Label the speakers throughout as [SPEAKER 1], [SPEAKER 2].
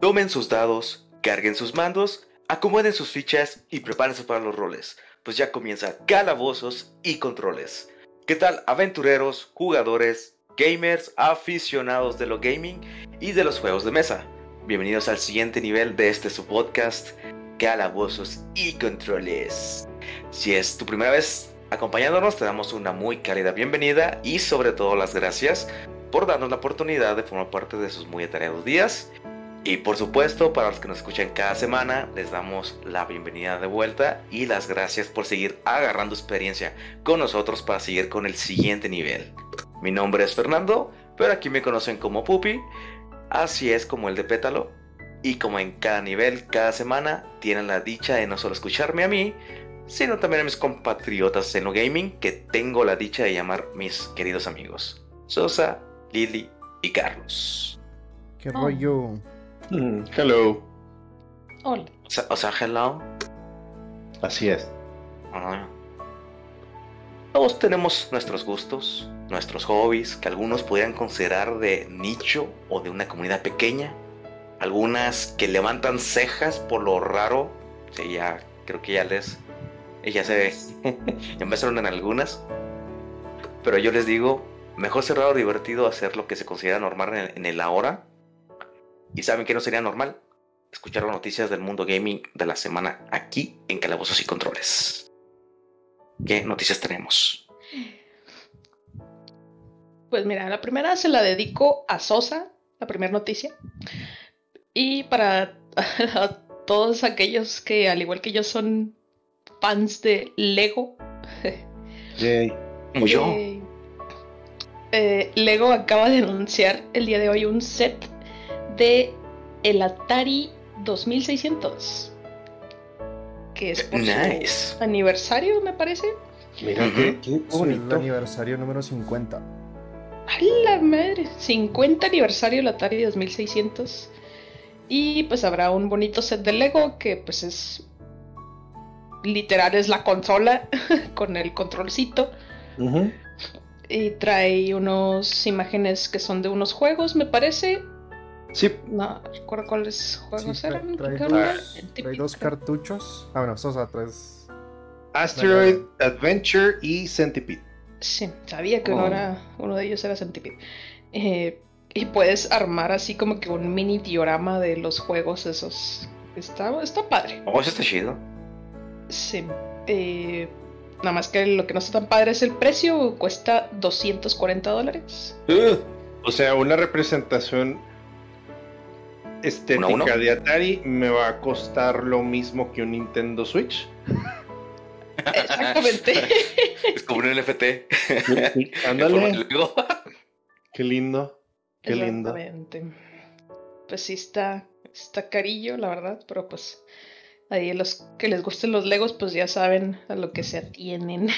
[SPEAKER 1] Tomen sus dados, carguen sus mandos, acomoden sus fichas y prepárense para los roles, pues ya comienza Calabozos y Controles. ¿Qué tal aventureros, jugadores, gamers, aficionados de lo gaming y de los juegos de mesa? Bienvenidos al siguiente nivel de este su podcast, Calabozos y Controles. Si es tu primera vez acompañándonos, te damos una muy cálida bienvenida y sobre todo las gracias por darnos la oportunidad de formar parte de sus muy atareados días. Y por supuesto, para los que nos escuchan cada semana, les damos la bienvenida de vuelta y las gracias por seguir agarrando experiencia con nosotros para seguir con el siguiente nivel. Mi nombre es Fernando, pero aquí me conocen como Pupi, así es como el de Pétalo. Y como en cada nivel, cada semana, tienen la dicha de no solo escucharme a mí, sino también a mis compatriotas en lo gaming que tengo la dicha de llamar mis queridos amigos. Sosa, Lili y Carlos.
[SPEAKER 2] ¿Qué rollo?
[SPEAKER 3] Mm, hello.
[SPEAKER 4] Hola.
[SPEAKER 1] O sea, o sea, hello.
[SPEAKER 3] Así es.
[SPEAKER 1] Ah. Todos tenemos nuestros gustos, nuestros hobbies, que algunos podrían considerar de nicho o de una comunidad pequeña. Algunas que levantan cejas por lo raro. Sí, ya creo que ya les. Ya se. ya empezaron en algunas. Pero yo les digo, mejor ser raro o divertido hacer lo que se considera normal en el, en el ahora. Y saben que no sería normal escuchar las noticias del mundo gaming de la semana aquí en Calabozos y Controles. ¿Qué noticias tenemos?
[SPEAKER 4] Pues mira, la primera se la dedico a Sosa, la primera noticia. Y para a todos aquellos que, al igual que yo, son fans de Lego.
[SPEAKER 3] Yay.
[SPEAKER 1] Como yo.
[SPEAKER 4] eh, Lego acaba de anunciar el día de hoy un set de el Atari 2600. Que es por
[SPEAKER 1] Nice.
[SPEAKER 4] su aniversario, me parece.
[SPEAKER 3] Mira qué, qué
[SPEAKER 2] Sí, el
[SPEAKER 3] bonito.
[SPEAKER 2] aniversario número 50.
[SPEAKER 4] ¡A la madre! 50 aniversario del Atari 2600. Y pues habrá un bonito set de Lego que pues es... Literal es la consola con el controlcito. Y trae unas imágenes que son de unos juegos, me parece.
[SPEAKER 3] Sí,
[SPEAKER 4] No recuerdo cuáles juegos
[SPEAKER 2] Sí,
[SPEAKER 4] eran.
[SPEAKER 2] trae dos- Trae dos cartuchos. Ah, bueno, Sosa, traes.
[SPEAKER 3] Asteroid Adventure y Centipede.
[SPEAKER 4] Sí, sabía que uno,
[SPEAKER 1] Oh.
[SPEAKER 4] era, uno de ellos era Centipede. Eh, y puedes armar así como que un mini diorama de los juegos esos. Está, está padre.
[SPEAKER 1] Oh, eso está chido.
[SPEAKER 4] Sí. Eh, nada más que lo que no está tan padre es el precio. Cuesta 240 dólares.
[SPEAKER 3] O sea, una representación estética
[SPEAKER 1] ¿Uno uno?
[SPEAKER 3] de Atari me va a costar lo mismo que un Nintendo Switch.
[SPEAKER 4] Exactamente.
[SPEAKER 1] Es como un NFT.
[SPEAKER 3] Ándale, qué lindo, qué lindo.
[SPEAKER 4] Exactamente. Pues sí está, está carillo, la verdad, pero pues ahí los que les gusten los Legos, pues ya saben a lo que se atienen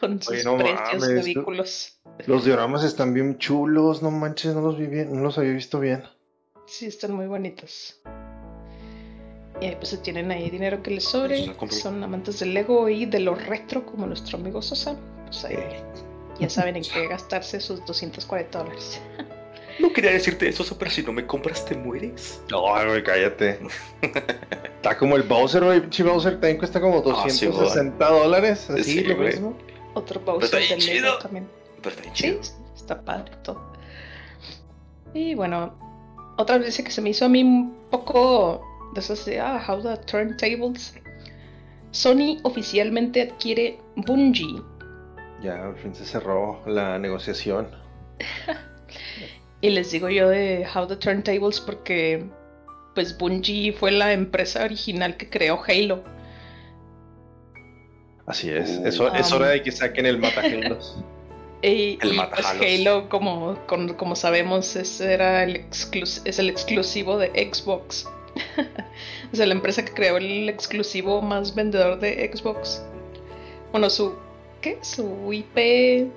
[SPEAKER 4] con sus
[SPEAKER 3] Oye, no
[SPEAKER 4] precios
[SPEAKER 3] mames,
[SPEAKER 4] ridículos.
[SPEAKER 3] Los dioramas están bien chulos, no manches, no los vi bien, no los había visto bien.
[SPEAKER 4] Sí, están muy bonitos. Y ahí pues se tienen ahí dinero que les sobre. Son amantes del Lego y de lo retro como nuestro amigo Sosa. Pues ahí ya saben en qué gastarse sus 240 dólares.
[SPEAKER 1] no quería decirte eso, pero si no me compras, te mueres.
[SPEAKER 3] No, güey, cállate. Está como el Bowser, güey. Pinche Bowser también cuesta como
[SPEAKER 1] Ah, sí,
[SPEAKER 3] 260 dólares. Así,
[SPEAKER 1] Sí,
[SPEAKER 3] lo mismo.
[SPEAKER 4] Otro Bowser del Lego también.
[SPEAKER 1] Pero está
[SPEAKER 4] Sí,
[SPEAKER 1] chido.
[SPEAKER 4] está padre todo. Y bueno, otra vez que se me hizo a mí un poco de esas de ah, how the turntables. Sony oficialmente adquiere Bungie.
[SPEAKER 3] Ya, al fin se cerró la negociación.
[SPEAKER 4] Y les digo yo de How the Turntables porque pues Bungie fue la empresa original que creó Halo.
[SPEAKER 3] Así es.
[SPEAKER 1] Uh.
[SPEAKER 3] Es
[SPEAKER 4] Um.
[SPEAKER 3] hora de que saquen el Matagelos.
[SPEAKER 4] Y,
[SPEAKER 1] El
[SPEAKER 4] y, pues. Halo, como, como sabemos, ese era el exclus- es el exclusivo de Xbox. o sea, la empresa que creó el exclusivo más vendedor de Xbox. Bueno, su. ¿Qué? Su IP.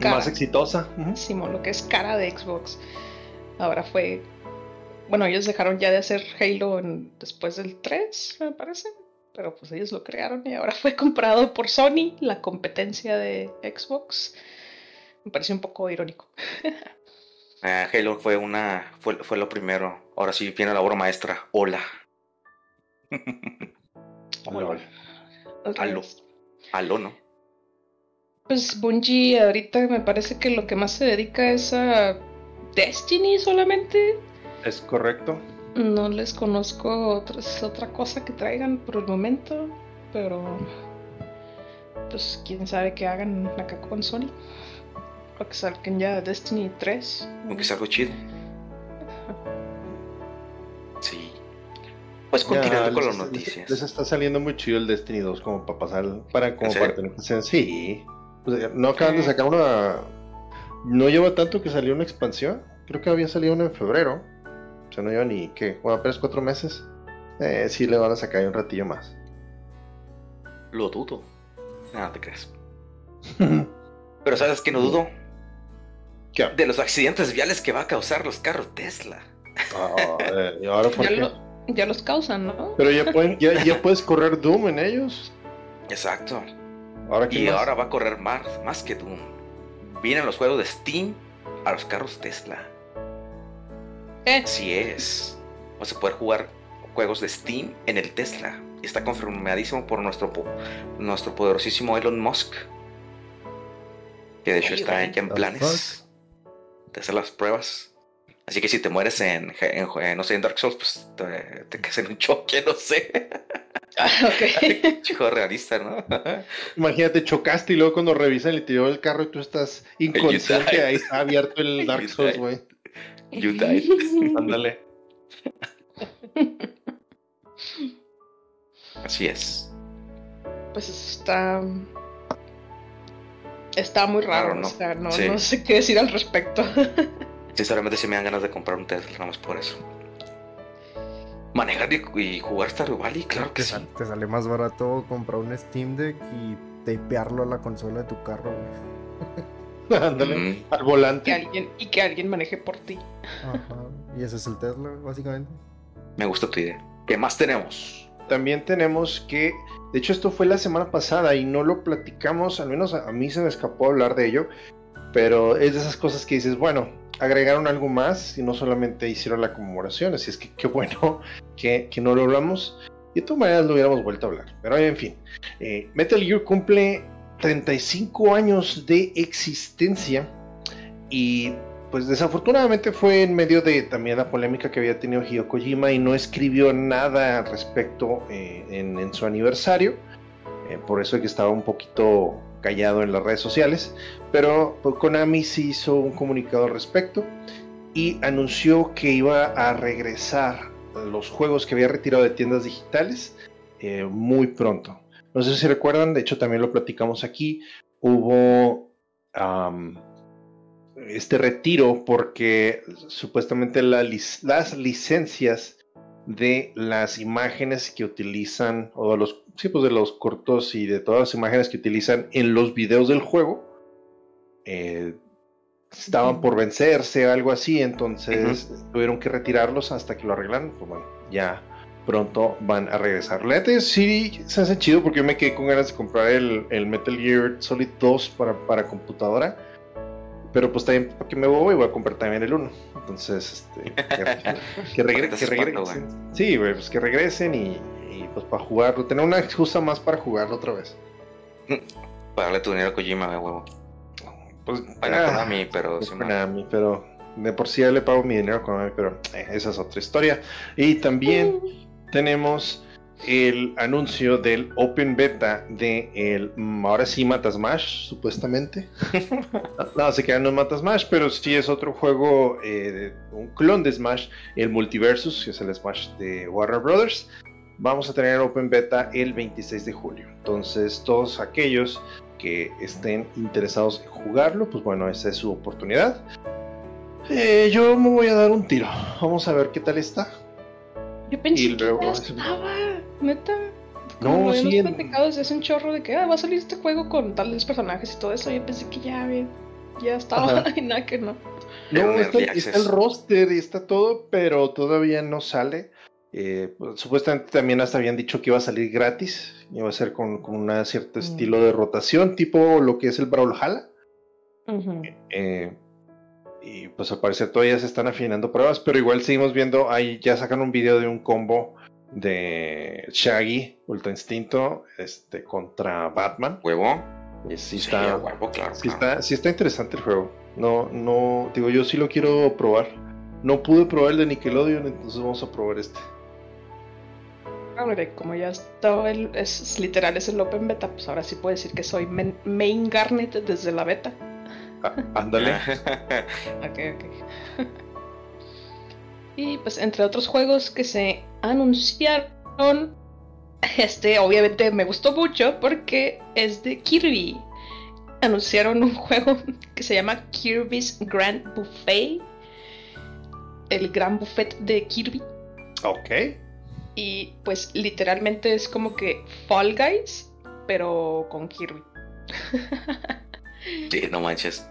[SPEAKER 4] cara.
[SPEAKER 3] Más exitosa. Ujú.
[SPEAKER 4] Simón, lo que es cara de Xbox. Ahora fue. Bueno, ellos dejaron ya de hacer Halo en- después del 3, me parece. Pero pues ellos lo crearon y ahora fue comprado por Sony, la competencia de Xbox. Me pareció un poco irónico.
[SPEAKER 1] Ah, Halo fue una fue, fue lo primero Ahora sí viene la obra maestra. Hola.
[SPEAKER 4] Otra
[SPEAKER 1] Aló. Aló, ¿no?
[SPEAKER 4] Pues Bungie ahorita me parece que lo que más se dedica es a Destiny solamente.
[SPEAKER 3] Es correcto.
[SPEAKER 4] No les conozco otras, otra cosa que traigan por el momento, pero pues quién sabe qué hagan acá con Sony. O que salgan ya Destiny 3.
[SPEAKER 1] Aunque es algo chido. Sí. Pues continuando
[SPEAKER 3] Ya,
[SPEAKER 1] con las noticias.
[SPEAKER 3] Les, está saliendo muy chido el Destiny 2 como para pasar, para como
[SPEAKER 1] ¿En
[SPEAKER 3] para tener que Sí. Pues, eh, no acaban de sacar una. No lleva tanto que salió una expansión. Creo que había salido una en febrero. Sea, no lleva ni qué, bueno, apenas cuatro meses. Eh, sí le van a sacar un ratillo más.
[SPEAKER 1] Lo dudo. Nada te crees. Pero ¿sabes qué no dudo?
[SPEAKER 3] ¿Qué?
[SPEAKER 1] De los accidentes viales que va a causar los carros Tesla.
[SPEAKER 3] Eh, ¿y ahora por
[SPEAKER 4] Ya,
[SPEAKER 3] qué?
[SPEAKER 4] lo- ya los causan, ¿no?
[SPEAKER 3] Pero ya, pueden, ya, ya puedes correr Doom en ellos.
[SPEAKER 1] Exacto.
[SPEAKER 3] Ahora
[SPEAKER 1] Y
[SPEAKER 3] más?
[SPEAKER 1] ahora va a correr más, más que Doom. Vienen los juegos de Steam a los carros Tesla.
[SPEAKER 4] Eh,
[SPEAKER 1] Así es. Vas a poder jugar juegos de Steam en el Tesla. Y está confirmadísimo por nuestro, po- nuestro poderosísimo Elon Musk. Que de hecho
[SPEAKER 4] Ay,
[SPEAKER 1] está ya en planes de hacer las pruebas. Así que si te mueres en, en- en, no sé, en Dark Souls, pues te, te caes en un choque, no sé.
[SPEAKER 4] ok.
[SPEAKER 1] Chico realista, ¿no?
[SPEAKER 3] Imagínate, chocaste y luego cuando revisan el interior del carro y tú estás inconsciente, ahí está abierto el Dark Souls, güey.
[SPEAKER 1] You died.
[SPEAKER 3] Ándale.
[SPEAKER 1] Así es.
[SPEAKER 4] Pues está. Está muy raro,
[SPEAKER 1] ¿no?
[SPEAKER 4] o sea, no,
[SPEAKER 1] Sí.
[SPEAKER 4] no sé qué decir al respecto.
[SPEAKER 1] Sinceramente, sí me dan ganas de comprar un Tesla, nada más por eso. Manejar y, y jugar Stardew Valley, claro que
[SPEAKER 2] te,
[SPEAKER 1] sí.
[SPEAKER 2] sal- te sale más barato comprar un Steam Deck y tapearlo a la consola de tu carro, güey.
[SPEAKER 3] Ándale.
[SPEAKER 1] Mm,
[SPEAKER 3] Al
[SPEAKER 4] que
[SPEAKER 3] volante.
[SPEAKER 4] alguien, y que alguien maneje por ti.
[SPEAKER 2] Ajá. Y ese es el Tesla, básicamente.
[SPEAKER 1] me gusta tu idea. ¿Qué más tenemos?
[SPEAKER 3] También tenemos que, de hecho esto fue la semana pasada y no lo platicamos, al menos a, a mí se me escapó hablar de ello, pero es de esas cosas que dices, bueno, agregaron algo más y no solamente hicieron la conmemoración, así es que qué bueno que, que no lo hablamos. Y de todas maneras lo hubiéramos vuelto a hablar. Pero en fin, eh, Metal Gear cumple 35 años de existencia y pues desafortunadamente fue en medio de también la polémica que había tenido Hideo Kojima y no escribió nada al respecto eh, en, su aniversario. Eh, por eso es que estaba un poquito callado en las redes sociales. Pero pues, Konami sí hizo un comunicado al respecto y anunció que iba a regresar los juegos que había retirado de tiendas digitales eh, muy pronto. No sé si recuerdan, de hecho también lo platicamos aquí. Hubo este retiro porque supuestamente la lic- las licencias de las imágenes que utilizan o de los sí, pues de los cortos y de todas las imágenes que utilizan en los videos del juego eh, estaban por vencerse o algo así entonces tuvieron que retirarlos hasta que lo arreglan pues bueno ya pronto van a regresar. La neta sí se hace chido porque yo me quedé con ganas de comprar el, el Metal Gear Solid 2 para, para computadora. Pero pues también para que me voy voy a comprar también el 1 entonces este, que, regresen sí güey, pues que regresen y, y, pues para jugarlo. Tener una excusa más para jugarlo otra vez.
[SPEAKER 1] Para darle tu dinero a Kojima, de huevo.
[SPEAKER 3] pues
[SPEAKER 1] Bueno,
[SPEAKER 3] ah,
[SPEAKER 1] Konami, pero
[SPEAKER 3] de
[SPEAKER 1] sí, no.
[SPEAKER 3] Konami, pero de por sí ya le pago mi dinero a Konami, pero eh, esa es otra historia. Y también tenemos el anuncio del Open Beta de el mm, ahora sí Mata Smash, supuestamente. no, se queda no es Mata Smash, pero sí es otro juego, eh, un clon de Smash, el Multiversus, que es el Smash de Warner Brothers. Vamos a tener Open Beta el 26 de julio. Entonces, todos aquellos que estén interesados en jugarlo, pues bueno, esa es su oportunidad. Eh, yo me voy a dar un tiro. Vamos a ver qué tal está.
[SPEAKER 4] Yo pensé
[SPEAKER 3] Y luego-
[SPEAKER 4] que ya estaba, neta.
[SPEAKER 3] No,
[SPEAKER 4] Como
[SPEAKER 3] sí,
[SPEAKER 4] hemos
[SPEAKER 3] en-
[SPEAKER 4] platicado desde hace un chorro de que ah, va a salir este juego con tales personajes y todo eso. Yo pensé que ya, bien, ya estaba
[SPEAKER 3] Ajá.
[SPEAKER 4] y nada que no.
[SPEAKER 3] No, está, el roster y está todo, pero todavía no sale. Eh, pues, supuestamente también hasta habían dicho que iba a salir gratis. Iba a ser con, con un cierto
[SPEAKER 4] Mm.
[SPEAKER 3] estilo de rotación, tipo lo que es el Brawlhalla.
[SPEAKER 4] Ujú.
[SPEAKER 3] Eh, y pues al parecer todavía se están afinando pruebas, pero igual seguimos viendo, ahí ya sacan un video de un combo de Shaggy, Ultra Instinto, este, contra Batman.
[SPEAKER 1] ¿Huevo?
[SPEAKER 3] Y sí está,
[SPEAKER 1] huevo, claro,
[SPEAKER 3] sí
[SPEAKER 1] claro.
[SPEAKER 3] está, sí está interesante el juego. No, no, digo, yo sí lo quiero probar. No pude probar el de Nickelodeon, entonces vamos a probar este.
[SPEAKER 4] Hombre, como ya estaba el, es, literal, es el Open Beta, pues ahora sí puedo decir que soy men- main Garnet desde la beta.
[SPEAKER 3] Ah, ándale.
[SPEAKER 4] Ok, ok. y pues entre otros juegos que se anunciaron, este obviamente me gustó mucho porque es de Kirby. Anunciaron un juego que se llama Kirby's Grand Buffet. El gran buffet de Kirby.
[SPEAKER 3] ok.
[SPEAKER 4] Y pues literalmente es como que Fall Guys, pero con Kirby.
[SPEAKER 1] Sí, no manches.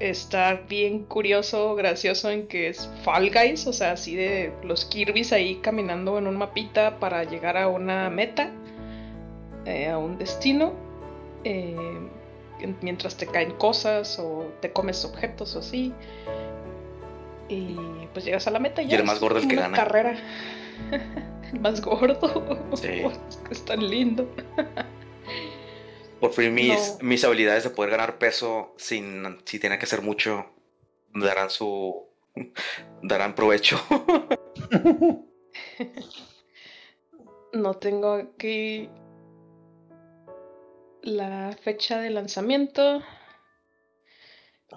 [SPEAKER 4] Está bien curioso, gracioso en que es Fall Guys, o sea, así de los Kirby's ahí caminando en un mapita para llegar a una meta, eh, a un destino, eh, en- mientras te caen cosas o te comes objetos o así. Y pues llegas a la meta y,
[SPEAKER 1] Y
[SPEAKER 4] ya
[SPEAKER 1] el más
[SPEAKER 4] es
[SPEAKER 1] gordo el
[SPEAKER 4] como
[SPEAKER 1] que gana.
[SPEAKER 4] carrera. el más gordo.
[SPEAKER 1] Sí.
[SPEAKER 4] es que es tan lindo.
[SPEAKER 1] Por fin mis,
[SPEAKER 4] No.
[SPEAKER 1] mis habilidades de poder ganar peso sin si tiene que hacer mucho darán su darán provecho.
[SPEAKER 4] No tengo aquí la fecha de lanzamiento,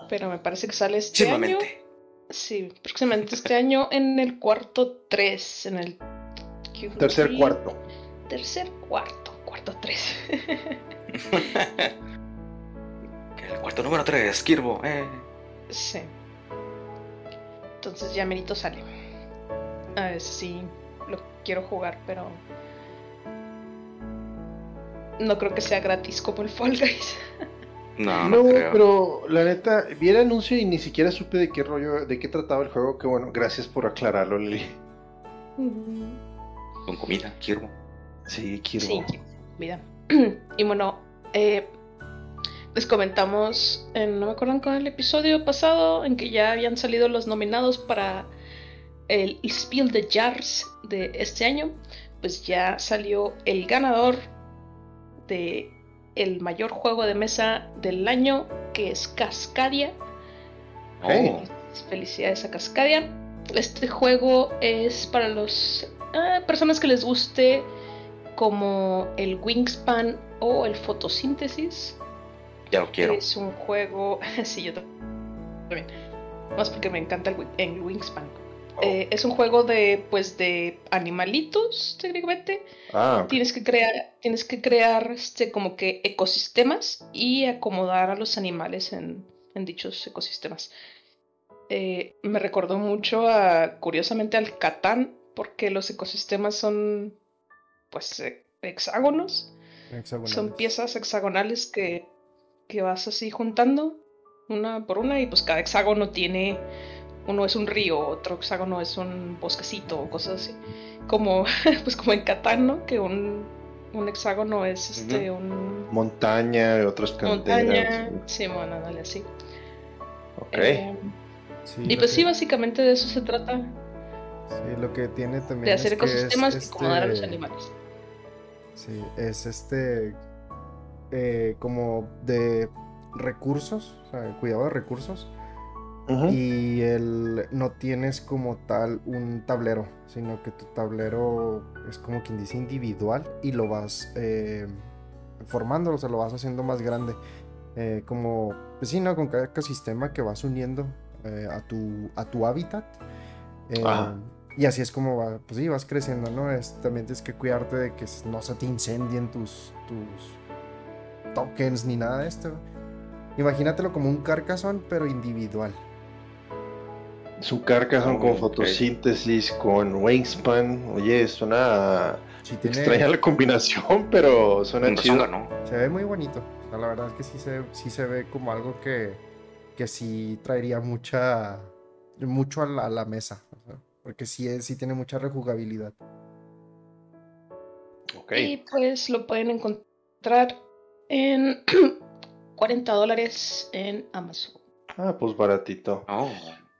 [SPEAKER 4] pero me parece que sale este año. Sí, próximamente este año en el cuarto 3, en el Q3.
[SPEAKER 3] Tercer cuarto.
[SPEAKER 4] Tercer cuarto, cuarto 3.
[SPEAKER 1] El cuarto número 3, Kirbo. Eh.
[SPEAKER 4] sí. Entonces ya merito sale. A ver si lo quiero jugar, pero no creo que sea gratis como el Fall Guys.
[SPEAKER 1] No, no,
[SPEAKER 3] No,
[SPEAKER 1] creo.
[SPEAKER 3] pero la neta, vi el anuncio y ni siquiera supe de qué rollo, de qué trataba el juego. Que bueno, gracias por aclararlo, Lili.
[SPEAKER 1] Con comida, Kirbo.
[SPEAKER 3] Sí, quiero.
[SPEAKER 4] Sí, vida. y bueno, eh, les comentamos, en, no me acuerdo con el episodio pasado, en que ya habían salido los nominados para el Spiel de Jars de este año. Pues ya salió el ganador de el mayor juego de mesa del año, que es Cascadia.
[SPEAKER 1] Oh,
[SPEAKER 4] Felicidades a Cascadia. Este juego es para los ah, personas que les guste como el Wingspan o el fotosíntesis.
[SPEAKER 1] ya lo quiero.
[SPEAKER 4] Es un juego. sí, yo también. Más porque me encanta el, wi- el Wingspan.
[SPEAKER 3] Oh.
[SPEAKER 4] Eh, es un juego de pues de animalitos, técnicamente.
[SPEAKER 3] Ah,
[SPEAKER 4] Tienes que crear, tienes que crear este como que ecosistemas y acomodar a los animales en, en dichos ecosistemas. Eh, me recordó mucho a, curiosamente, al Catán, porque los ecosistemas son pues eh, hexágonos. Son piezas hexagonales que, que vas así juntando una por una y pues cada hexágono tiene, uno es un río, otro hexágono es un bosquecito o cosas así. Como, pues como en Catán, ¿no? Que un, un hexágono es este, un
[SPEAKER 3] montaña y otras canteras.
[SPEAKER 4] montaña. Sí, bueno, dale así.
[SPEAKER 3] Ok.
[SPEAKER 4] Eh,
[SPEAKER 2] Sí,
[SPEAKER 4] y pues sí, básicamente de eso se trata,
[SPEAKER 2] Sí, lo que tiene también
[SPEAKER 4] de hacer
[SPEAKER 2] es que es
[SPEAKER 4] ecosistemas y acomodar a los
[SPEAKER 2] este-
[SPEAKER 4] animales.
[SPEAKER 2] Sí, es este eh, como de recursos, o sea, cuidado de recursos. Y el, no tienes como tal un tablero, sino que tu tablero es como quien dice individual y lo vas eh, formando, o sea, lo vas haciendo más grande. Eh, como, pues sí, ¿no? Con cada ecosistema que vas uniendo eh, a, tu, a tu hábitat. Eh. Y así es como va, pues sí, vas creciendo, ¿no? Es, también tienes que cuidarte de que no se te incendien tus, tus tokens ni nada de esto. Imagínatelo como un carcasón, pero individual.
[SPEAKER 3] Su Carcassonne
[SPEAKER 1] Oh,
[SPEAKER 3] con fotosíntesis, con Wingspan. Oye, suena
[SPEAKER 2] Sí, tiene,
[SPEAKER 3] extraña la combinación, pero suena
[SPEAKER 1] Un
[SPEAKER 3] chido.
[SPEAKER 1] ganó.
[SPEAKER 2] Se ve muy bonito. O sea, la verdad es que sí se, sí se ve como algo que, que sí traería mucha mucho a la, a la mesa. o sea, porque sí, es, sí tiene mucha rejugabilidad.
[SPEAKER 4] Y pues lo pueden encontrar en 40 dólares en Amazon.
[SPEAKER 3] Ah, pues baratito.
[SPEAKER 1] Oh.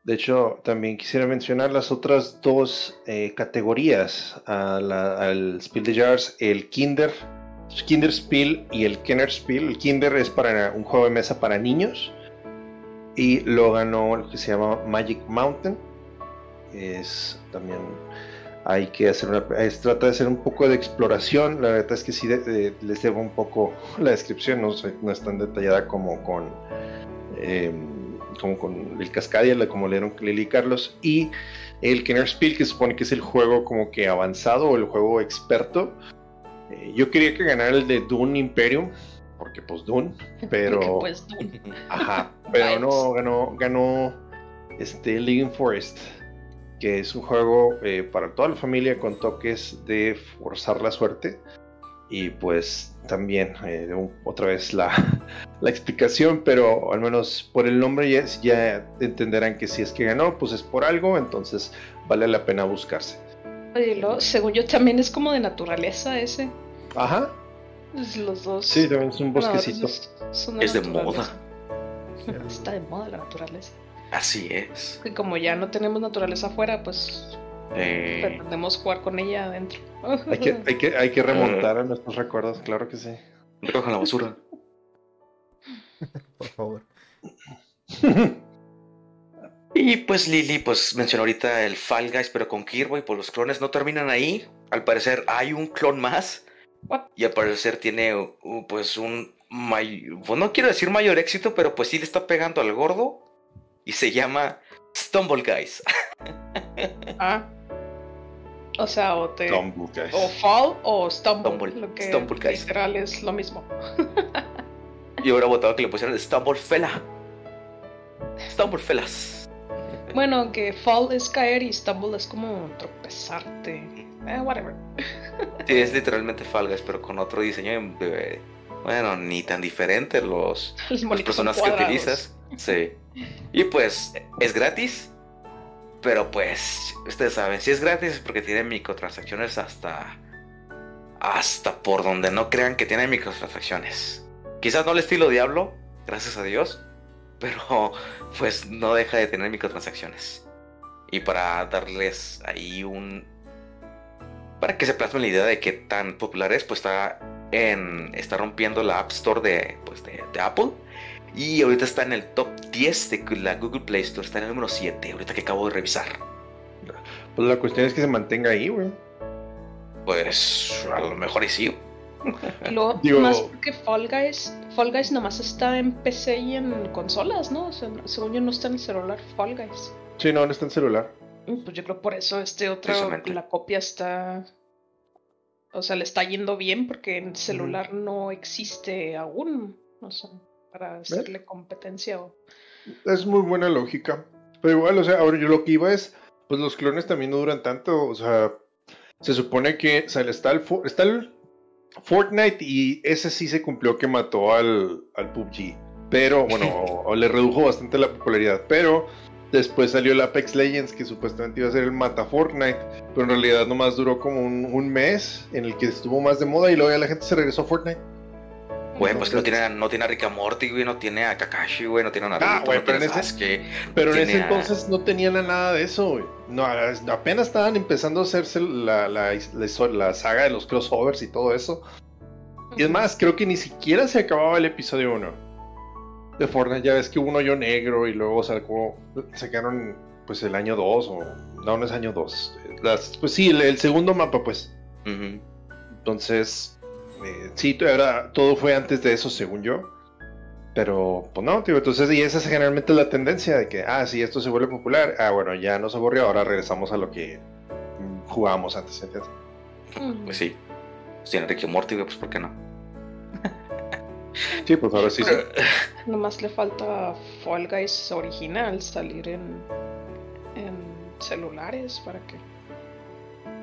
[SPEAKER 3] De hecho, también quisiera mencionar las otras dos eh, categorías a la- al Spiel de Jars, el Kinder, Kinder Spiel y el Kenner Spiel. El Kinder es para un juego de mesa para niños y lo ganó lo que se llama Magic Mountain. Es también hay que hacer una, es- trata de hacer un poco de exploración. La verdad es que sí de- de- les debo un poco la descripción, no, no es tan detallada como con em, como con el Cascadia, como leyeron Lili y Carlos, y el Kenner Spiel, que se supone que es el juego como que avanzado o el juego experto. Eh, yo quería que ganara el de Dune Imperium, porque pues Dune, pero...
[SPEAKER 4] Pues, Dune.
[SPEAKER 3] Ajá, pero no, ganó, ganó este Living Forest, que es un juego eh, para toda la familia con toques de forzar la suerte. Y pues también, eh, un- otra vez la, la explicación, pero al menos por el nombre ya, ya entenderán que si es que ganó, pues es por algo, entonces vale la pena buscarse.
[SPEAKER 4] Oye, lo- según yo también es como de naturaleza ese.
[SPEAKER 3] Ajá,
[SPEAKER 4] Es Los dos.
[SPEAKER 3] sí, también es un bosquecito.
[SPEAKER 1] Es de
[SPEAKER 2] moda.
[SPEAKER 4] Está de moda la naturaleza.
[SPEAKER 1] Así es.
[SPEAKER 4] Y como ya no tenemos naturaleza afuera, pues
[SPEAKER 1] Eh,
[SPEAKER 4] pretendemos jugar con ella adentro.
[SPEAKER 3] Hay que, hay, que, hay que remontar a nuestros recuerdos, claro que sí.
[SPEAKER 1] recojan la basura.
[SPEAKER 2] Por favor.
[SPEAKER 1] Y pues Lili, pues mencionó ahorita el Fall Guys, pero con Kirby, pues los clones no terminan ahí. Al parecer hay un clon más.
[SPEAKER 4] What?
[SPEAKER 1] Y al parecer tiene uh, pues un may- pues, no quiero decir mayor éxito, pero pues sí le está pegando al gordo. Y se llama Stumble Guys.
[SPEAKER 4] Ah. O sea, o te.
[SPEAKER 3] Tumble, guys.
[SPEAKER 4] O fall o stumble.
[SPEAKER 1] Stumble,
[SPEAKER 4] Lo que
[SPEAKER 1] stumble, guys.
[SPEAKER 4] literal es lo mismo.
[SPEAKER 1] Y hubiera votado que le pusieran Stumble Fella. Stumble Fellas.
[SPEAKER 4] Bueno, que fall es caer y stumble es como tropezarte. Eh, whatever.
[SPEAKER 1] Sí, es literalmente Fall Guys, pero con otro diseño de- bueno, ni tan diferente los,
[SPEAKER 4] Los
[SPEAKER 1] las personas que utilizas. Sí. Y pues es gratis. Pero pues, ustedes saben, si es gratis es porque tiene microtransacciones hasta. Hasta por donde no crean que tiene microtransacciones. Quizás no el estilo Diablo, gracias a Dios. Pero pues no deja de tener microtransacciones. Y para darles ahí un. Para que se plasme la idea de qué tan popular es, pues está en. está rompiendo la App Store de, pues, de, de Apple. Y ahorita está en el top 10 de la Google Play Store, está en el número 7, ahorita que acabo de revisar.
[SPEAKER 3] Pues la cuestión es que se mantenga ahí, güey.
[SPEAKER 1] Pues a lo mejor y sí.
[SPEAKER 4] Y luego,
[SPEAKER 3] Digo-
[SPEAKER 4] más porque Fall Guys, Fall Guys nomás está en PC y en consolas, ¿no? O sea, según yo no está en el celular Fall Guys.
[SPEAKER 3] Sí, no, no está en celular.
[SPEAKER 4] Y Pues yo creo por eso este otro, la copia está... O sea, le está yendo bien porque en celular no existe aún. O sea, para hacerle competencia o...
[SPEAKER 3] Es muy buena lógica. Pero igual, o sea, ahora yo lo que iba es, pues los clones también no duran tanto. O sea, se supone que o sea, está, el, está el Fortnite y ese sí se cumplió que mató al, al PUBG. Pero, bueno, o, o le redujo bastante la popularidad. Pero después salió el Apex Legends, que supuestamente iba a ser el mata Fortnite. Pero en realidad nomás duró como un, un mes en el que estuvo más de moda y luego ya la gente se regresó a Fortnite.
[SPEAKER 1] Güey, pues que no tiene, a- no tiene a Rick and Morty, güey, no tiene a Kakashi, güey, no tiene a Naruto,
[SPEAKER 3] Ah, güey,
[SPEAKER 1] no
[SPEAKER 3] pero en ese-
[SPEAKER 1] Sasuke.
[SPEAKER 3] Pero en
[SPEAKER 1] Tiene
[SPEAKER 3] ese
[SPEAKER 1] a-
[SPEAKER 3] entonces no tenían a nada de eso, güey. No, apenas estaban empezando a hacerse la, la, la- la saga de los crossovers y todo eso. Y es más, creo que ni siquiera se acababa el episodio 1 de Fortnite. Ya ves que hubo un hoyo negro y luego sacó, sacaron pues el año 2 o... No, no es año 2. Las, pues sí, el, el segundo mapa pues. Entonces, eh, sí, era, todo fue antes de eso, según yo. Pero, pues no, tío, entonces, y esa es generalmente la tendencia de que, ah, sí, esto se vuelve popular. Ah, bueno, ya nos aburrió, ahora regresamos a lo que jugábamos antes, ¿entiendes?
[SPEAKER 1] Pues sí. Pues Rick and Morty, pues ¿por qué no?
[SPEAKER 3] Sí, pues ahora sí. sí.
[SPEAKER 4] Nomás le falta Fall Guys original salir en, en celulares para que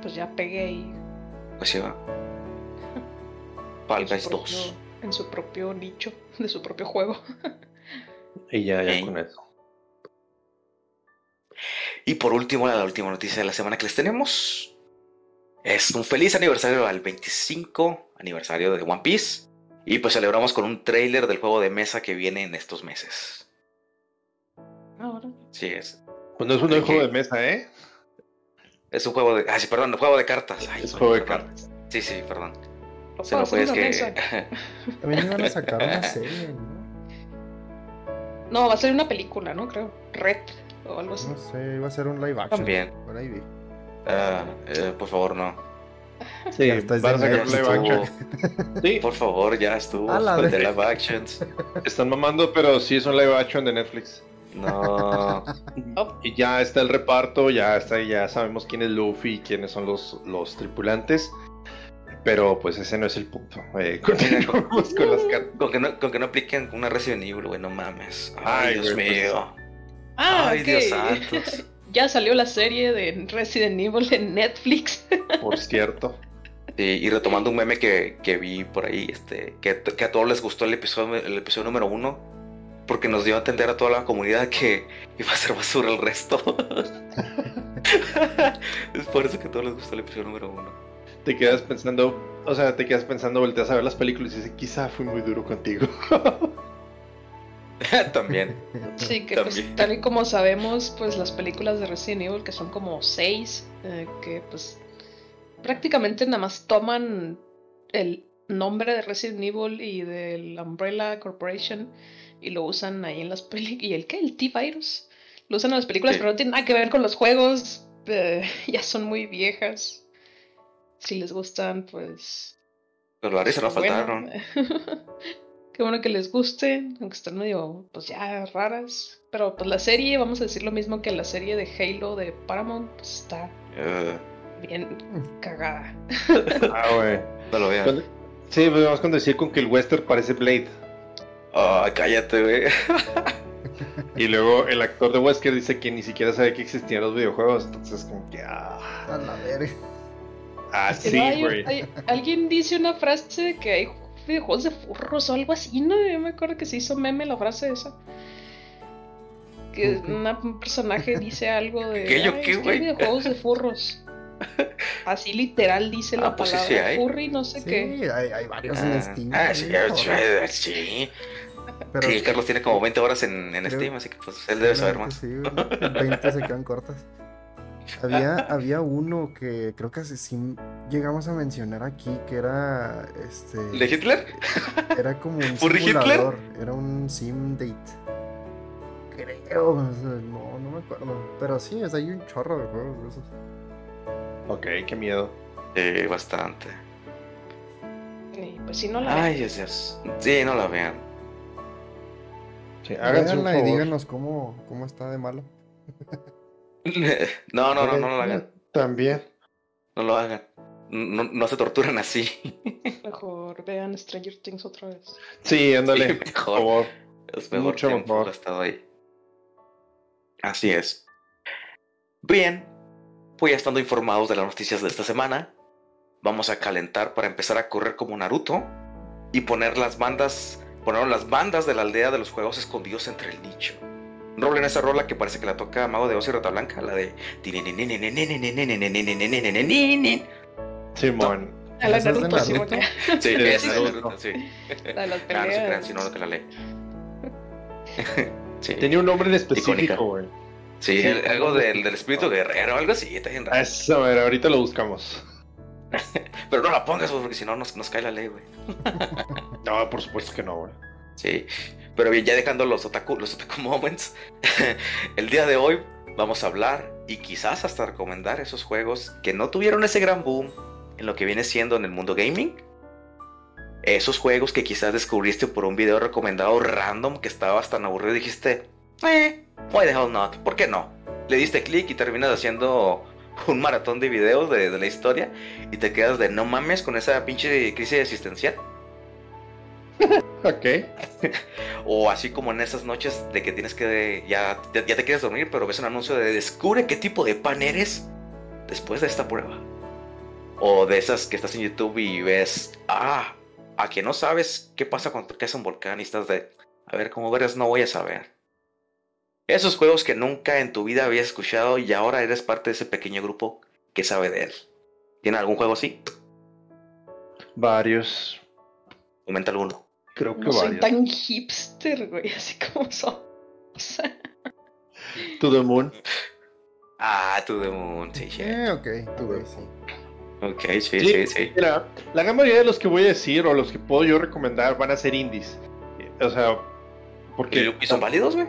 [SPEAKER 4] pues ya pegue y
[SPEAKER 1] Pues sí, va. Fall
[SPEAKER 4] en su
[SPEAKER 1] Guys
[SPEAKER 4] propio-
[SPEAKER 1] 2.
[SPEAKER 4] en su propio nicho de su propio juego.
[SPEAKER 3] Y ya, ya con eso.
[SPEAKER 1] Y por último, la última noticia de la semana que les tenemos es un feliz aniversario al 25 aniversario de One Piece. Y pues celebramos con un trailer del juego de mesa que viene en estos meses.
[SPEAKER 4] Ahora.
[SPEAKER 1] Sí, es.
[SPEAKER 3] Pues no es un juego de mesa, ¿eh?
[SPEAKER 1] Es un juego de. Ah, sí, perdón, un juego de cartas. Ay,
[SPEAKER 3] Es juego de
[SPEAKER 1] perdón.
[SPEAKER 3] cartas.
[SPEAKER 1] Sí, sí, perdón.
[SPEAKER 4] Lo
[SPEAKER 1] Se me
[SPEAKER 4] puedo
[SPEAKER 1] fue, es que.
[SPEAKER 2] También iban a sacar una serie, ¿no?
[SPEAKER 4] No, va a ser una película, ¿no? Creo. Red o algo así.
[SPEAKER 2] No sé, iba a ser un live action.
[SPEAKER 1] También.
[SPEAKER 2] Por ahí vi.
[SPEAKER 1] Ah, eh, por favor, no.
[SPEAKER 3] Sí, van a sacar live
[SPEAKER 1] estuvo.
[SPEAKER 3] action. Sí,
[SPEAKER 1] Por favor, ya estuvo.
[SPEAKER 2] A la
[SPEAKER 1] de
[SPEAKER 2] vez.
[SPEAKER 1] live actions.
[SPEAKER 3] están mamando, pero sí es un live action de Netflix.
[SPEAKER 1] No.
[SPEAKER 4] Oh,
[SPEAKER 3] Y ya está el reparto, ya está, ya sabemos quién es Luffy y quiénes son los, los tripulantes. Pero pues ese no es el punto. Eh, continuamos con las cartas.
[SPEAKER 1] Con que, no, con que no apliquen una Resident Evil, güey, no mames. Ay,
[SPEAKER 3] Ay,
[SPEAKER 1] Dios
[SPEAKER 3] güey, pues,
[SPEAKER 1] mío.
[SPEAKER 4] Ah,
[SPEAKER 1] Ay. Dios santos.
[SPEAKER 4] ya salió la serie de Resident Evil en Netflix.
[SPEAKER 3] Por cierto.
[SPEAKER 1] Sí, y retomando un meme que, que vi por ahí, este, que, que a todos les gustó el episodio, el episodio número uno, porque nos dio a entender a toda la comunidad que iba a ser basura el resto. es por eso que a todos les gustó el episodio número uno.
[SPEAKER 3] Te quedas pensando, o sea, te quedas pensando, volteas a ver las películas y dices, quizá fui muy duro contigo.
[SPEAKER 1] También.
[SPEAKER 4] Sí, que
[SPEAKER 1] También.
[SPEAKER 4] pues tal y como sabemos, pues las películas de Resident Evil, que son como seis, eh, que pues prácticamente nada más toman el nombre de Resident Evil y del Umbrella Corporation y lo usan ahí en las películas. ¿Y el qué? ¿El T-Virus? Lo usan en las películas,
[SPEAKER 1] Sí.
[SPEAKER 4] pero no tiene nada que ver con los juegos. eh, ya son muy viejas. Si les gustan, pues
[SPEAKER 1] Pero la risa no
[SPEAKER 4] Bueno,
[SPEAKER 1] faltaron.
[SPEAKER 4] Qué bueno que les guste, aunque están medio, pues ya raras. Pero pues la serie, vamos a decir lo mismo que la serie de Halo de Paramount, pues está
[SPEAKER 1] Eh,
[SPEAKER 4] bien cagada.
[SPEAKER 3] ah, güey.
[SPEAKER 1] no lo vean.
[SPEAKER 3] Cuando- Sí, pues vamos con decir con que el western parece Blade.
[SPEAKER 1] Ay, cállate, güey.
[SPEAKER 3] Y luego el actor de Wesker dice que ni siquiera sabía que existían los videojuegos. Entonces, como que, ah,
[SPEAKER 2] A la verga.
[SPEAKER 3] ah sí, güey.
[SPEAKER 4] alguien dice una frase que hay videojuegos de furros o algo así, ¿no? Yo me acuerdo que se hizo meme la frase esa. Que una- un personaje dice algo de.
[SPEAKER 1] ¿Qué, yo
[SPEAKER 4] "Ay,
[SPEAKER 1] qué, güey?"
[SPEAKER 4] hay videojuegos de furros. Así literal dice la
[SPEAKER 1] Ah, pues sí,
[SPEAKER 4] palabra
[SPEAKER 1] sí hay.
[SPEAKER 4] furry, no sé
[SPEAKER 2] Sí,
[SPEAKER 4] qué.
[SPEAKER 2] hay, hay varios en
[SPEAKER 1] Ah,
[SPEAKER 2] Steam.
[SPEAKER 1] ah, sí.
[SPEAKER 2] Pero
[SPEAKER 1] Sí, Carlos tiene como 20 horas en, en
[SPEAKER 2] Creo-
[SPEAKER 1] Steam, así que pues él debe saber más.
[SPEAKER 2] Sí, güey, 20 se quedan cortas. Había, había uno que creo que sí llegamos a mencionar aquí que era este
[SPEAKER 1] ¿De Hitler?
[SPEAKER 2] era como un
[SPEAKER 1] ¿Furry Hitler?
[SPEAKER 2] simulador, era un sim date. Creo, no, no me acuerdo. Pero sí, o sea, hay un chorro de juegos de esos.
[SPEAKER 3] Ok, qué miedo.
[SPEAKER 1] Sí, bastante.
[SPEAKER 4] Y pues si no la
[SPEAKER 1] Ay, Dios, Dios. Sí, no la vean.
[SPEAKER 3] Sí,
[SPEAKER 2] Véanla y
[SPEAKER 3] favor.
[SPEAKER 2] díganos cómo, cómo está de malo.
[SPEAKER 1] No, no, no, no lo hagan.
[SPEAKER 3] También.
[SPEAKER 1] No lo hagan. No, no se torturan así.
[SPEAKER 4] Mejor vean Stranger Things otra vez.
[SPEAKER 3] Sí, ándale.
[SPEAKER 1] Sí,
[SPEAKER 3] por
[SPEAKER 1] mejor.
[SPEAKER 3] favor.
[SPEAKER 1] Es mejor
[SPEAKER 3] Mucho
[SPEAKER 1] tiempo
[SPEAKER 3] mejor.
[SPEAKER 1] gastado ahí. Así es. Bien, pues ya estando informados de las noticias de esta semana, vamos a calentar para empezar a correr como Naruto y poner las bandas, poner las bandas de la aldea de los juegos escondidos entre el nicho. Rolen esa rola que parece que la toca Mago de Oz y Rata Blanca, la de
[SPEAKER 3] Simón.
[SPEAKER 4] A la
[SPEAKER 2] ¿Esa es de
[SPEAKER 4] Naruto, sí,
[SPEAKER 1] Sí,
[SPEAKER 3] de
[SPEAKER 1] esa es
[SPEAKER 3] Naruto.
[SPEAKER 1] Naruto, sí.
[SPEAKER 4] la de las
[SPEAKER 1] Ah, no se crean, la lee. Sí.
[SPEAKER 3] Tenía un nombre en específico, güey.
[SPEAKER 1] Sí,
[SPEAKER 3] Sí,
[SPEAKER 1] el- algo del, del espíritu guerrero, algo así, está bien raro.
[SPEAKER 3] Eso, a ver, ahorita lo buscamos.
[SPEAKER 1] Pero no la pongas, porque si no nos, nos cae la ley, güey.
[SPEAKER 3] No, por supuesto que no, güey.
[SPEAKER 1] Sí. Pero bien, ya dejando los otaku, los otaku moments, el día de hoy vamos a hablar y quizás hasta recomendar esos juegos que no tuvieron ese gran boom en lo que viene siendo en el mundo gaming. Esos juegos que quizás descubriste por un video recomendado random que estabas tan aburrido y dijiste, eh, why the hell not? ¿Por qué no? Le diste clic y terminas haciendo un maratón de videos de, de la historia y te quedas de no mames con esa pinche crisis existencial.
[SPEAKER 3] Ok.
[SPEAKER 1] O así como en esas noches de que tienes que ya, ya, ya te quieres dormir, pero ves un anuncio de descubre qué tipo de pan eres después de esta prueba. O de esas que estás en YouTube y ves, ah, a que no sabes qué pasa cuando caes en un volcán y estás de, a ver, como verás, no voy a saber. Esos juegos que nunca en tu vida habías escuchado y ahora eres parte de ese pequeño grupo que sabe de él. ¿Tiene algún juego así?
[SPEAKER 3] Varios.
[SPEAKER 1] Comenta alguno.
[SPEAKER 3] Creo que
[SPEAKER 4] No soy
[SPEAKER 3] varios.
[SPEAKER 4] tan hipster, güey, así como son. O sea,
[SPEAKER 3] To the Moon.
[SPEAKER 1] Ah, To the Moon, sí, sí.
[SPEAKER 2] Eh, ok,
[SPEAKER 3] Tuve.
[SPEAKER 2] ok, sí.
[SPEAKER 1] Ok, sí, sí, sí.
[SPEAKER 3] Mira, la gran mayoría de los que voy a decir o los que puedo yo recomendar van a ser indies. O sea, porque.
[SPEAKER 1] ¿Y son válidos, güey?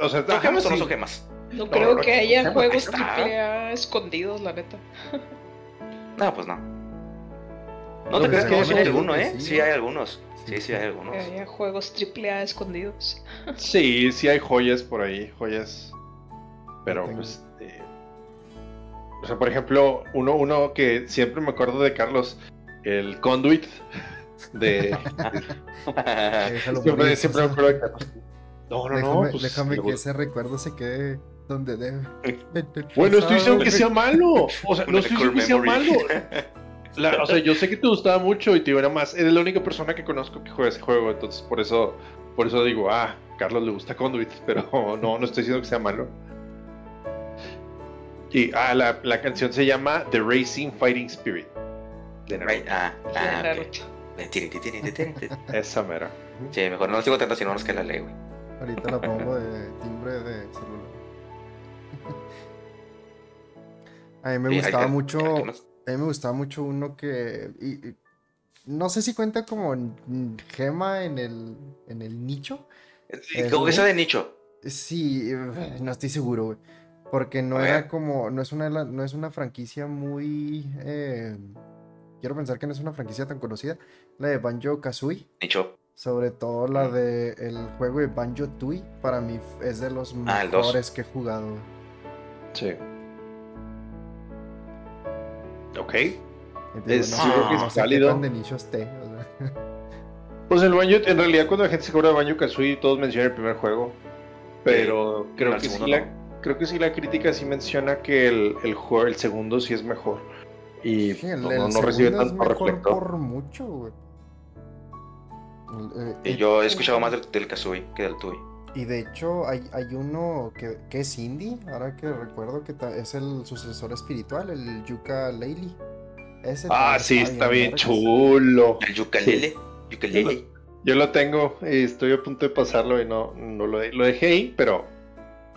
[SPEAKER 3] O sea,
[SPEAKER 1] ¿Son
[SPEAKER 3] ajá,
[SPEAKER 1] gemas o no son gemas?
[SPEAKER 4] No
[SPEAKER 3] No,
[SPEAKER 4] creo
[SPEAKER 3] no,
[SPEAKER 4] que haya
[SPEAKER 3] no,
[SPEAKER 4] juegos. AAA escondidos, la neta.
[SPEAKER 1] No, pues no. No
[SPEAKER 3] No,
[SPEAKER 1] te creas
[SPEAKER 3] pues
[SPEAKER 1] que
[SPEAKER 3] no,
[SPEAKER 1] no, sí hay
[SPEAKER 2] no,
[SPEAKER 1] algunos,
[SPEAKER 2] sí.
[SPEAKER 1] ¿eh? Sí hay algunos. Sí,
[SPEAKER 2] Sí,
[SPEAKER 1] hay algunos.
[SPEAKER 4] Que haya juegos AAA escondidos.
[SPEAKER 3] Sí, sí hay joyas por ahí, joyas. Pero pues. eh, o sea, por ejemplo, uno, uno que siempre me acuerdo de Carlos, el Conduit. De. Siempre, siempre me acuerdo de Carlos. No, no,
[SPEAKER 2] Déjame,
[SPEAKER 3] no. pues,
[SPEAKER 2] déjame
[SPEAKER 3] me
[SPEAKER 2] que ese recuerdo se quede donde debe.
[SPEAKER 3] Bueno, estoy diciendo que sea malo. O sea, no estoy diciendo que sea malo. La- o sea, yo sé que te gustaba mucho y te iba más. Eres la única persona que conozco que juega ese juego, entonces por eso, por eso digo, ah, Carlos le gusta Conduit, pero no, no estoy diciendo que sea malo. Y ah, la, la canción se llama The Racing Fighting Spirit. De Naruto.
[SPEAKER 1] Right, ah, ah, ok.
[SPEAKER 4] Naruto.
[SPEAKER 1] Tiri, tiri, tiri, tiri, tiri.
[SPEAKER 3] Esa mera.
[SPEAKER 1] Sí, mejor no les digo tanto, sino los que la leo, güey.
[SPEAKER 2] Ahorita la pongo de timbre de celular. A mí me
[SPEAKER 1] Sí,
[SPEAKER 2] gustaba
[SPEAKER 1] que-
[SPEAKER 2] mucho. A mí me gustaba mucho uno que. y- y- no sé si cuenta como gema en el, en el nicho.
[SPEAKER 1] Sí,
[SPEAKER 2] ¿Es
[SPEAKER 1] Como que sea de nicho.
[SPEAKER 2] Sí, eh, no estoy seguro, güey. Porque no era como. No es una, no es una franquicia muy. eh, quiero pensar que no es una franquicia tan conocida. La de Banjo Kazooie.
[SPEAKER 1] Nicho.
[SPEAKER 2] Sobre todo la de el juego de Banjo Tooie. Para mí es de los
[SPEAKER 1] Ah,
[SPEAKER 2] mejores que he jugado.
[SPEAKER 3] Sí. Ok.
[SPEAKER 2] Te
[SPEAKER 3] Es-
[SPEAKER 1] sí, creo que
[SPEAKER 2] no
[SPEAKER 3] es
[SPEAKER 2] sé qué
[SPEAKER 3] válido.
[SPEAKER 2] tan de nicho esté, o sea.
[SPEAKER 3] Pues el Banjo, en realidad cuando la gente se acuerda de Banjo Kazooie, todos mencionan el primer juego. Pero creo que sí la, creo que sí la crítica sí menciona que el, el juego, el segundo sí es mejor. Y
[SPEAKER 2] Sí, el,
[SPEAKER 3] no,
[SPEAKER 2] el
[SPEAKER 3] no- no recibe
[SPEAKER 2] segundo es
[SPEAKER 3] tanto
[SPEAKER 2] mejor
[SPEAKER 3] reflector.
[SPEAKER 2] por mucho, güey. Eh,
[SPEAKER 1] Y
[SPEAKER 2] eh,
[SPEAKER 1] yo he escuchado más del, del Kazooie que del Tui.
[SPEAKER 2] Y de hecho hay, hay uno que, que es indie, ahora que recuerdo que ta- es el sucesor espiritual, el Yuka. Ese
[SPEAKER 3] Ah, sí, está bien chulo.
[SPEAKER 1] El Yukalele. Yukalele.
[SPEAKER 3] Yo lo tengo y estoy a punto de pasarlo y no, no lo, lo dejé ahí, pero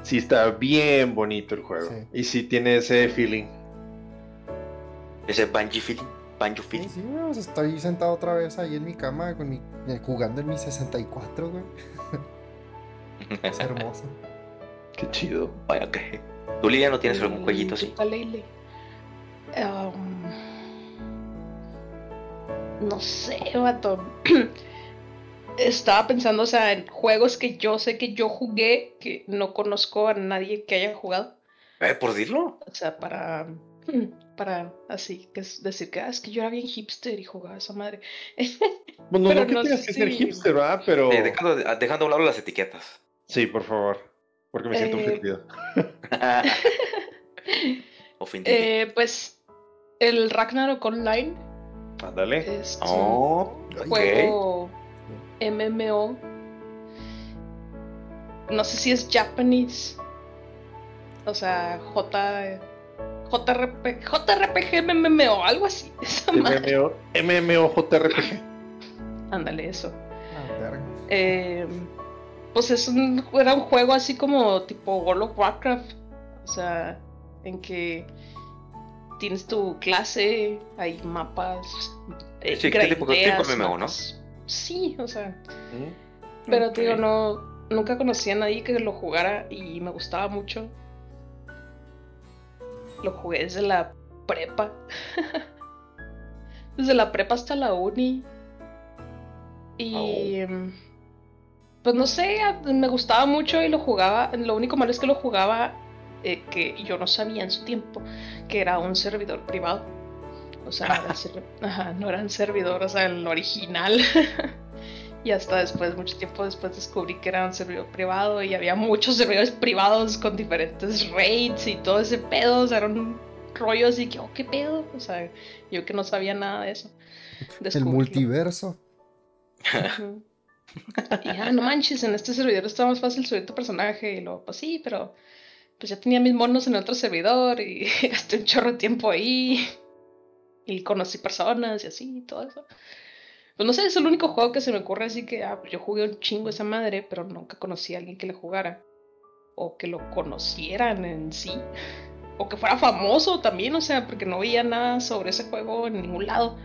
[SPEAKER 3] sí está bien bonito el juego.
[SPEAKER 2] Sí.
[SPEAKER 3] Y sí tiene ese feeling.
[SPEAKER 1] Ese Banji feeling. Banjo
[SPEAKER 2] Sí,
[SPEAKER 1] feeling.
[SPEAKER 2] sí, güey, estoy sentado otra vez ahí en mi cama con mi, eh, jugando en mi 64, güey. Es hermoso.
[SPEAKER 3] Qué chido.
[SPEAKER 1] Vaya que. ¿Tú, Lidia, no tienes algún jueguito así?
[SPEAKER 4] ukulele. Um, no sé, vato. Estaba pensando, o sea, en juegos que yo sé que yo jugué, que no conozco a nadie que haya jugado.
[SPEAKER 1] Eh, por decirlo.
[SPEAKER 4] O sea, para. Para así, que es decir que, ah, es que yo era bien hipster y jugaba esa madre.
[SPEAKER 3] Bueno,
[SPEAKER 4] Pero
[SPEAKER 3] no que
[SPEAKER 4] no
[SPEAKER 3] tengas que ser hipster, ¿verdad? Pero.
[SPEAKER 1] Eh, dejando, de- dejando a un lado las etiquetas.
[SPEAKER 3] Sí, por favor. Porque me siento
[SPEAKER 4] Eh,
[SPEAKER 3] ofendido.
[SPEAKER 1] Ofendido.
[SPEAKER 4] Eh, pues el Ragnarok Online
[SPEAKER 3] Ándale.
[SPEAKER 4] es
[SPEAKER 1] oh,
[SPEAKER 4] un juego MMO. No sé si es Japanese. O sea, J. JRP, JRPG MMO, algo así. Esa.
[SPEAKER 3] MMO, MMOJRPG.
[SPEAKER 4] Ándale, eso.
[SPEAKER 2] Ah.
[SPEAKER 4] Eh, pues es un, era un juego así como tipo World of Warcraft. O sea, en que tienes tu clase, hay mapas. eh,
[SPEAKER 1] Sí, ¿qué tipo- tipo MMO, no?
[SPEAKER 4] mapas. Sí, o sea.
[SPEAKER 3] ¿Mm?
[SPEAKER 4] Pero te digo, no, nunca conocí a nadie que lo jugara y me gustaba mucho. Lo jugué desde la prepa. desde la prepa hasta la uni. Y... em, Pues no sé, me gustaba mucho y lo jugaba. Lo único malo es que lo jugaba eh, que yo no sabía en su tiempo que era un servidor privado. O sea, no era, el serv- ajá, no era un servidor, o sea, el original. Y hasta después, mucho tiempo después, descubrí que era un servidor privado y había muchos servidores privados con diferentes raids y todo ese pedo. O sea, era un rollo así que, oh, qué pedo. O sea, yo que no sabía nada de eso.
[SPEAKER 2] El multiverso.
[SPEAKER 4] Y ah, no manches, en este servidor está más fácil subir tu personaje. Y luego, pues sí, pero pues ya tenía mis monos en otro servidor y gasté un chorro de tiempo ahí. Y conocí personas y así y todo eso. Pues no sé, es el único juego que se me ocurre así que ah, pues yo jugué un chingo esa madre, pero nunca conocí a alguien que le jugara. o que lo conocieran en sí, o que fuera famoso también, o sea, porque no veía nada sobre ese juego en ningún lado.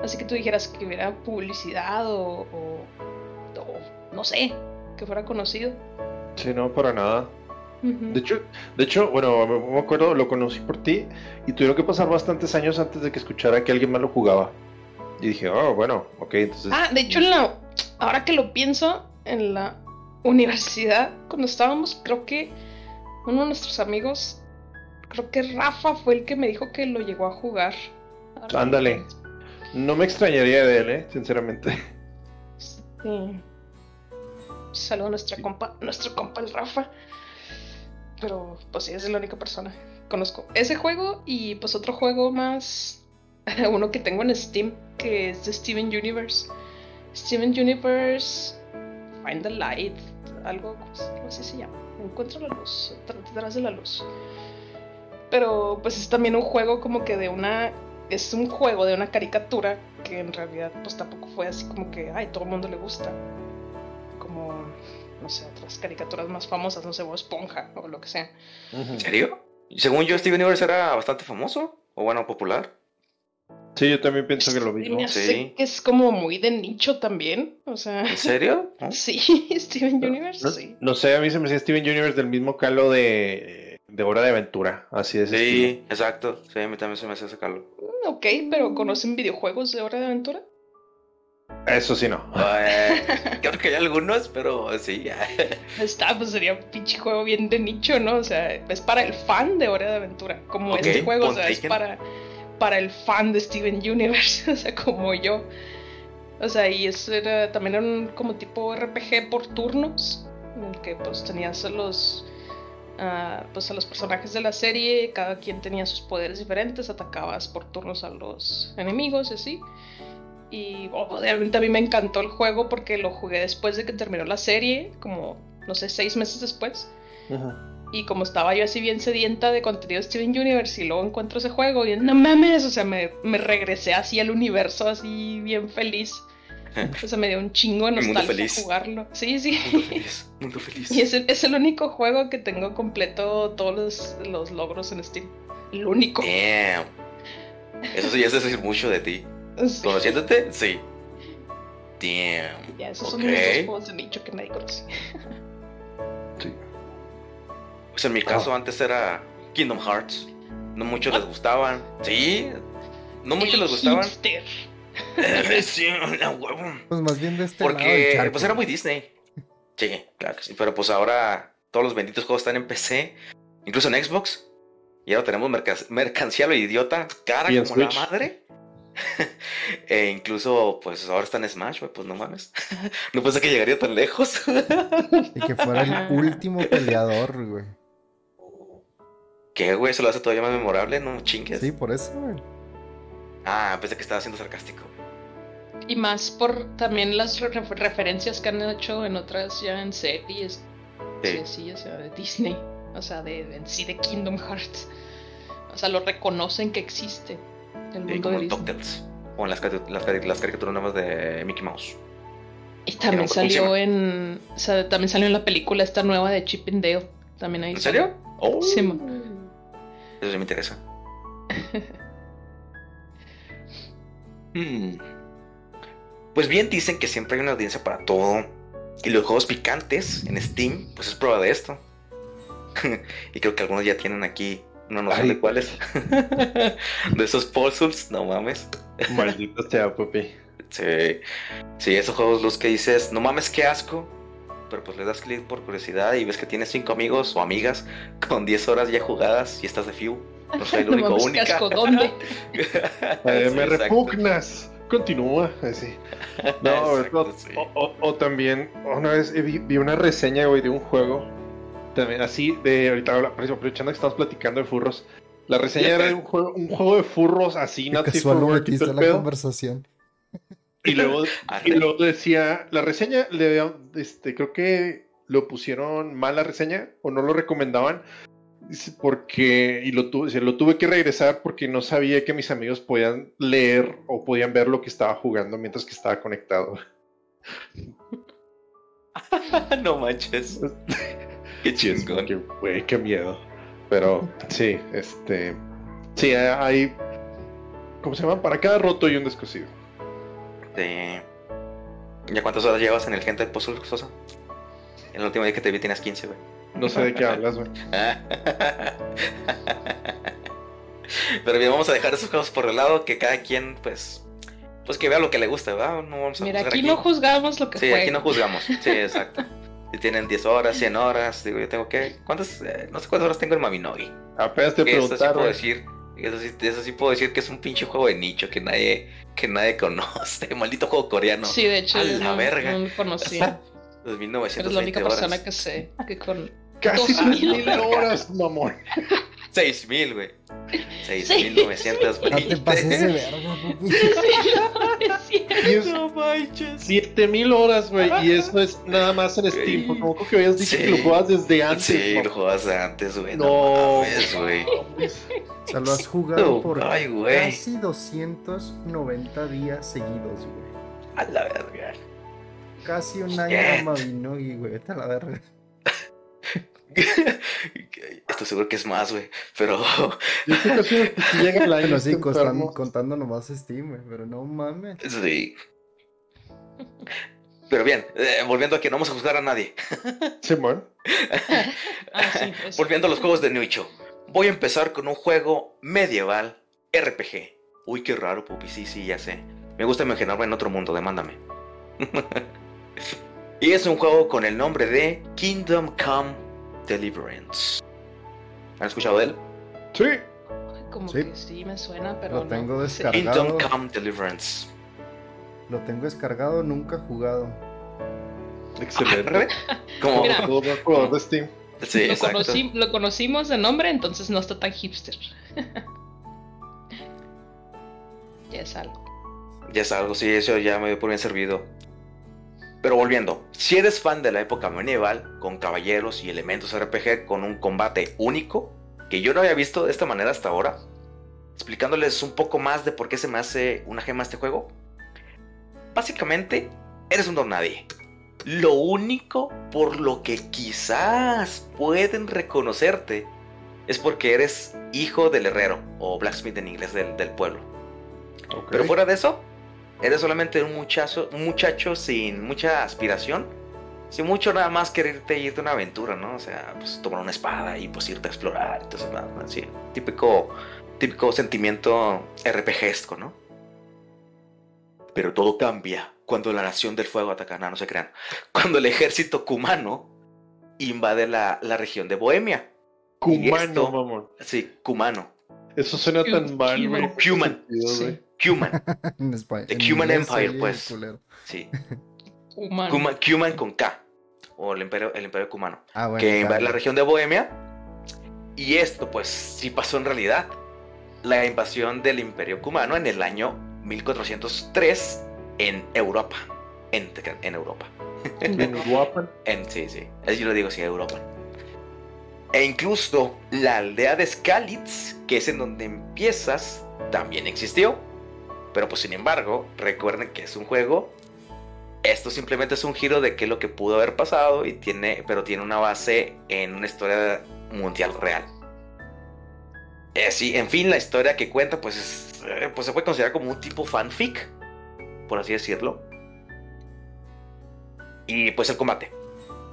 [SPEAKER 4] Así que tú dijeras que hubiera publicidad o, o, o no sé, que fuera conocido.
[SPEAKER 3] Sí, no, para nada. De hecho, de hecho, bueno, me me acuerdo, lo conocí por ti y tuvieron que pasar bastantes años antes de que escuchara que alguien más lo jugaba. Y dije, oh, bueno, ok, entonces.
[SPEAKER 4] Ah, de hecho, en la, ahora que lo pienso, en la universidad, cuando estábamos, creo que uno de nuestros amigos, creo que Rafa fue el que me dijo que lo llegó a jugar.
[SPEAKER 3] Ándale. No me extrañaría de él, eh, sinceramente.
[SPEAKER 4] Sí. Saludo a nuestra compa, nuestro compa el Rafa. Pero pues sí, es la única persona que conozco. Ese juego y pues otro juego más, uno que tengo en Steam, que es de Steven Universe. Steven Universe, Find the Light, algo algo así se llama. Encuentro la luz, detrás de la luz. Pero pues es también un juego como que de una... Es un juego de una caricatura que en realidad pues tampoco fue así como que, ay, todo el mundo le gusta. Como, no sé, otras caricaturas más famosas, no sé, Bob Esponja o lo que sea.
[SPEAKER 1] ¿En serio? Según yo, Steven Universe era bastante famoso, o bueno, popular.
[SPEAKER 3] Sí, yo también pienso que lo mismo.
[SPEAKER 4] me hace
[SPEAKER 1] sí.
[SPEAKER 4] que es como muy de nicho también. O sea,
[SPEAKER 1] ¿En serio?
[SPEAKER 4] Sí, Steven Universe,
[SPEAKER 3] No,
[SPEAKER 4] sí.
[SPEAKER 3] no sé, a mí se me hacía Steven Universe del mismo calo de, de Hora de Aventura, así ese estilo.
[SPEAKER 1] Sí, exacto. Sí, a mí también se me hace sacarlo.
[SPEAKER 4] Mm, Ok, pero ¿conocen videojuegos de Hora de Aventura?
[SPEAKER 3] Eso sí no.
[SPEAKER 1] Eh, creo que hay algunos, pero sí.
[SPEAKER 4] Está, pues sería un pinche juego bien de nicho, ¿no? O sea, es para el fan de Hora de Aventura. Como
[SPEAKER 1] Ok,
[SPEAKER 4] este juego, o sea, es para, para el fan de Steven Universe, o sea, como yo. O sea, y eso era también era un como tipo RPG por turnos, en el que pues tenías a los ah, pues a los personajes de la serie, cada quien tenía sus poderes diferentes, atacabas por turnos a los enemigos y así. Y obviamente a mí me encantó el juego porque lo jugué después de que terminó la serie, como no sé, seis meses después.
[SPEAKER 3] Ujú.
[SPEAKER 4] Y como estaba yo así bien sedienta de contenido de Steven Universe y luego encuentro ese juego y no mames, o sea, me, me regresé así al universo así bien feliz. O sea, me dio un chingo de
[SPEAKER 1] mundo
[SPEAKER 4] nostalgia
[SPEAKER 1] feliz.
[SPEAKER 4] jugarlo. Sí, sí.
[SPEAKER 1] Mundo feliz. Mundo feliz.
[SPEAKER 4] Y es el, es el único juego que tengo completo todos los, los logros en Steam. El único.
[SPEAKER 1] Damn. Eso sí es decir mucho de ti.
[SPEAKER 4] Sí.
[SPEAKER 1] Conociéndote, sí. Damn.
[SPEAKER 4] Ya, esos son
[SPEAKER 1] Ok.
[SPEAKER 4] los juegos de nicho que nadie conoce.
[SPEAKER 1] Pues en mi caso antes era Kingdom Hearts. No muchos les gustaban. Sí. No muchos les gustaban. sí, a huevo.
[SPEAKER 2] Pues más bien de este lado del
[SPEAKER 1] Porque pues era muy Disney. Sí, claro que sí. Pero pues ahora todos los benditos juegos están en PC. Incluso en Xbox. Y ahora tenemos merca- mercancía lo idiota. Cara como la madre. e incluso pues ahora está en Smash, güey. Pues no mames. no pensé que llegaría tan lejos.
[SPEAKER 2] Y que fuera el último peleador, güey.
[SPEAKER 1] ¿Qué, güey? Eso lo hace todavía más memorable. No chingues.
[SPEAKER 2] Sí, por eso, güey.
[SPEAKER 1] Ah, pensé que estaba siendo sarcástico.
[SPEAKER 4] Y más por también las re- referencias que han hecho en otras ya en series.
[SPEAKER 1] Sí.
[SPEAKER 4] Sí, sí, o sea, de Disney. O sea, de, de- en sí de Kingdom Hearts. O sea, lo reconocen que existe. El
[SPEAKER 1] Sí,
[SPEAKER 4] mundo
[SPEAKER 1] como
[SPEAKER 4] de
[SPEAKER 1] en
[SPEAKER 4] Disney.
[SPEAKER 1] DuckTales. O en las, las, las caricaturas nuevas de Mickey Mouse.
[SPEAKER 4] Y también salió en. O sea, también salió en la película esta nueva de Chip and Dale. También ahí
[SPEAKER 1] ¿En
[SPEAKER 4] salió.
[SPEAKER 1] serio? Oh,
[SPEAKER 4] Sí.
[SPEAKER 1] Eso sí me interesa. Hmm. Pues bien dicen que siempre hay una audiencia para todo. Y los juegos picantes en Steam, pues es prueba de esto. y creo que algunos ya tienen aquí una noción
[SPEAKER 3] Ay.
[SPEAKER 1] de cuáles. de esos puzzles, no mames.
[SPEAKER 3] Maldito sea, papi.
[SPEAKER 1] Sí, sí, esos juegos los que dices, no mames, qué asco. Pero pues le das clic por curiosidad y ves que tienes cinco amigos o amigas con 10 horas ya jugadas y estás de few. No soy el
[SPEAKER 4] No
[SPEAKER 1] único
[SPEAKER 4] qué
[SPEAKER 1] única.
[SPEAKER 4] asco, ¿dónde?
[SPEAKER 3] Eh,
[SPEAKER 1] Sí,
[SPEAKER 3] me
[SPEAKER 1] exacto.
[SPEAKER 3] repugnas. Continúa, así. No,
[SPEAKER 1] Exacto,
[SPEAKER 3] o,
[SPEAKER 1] sí.
[SPEAKER 3] o- o- o también, una vez vi, vi una reseña, güey, de un juego. También así, de ahorita habla- aprovechando que estamos platicando de furros. La reseña era de un juego, un juego de furros así,
[SPEAKER 2] Qué casual metiste la
[SPEAKER 3] pedo.
[SPEAKER 2] conversación.
[SPEAKER 3] Y luego, y luego decía, la reseña, le este, creo que lo pusieron mal la reseña o no lo recomendaban. Porque, y lo, tuve, lo tuve que regresar porque no sabía que mis amigos podían leer o podían ver lo que estaba jugando mientras que estaba conectado.
[SPEAKER 1] no manches. Qué
[SPEAKER 3] Sí,
[SPEAKER 1] chingón.
[SPEAKER 3] como que, qué miedo. Pero sí, este. Sí, hay. ¿Cómo se llama? Para cada roto hay un descosido.
[SPEAKER 1] Sí. ¿Ya cuántas horas llevas en el gente del Puzzle Sosa? El último día que te vi tenías 15, güey.
[SPEAKER 3] No sé de qué hablas, güey.
[SPEAKER 1] Pero bien, vamos a dejar esos juegos por el lado, que cada quien, pues, pues que vea lo que le gusta, ¿verdad? No vamos a
[SPEAKER 4] Mira,
[SPEAKER 1] juzgar
[SPEAKER 4] aquí no juzgamos lo que
[SPEAKER 1] Sí, aquí no juzgamos. Sí, exacto. Si tienen 10 horas, 100 horas, digo, yo tengo que... ¿Cuántas? eh, no sé cuántas horas tengo en Mavinogi.
[SPEAKER 3] Apenas te
[SPEAKER 1] sí
[SPEAKER 3] preguntaron.
[SPEAKER 1] puedo decir. Eso sí, eso sí puedo decir que es un pinche juego de nicho que nadie, que nadie conoce. Maldito juego coreano.
[SPEAKER 4] Sí, de hecho,
[SPEAKER 1] A la
[SPEAKER 4] no,
[SPEAKER 1] verga.
[SPEAKER 4] no conocía. Eres
[SPEAKER 1] 1920
[SPEAKER 4] la única
[SPEAKER 1] horas.
[SPEAKER 4] persona que sé que con
[SPEAKER 3] Casi
[SPEAKER 4] Dos mil
[SPEAKER 3] 3000 horas, mamón.
[SPEAKER 1] 6000, güey.
[SPEAKER 4] Sí.
[SPEAKER 1] 6920.
[SPEAKER 2] No te pases de verga, papi.
[SPEAKER 4] Es
[SPEAKER 1] No manches.
[SPEAKER 3] 7000 horas, güey. Y eso es nada más en Steam. Porque como que habías dicho
[SPEAKER 1] Sí.
[SPEAKER 3] que lo jugabas desde antes.
[SPEAKER 1] Sí, lo jugabas antes, güey. No,
[SPEAKER 3] No,
[SPEAKER 1] mames, güey.
[SPEAKER 2] O sea, lo has jugado por
[SPEAKER 1] Ay, güey.
[SPEAKER 2] casi 290 días seguidos, güey.
[SPEAKER 1] A la verga.
[SPEAKER 2] Casi un año
[SPEAKER 1] Shit.
[SPEAKER 2] de Mavinogi, güey. Vete a la verga.
[SPEAKER 1] Estoy seguro que es más, güey. Pero.
[SPEAKER 3] Yo creo que llega el año.
[SPEAKER 2] Bueno, sí,
[SPEAKER 3] enfermo.
[SPEAKER 2] contando nomás Steam, güey. Pero no mames.
[SPEAKER 1] Sí. Pero bien, eh, volviendo a que no vamos a juzgar a nadie.
[SPEAKER 3] Simón.
[SPEAKER 4] Ah, sí, pues.
[SPEAKER 1] Volviendo a los juegos de Nicho. Voy a empezar con un juego medieval RPG. Uy, qué raro, Pupi. Sí, sí, ya sé. Me gusta imaginarme en otro mundo, demándame. y es un juego con el nombre de Kingdom Come Deliverance. ¿Han escuchado de él?
[SPEAKER 3] Sí.
[SPEAKER 4] Como
[SPEAKER 2] Sí.
[SPEAKER 4] que sí me suena, pero
[SPEAKER 2] Lo
[SPEAKER 4] no.
[SPEAKER 2] tengo descargado.
[SPEAKER 1] Kingdom Come Deliverance.
[SPEAKER 2] Lo tengo descargado, nunca jugado.
[SPEAKER 3] Excelente.
[SPEAKER 1] Como.
[SPEAKER 3] Todo buen jugador de Steam.
[SPEAKER 1] sí,
[SPEAKER 4] lo, conocí- lo conocimos de nombre, entonces no está tan hipster. ya es algo.
[SPEAKER 1] Ya es algo, sí, eso ya me dio por bien servido. Pero volviendo, si eres fan de la época medieval, con caballeros y elementos RPG con un combate único, que yo no había visto de esta manera hasta ahora, explicándoles un poco más de por qué se me hace una gema este juego, básicamente eres un don nadie. Lo único por lo que quizás pueden reconocerte es porque eres hijo del herrero, o blacksmith en inglés del, del pueblo. Pero fuera de eso, eres solamente un muchacho, un muchacho sin mucha aspiración, sin mucho nada más quererte irte a una aventura, ¿no? O sea, pues tomar una espada y pues irte a explorar, entonces nada, así, típico, típico sentimiento RPGesco, ¿no? Pero todo cambia cuando la nación del fuego ataca, no, no se crean, cuando el ejército cumano invade la, la región de Bohemia.
[SPEAKER 3] Cumano,
[SPEAKER 1] esto-
[SPEAKER 3] mamón.
[SPEAKER 1] Sí, cumano,
[SPEAKER 3] Eso suena tan mal, güey.
[SPEAKER 4] Cuman.
[SPEAKER 1] Cuman. Cuman,
[SPEAKER 2] En español.
[SPEAKER 1] The Cuman Empire, pues.
[SPEAKER 2] culero.
[SPEAKER 1] sí. Cuman, Cuman con K, o el imperio, el imperio cumano,
[SPEAKER 2] Ah, bueno.
[SPEAKER 1] que invade
[SPEAKER 2] claro.
[SPEAKER 1] la región de Bohemia. Y esto, pues, sí pasó en realidad. La invasión del imperio cumano en el año 1403 en Europa. En, en Europa.
[SPEAKER 3] En Uruapan.
[SPEAKER 1] En, sí, sí. Así yo lo digo, sí, Europa. E incluso la aldea de Skalitz, que es en donde empiezas, también existió. Pero pues sin embargo, recuerden que es un juego. Esto simplemente es un giro de qué es lo que pudo haber pasado y tiene, pero tiene una base en una historia mundial real. Eh, sí, en fin, la historia que cuenta, pues, es, eh, pues se puede considerar como un tipo fanfic, por así decirlo. Y pues el combate,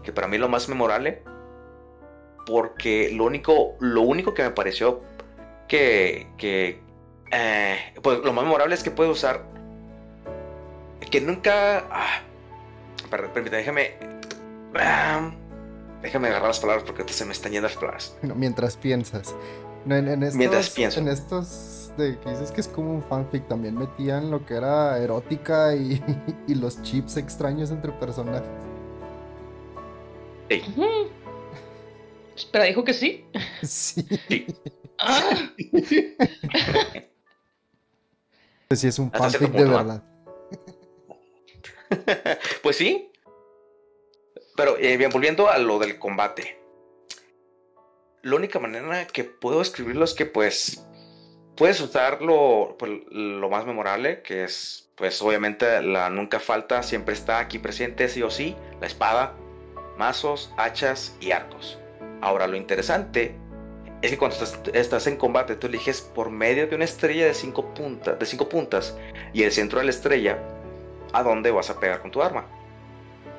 [SPEAKER 1] que para mí es lo más memorable, porque lo único, lo único que me pareció que, que eh, pues lo más memorable es que puede usar, que nunca, ah, per- permítame, déjame, ah, déjame agarrar las palabras porque se me están yendo las palabras.
[SPEAKER 2] No, mientras piensas. No, en, en estos,
[SPEAKER 1] Mientras pienso.
[SPEAKER 2] En estos de que dices que es como un fanfic, también metían lo que era erótica y, y los chips extraños entre personajes.
[SPEAKER 4] Ujú. Espera, dijo que sí.
[SPEAKER 2] Sí.
[SPEAKER 4] Ah,
[SPEAKER 2] Pues sí, es un fanfic de verdad.
[SPEAKER 1] pues sí. Pero eh, bien, volviendo a lo del combate. La única manera que puedo escribirlo es que pues puedes usar lo, pues, lo más memorable, que es pues obviamente la nunca falta, siempre está aquí presente sí o sí, la espada, mazos, hachas y arcos. Ahora, lo interesante es que cuando estás, en combate, tú eliges por medio de una estrella de 5 puntas, de cinco puntas y el centro de la estrella a dónde vas a pegar con tu arma.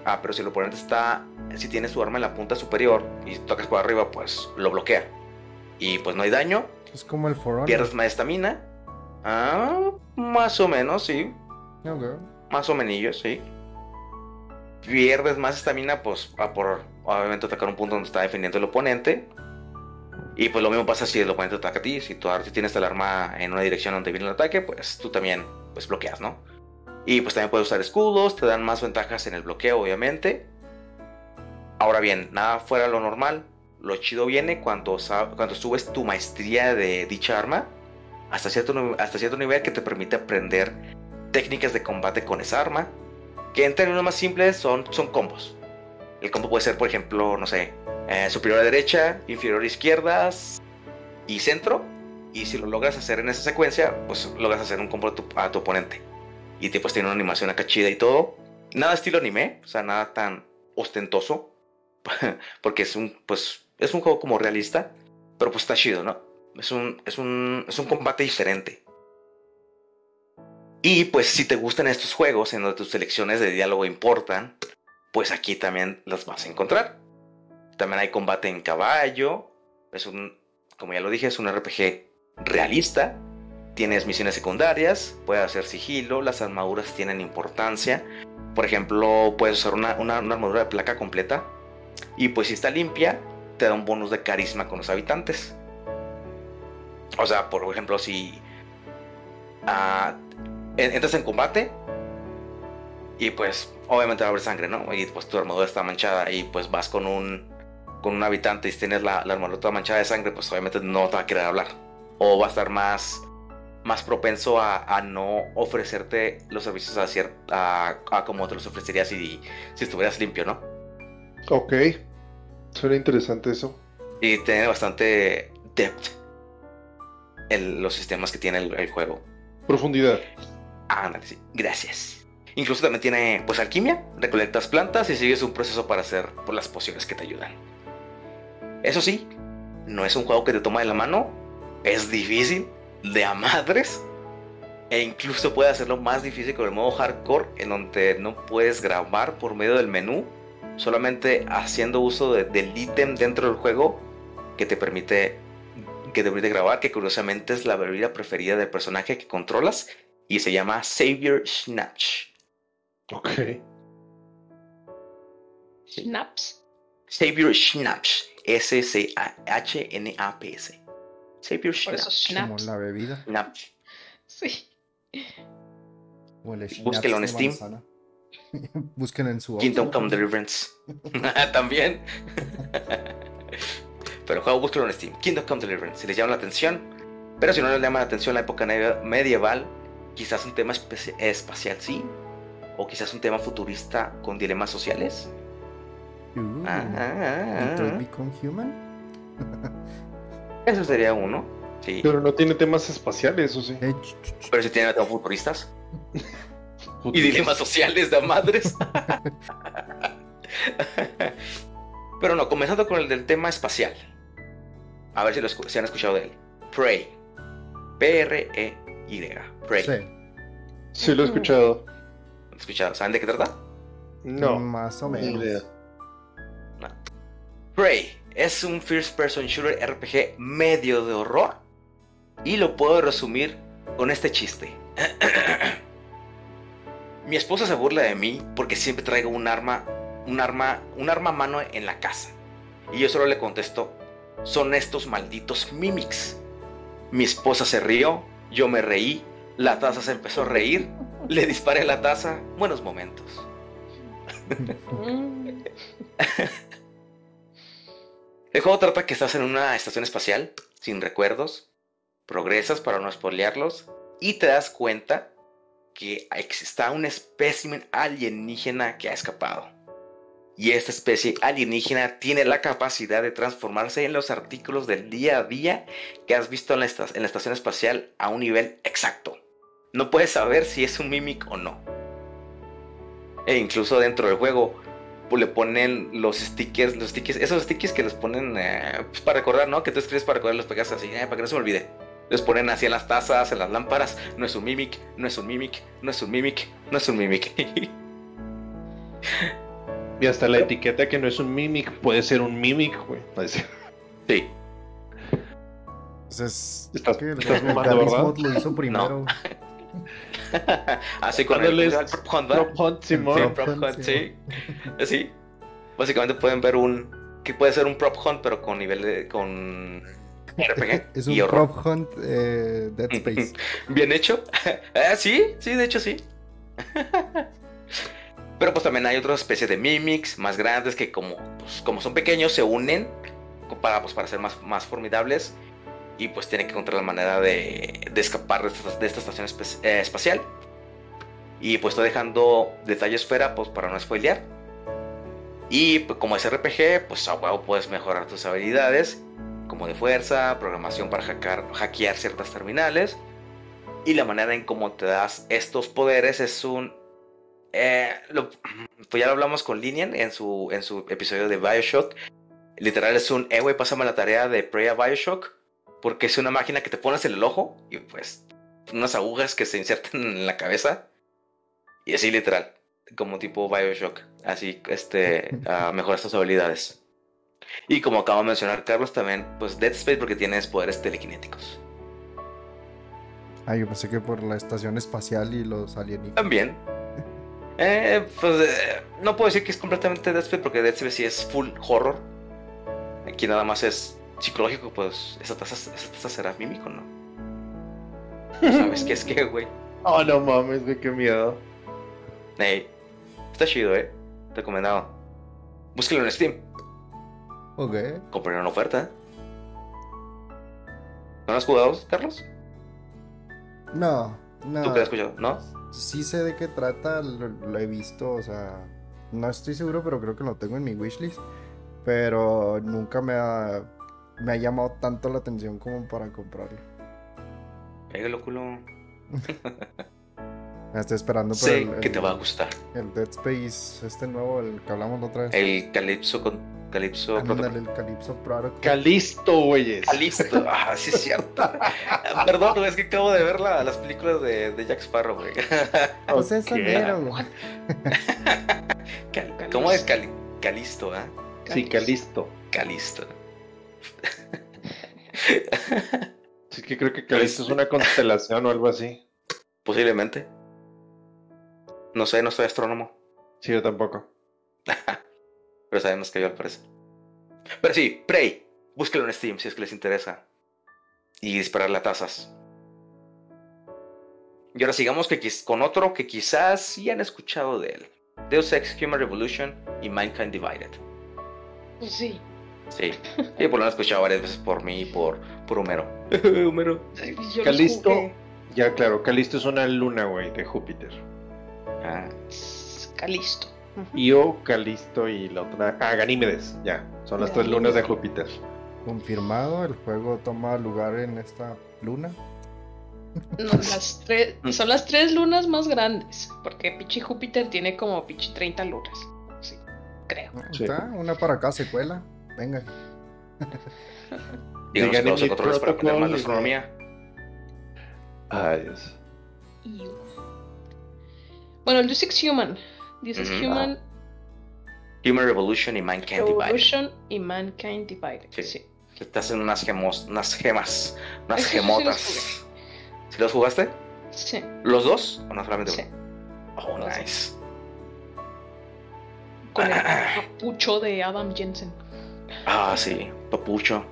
[SPEAKER 1] Ah, pero si el oponente está, si tiene su arma en la punta superior y tocas por arriba, pues lo bloquea. Y pues no hay daño.
[SPEAKER 2] Es como el For
[SPEAKER 1] Pierdes más estamina. Ah, más o menos, sí. Más o menos, sí. Pierdes más estamina, pues a por obviamente atacar un punto donde está defendiendo el oponente. Y pues lo mismo pasa si el oponente ataca a ti. Si tú tienes el arma en una dirección donde viene el ataque, pues tú también pues bloqueas, ¿no? Y pues también puedes usar escudos, te dan más ventajas en el bloqueo, obviamente. Ahora bien, nada fuera de lo normal. Lo chido viene cuando, cuando subes tu maestría de dicha arma hasta cierto, hasta cierto nivel que te permite aprender técnicas de combate con esa arma. Que en términos más simples son, son combos. El combo puede ser, por ejemplo, no sé, eh, superior a derecha, inferior a izquierda y centro. Y si lo logras hacer en esa secuencia, pues logras hacer un combo a tu, oponente. Y pues tiene una animación acá chida y todo. Nada estilo anime, o sea, nada tan ostentoso. porque es un, pues, es un juego como realista. Pero pues está chido, ¿no? Es un, es un, es un combate diferente. Y pues si te gustan estos juegos en donde tus selecciones de diálogo importan, pues aquí también las vas a encontrar. También hay combate en caballo. Es un, como ya lo dije, es un RPG realista. Tienes misiones secundarias, puedes hacer sigilo, las armaduras tienen importancia. Por ejemplo, puedes usar una, armadura de placa completa. Y pues si está limpia, te da un bonus de carisma con los habitantes. O sea, por ejemplo, si ah, entras en combate y pues obviamente va a haber sangre, ¿no? Y pues tu armadura está manchada y pues vas con un con un habitante y tienes la, armadura toda manchada de sangre, pues obviamente no te va a querer hablar. O va a estar más, más propenso a, no ofrecerte los servicios a, a, como te los ofrecería si, si estuvieras limpio, ¿no?
[SPEAKER 3] Ok. Suena interesante eso.
[SPEAKER 1] Y tiene bastante depth en los sistemas que tiene el, juego.
[SPEAKER 3] Profundidad.
[SPEAKER 1] Ándale, sí. Gracias. Incluso también tiene pues alquimia, recolectas plantas y sigues un proceso para hacer pues, las pociones que te ayudan. Eso sí, no es un juego que te toma de la mano, es difícil, de a madres, e incluso puede hacerlo más difícil con el modo hardcore, en donde no puedes grabar por medio del menú, solamente haciendo uso del ítem dentro del juego que te permite que te permite grabar, que curiosamente es la bebida preferida del personaje que controlas y se llama Savior Snatch.
[SPEAKER 3] Ok.
[SPEAKER 4] Snaps.
[SPEAKER 1] Savior Schnapps. S-C-H-N-A-P-S. Savior
[SPEAKER 2] Schnapps. Como la bebida.
[SPEAKER 1] Schnapps.
[SPEAKER 4] Sí.
[SPEAKER 1] Búsquenlo en Steam.
[SPEAKER 2] Busquen en su
[SPEAKER 1] Kingdom Come Deliverance. También. Pero juego búsquenlo en Steam. Kingdom Come Deliverance. Si les llama la atención. Pero si no les llama la atención la época medieval, quizás un tema espacial sí. O quizás un tema futurista con dilemas sociales.
[SPEAKER 2] Uh, ah, ah, ah, Become Human.
[SPEAKER 1] Eso sería uno. Sí.
[SPEAKER 3] Pero no tiene temas espaciales, ¿o sí?
[SPEAKER 1] Eh, Pero sí tiene temas futuristas. y dilemas sociales de madres. Pero no, comenzando con el del tema espacial. A ver si, lo, han escuchado de él. Prey. P-R-E-Y. Prey.
[SPEAKER 3] Sí. Sí, lo he escuchado.
[SPEAKER 1] ¿Lo he escuchado? ¿Saben de qué trata?
[SPEAKER 3] No.
[SPEAKER 2] Más o menos.
[SPEAKER 1] Prey es un first person shooter RPG medio de horror. Y lo puedo resumir con este chiste. Mi esposa se burla de mí porque siempre traigo un arma, un arma, un arma a mano en la casa. Y yo solo le contesto, son estos malditos mimics. Mi esposa se rió, yo me reí, la taza se empezó a reír, le disparé la taza, buenos momentos. El juego trata que estás en una estación espacial, sin recuerdos, progresas para no spoilearlos, y te das cuenta que está un espécimen alienígena que ha escapado. Y esta especie alienígena tiene la capacidad de transformarse en los artículos del día a día que has visto en la, en la estación espacial a un nivel exacto. No puedes saber si es un mimic o no. E incluso dentro del juego pues, le ponen los stickers, los stickers, esos stickers que les ponen eh, pues, para recordar, ¿no? Que tú escribes para recordar, los pegas así, eh, para que no se me olvide. Les ponen así en las tazas, en las lámparas. No es un mimic, no es un mimic, no es un mimic, no es un mimic.
[SPEAKER 3] y hasta la etiqueta que no es un mimic puede ser un mimic, güey.
[SPEAKER 1] Sí.
[SPEAKER 2] Entonces,
[SPEAKER 3] Estás-
[SPEAKER 2] ¿qué? el,
[SPEAKER 3] estás
[SPEAKER 2] el
[SPEAKER 3] mamando,
[SPEAKER 2] Galice
[SPEAKER 3] ¿verdad?
[SPEAKER 2] Mod lo hizo primero.
[SPEAKER 1] así con el, prop hunt, ¿verdad?
[SPEAKER 3] Prop Hunt.
[SPEAKER 1] Sí,
[SPEAKER 2] Prop
[SPEAKER 1] prop
[SPEAKER 2] hunt, sí.
[SPEAKER 1] Básicamente pueden ver un. Que puede ser un prop hunt, pero con nivel de. con. RPG.
[SPEAKER 2] Es un prop hunt eh, Dead Space.
[SPEAKER 1] Bien hecho. Ah, sí, sí, de hecho sí. Pero pues también hay otras especies de mimics más grandes que como, pues, como son pequeños se unen para, pues, para ser más, más formidables y pues tienen que encontrar la manera de, de escapar de esta, de esta estación espe- eh, espacial. Y pues estoy dejando detalles fuera pues para no spoilear. Y pues, como es RPG, pues a huevo puedes mejorar tus habilidades como de fuerza, programación para hackear, hackear ciertas terminales. Y la manera en cómo te das estos poderes es un... eh, lo- pues ya lo hablamos con Linian en su, en su episodio de Bioshock. Literal es un, eh, güey, pásame la tarea de Prey a Bioshock. Porque es una máquina que te pones en el ojo y pues unas agujas que se insertan en la cabeza. Y así literal, como tipo Bioshock. Así, este, ah, mejoras tus habilidades. Y como acabo de mencionar Carlos, también, pues Dead Space porque tienes poderes telequinéticos.
[SPEAKER 2] Ah, yo pensé que por la estación espacial y los alienígenas.
[SPEAKER 1] También. Eh, pues eh, no puedo decir que es completamente Dead Space porque Dead Space sí es full horror. Aquí nada más es psicológico, pues esa taza, esa taza será mímico, ¿no? No ¿Sabes qué es qué, güey?
[SPEAKER 3] Oh, no mames, güey, qué miedo.
[SPEAKER 1] Ey, está chido, eh. Recomendado. Búsquelo en Steam.
[SPEAKER 2] Ok.
[SPEAKER 1] Compré una oferta. ¿No lo has jugado, Carlos?
[SPEAKER 2] No, no.
[SPEAKER 1] ¿Tú qué has escuchado? ¿No?
[SPEAKER 2] Sí sé de qué trata, lo, lo he visto, o sea, no estoy seguro, pero creo que lo tengo en mi wishlist. Pero nunca me ha, me ha llamado tanto la atención como para comprarlo.
[SPEAKER 1] Pégalo, culo.
[SPEAKER 2] Me estoy esperando por
[SPEAKER 1] Sé
[SPEAKER 2] el,
[SPEAKER 1] que te va a gustar.
[SPEAKER 2] el Dead Space, este nuevo, el que hablamos la otra vez.
[SPEAKER 1] El Calypso con Calypso
[SPEAKER 2] el Calypso Product.
[SPEAKER 3] Calisto, güeyes.
[SPEAKER 1] Calisto. Ah, sí es cierto. Perdón, güey, es que acabo de ver la- las películas de, de Jack Sparrow, güey.
[SPEAKER 2] Pues eso
[SPEAKER 3] Ok.
[SPEAKER 2] mero, güey.
[SPEAKER 1] Cal- ¿Cómo es Cali- Calisto, ah?
[SPEAKER 3] Sí, Calisto.
[SPEAKER 1] Calisto.
[SPEAKER 3] Sí, que creo que Calisto es una constelación o algo así.
[SPEAKER 1] Posiblemente. No sé, no soy astrónomo.
[SPEAKER 3] Sí, yo tampoco.
[SPEAKER 1] Pero sabemos que yo al parecer. Pero sí, Prey. Búsquelo en Steam si es que les interesa. Y dispararle a tazas. Y ahora sigamos que, con otro que quizás sí han escuchado de él. Deus Ex Human Revolution y Mankind Divided.
[SPEAKER 4] Pues sí.
[SPEAKER 1] Sí. Y por lo han escuchado varias veces por mí y por, por Homero. Homero.
[SPEAKER 4] Yo
[SPEAKER 3] Calisto. Ya, claro, Calisto es una luna, güey, de Júpiter.
[SPEAKER 1] Ah,
[SPEAKER 4] Calisto.
[SPEAKER 3] Io, Calisto y la otra. Ah, Ganímedes, ya. Son las tres lunas de Júpiter.
[SPEAKER 2] Confirmado, el juego toma lugar en esta luna.
[SPEAKER 4] No, las tres, son las tres lunas más grandes. Porque Pichi Júpiter tiene como Pichi 30 lunas. Sí, creo.
[SPEAKER 2] Ah,
[SPEAKER 3] Sí.
[SPEAKER 2] Está, una para acá, secuela. Venga.
[SPEAKER 1] díganos que
[SPEAKER 3] en mi
[SPEAKER 1] controles para aprender más de
[SPEAKER 3] protocolo,
[SPEAKER 1] astronomía.
[SPEAKER 3] Ay, Dios.
[SPEAKER 4] Iu. Bueno, el Deus Ex Human. Deus Ex
[SPEAKER 1] Ujú.
[SPEAKER 4] Human,
[SPEAKER 1] Human Revolution y Mankind Divided.
[SPEAKER 4] Revolution y Mankind Divided.
[SPEAKER 1] Sí.
[SPEAKER 4] Sí.
[SPEAKER 1] Te hacen unas gemos, unas gemas, unas
[SPEAKER 4] Esos sí los
[SPEAKER 1] gemotas. ¿Sí los jugaste?
[SPEAKER 4] Sí.
[SPEAKER 1] ¿Los dos? ¿O no solamente
[SPEAKER 4] Sí.
[SPEAKER 1] uno? Oh,
[SPEAKER 4] Los
[SPEAKER 1] nice.
[SPEAKER 4] Con el capucho de Adam Jensen.
[SPEAKER 1] Ah, sí. Papucho.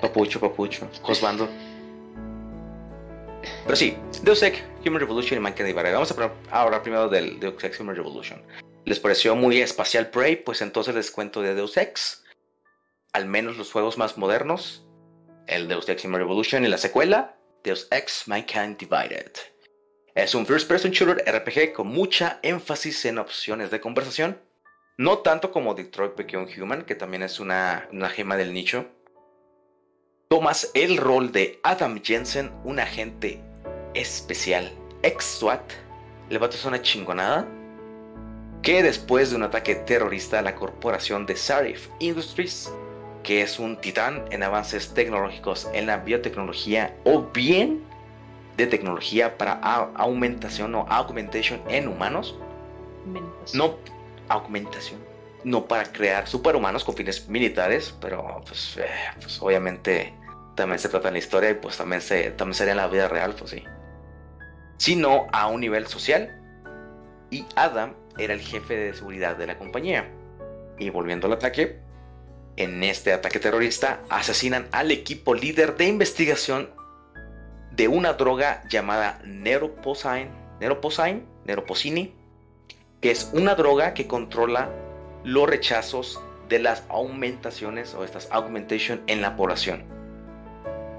[SPEAKER 1] Papucho, papucho. Josbando. Pero sí, Deus Ex, Human Revolution y Mankind Divided. Vamos a hablar primero del Deus Ex Human Revolution. ¿Les pareció muy espacial Prey? Pues entonces les cuento de Deus Ex. Al menos los juegos más modernos. El Deus Ex Human Revolution y la secuela, Deus Ex Mankind Divided. Es un first person shooter RPG con mucha énfasis en opciones de conversación. No tanto como Detroit Become Human, que también es una, una gema del nicho. Tomas el rol de Adam Jensen, un agente especial, ex SWAT. El vato es una chingonada. que después de un ataque terrorista a la corporación de Sarif Industries, que es un titán en avances tecnológicos en la biotecnología o bien de tecnología para aumentación o augmentation en humanos, no augmentación, no para crear superhumanos con fines militares, pero pues, eh, pues obviamente también se trata en la historia y pues también, se, también sería en la vida real, pues sí. Sino a un nivel social. Y Adam era el jefe de seguridad de la compañía. Y volviendo al ataque, en este ataque terrorista asesinan al equipo líder de investigación de una droga llamada Neuroposini, que es una droga que controla los rechazos de las aumentaciones o estas augmentation en la población.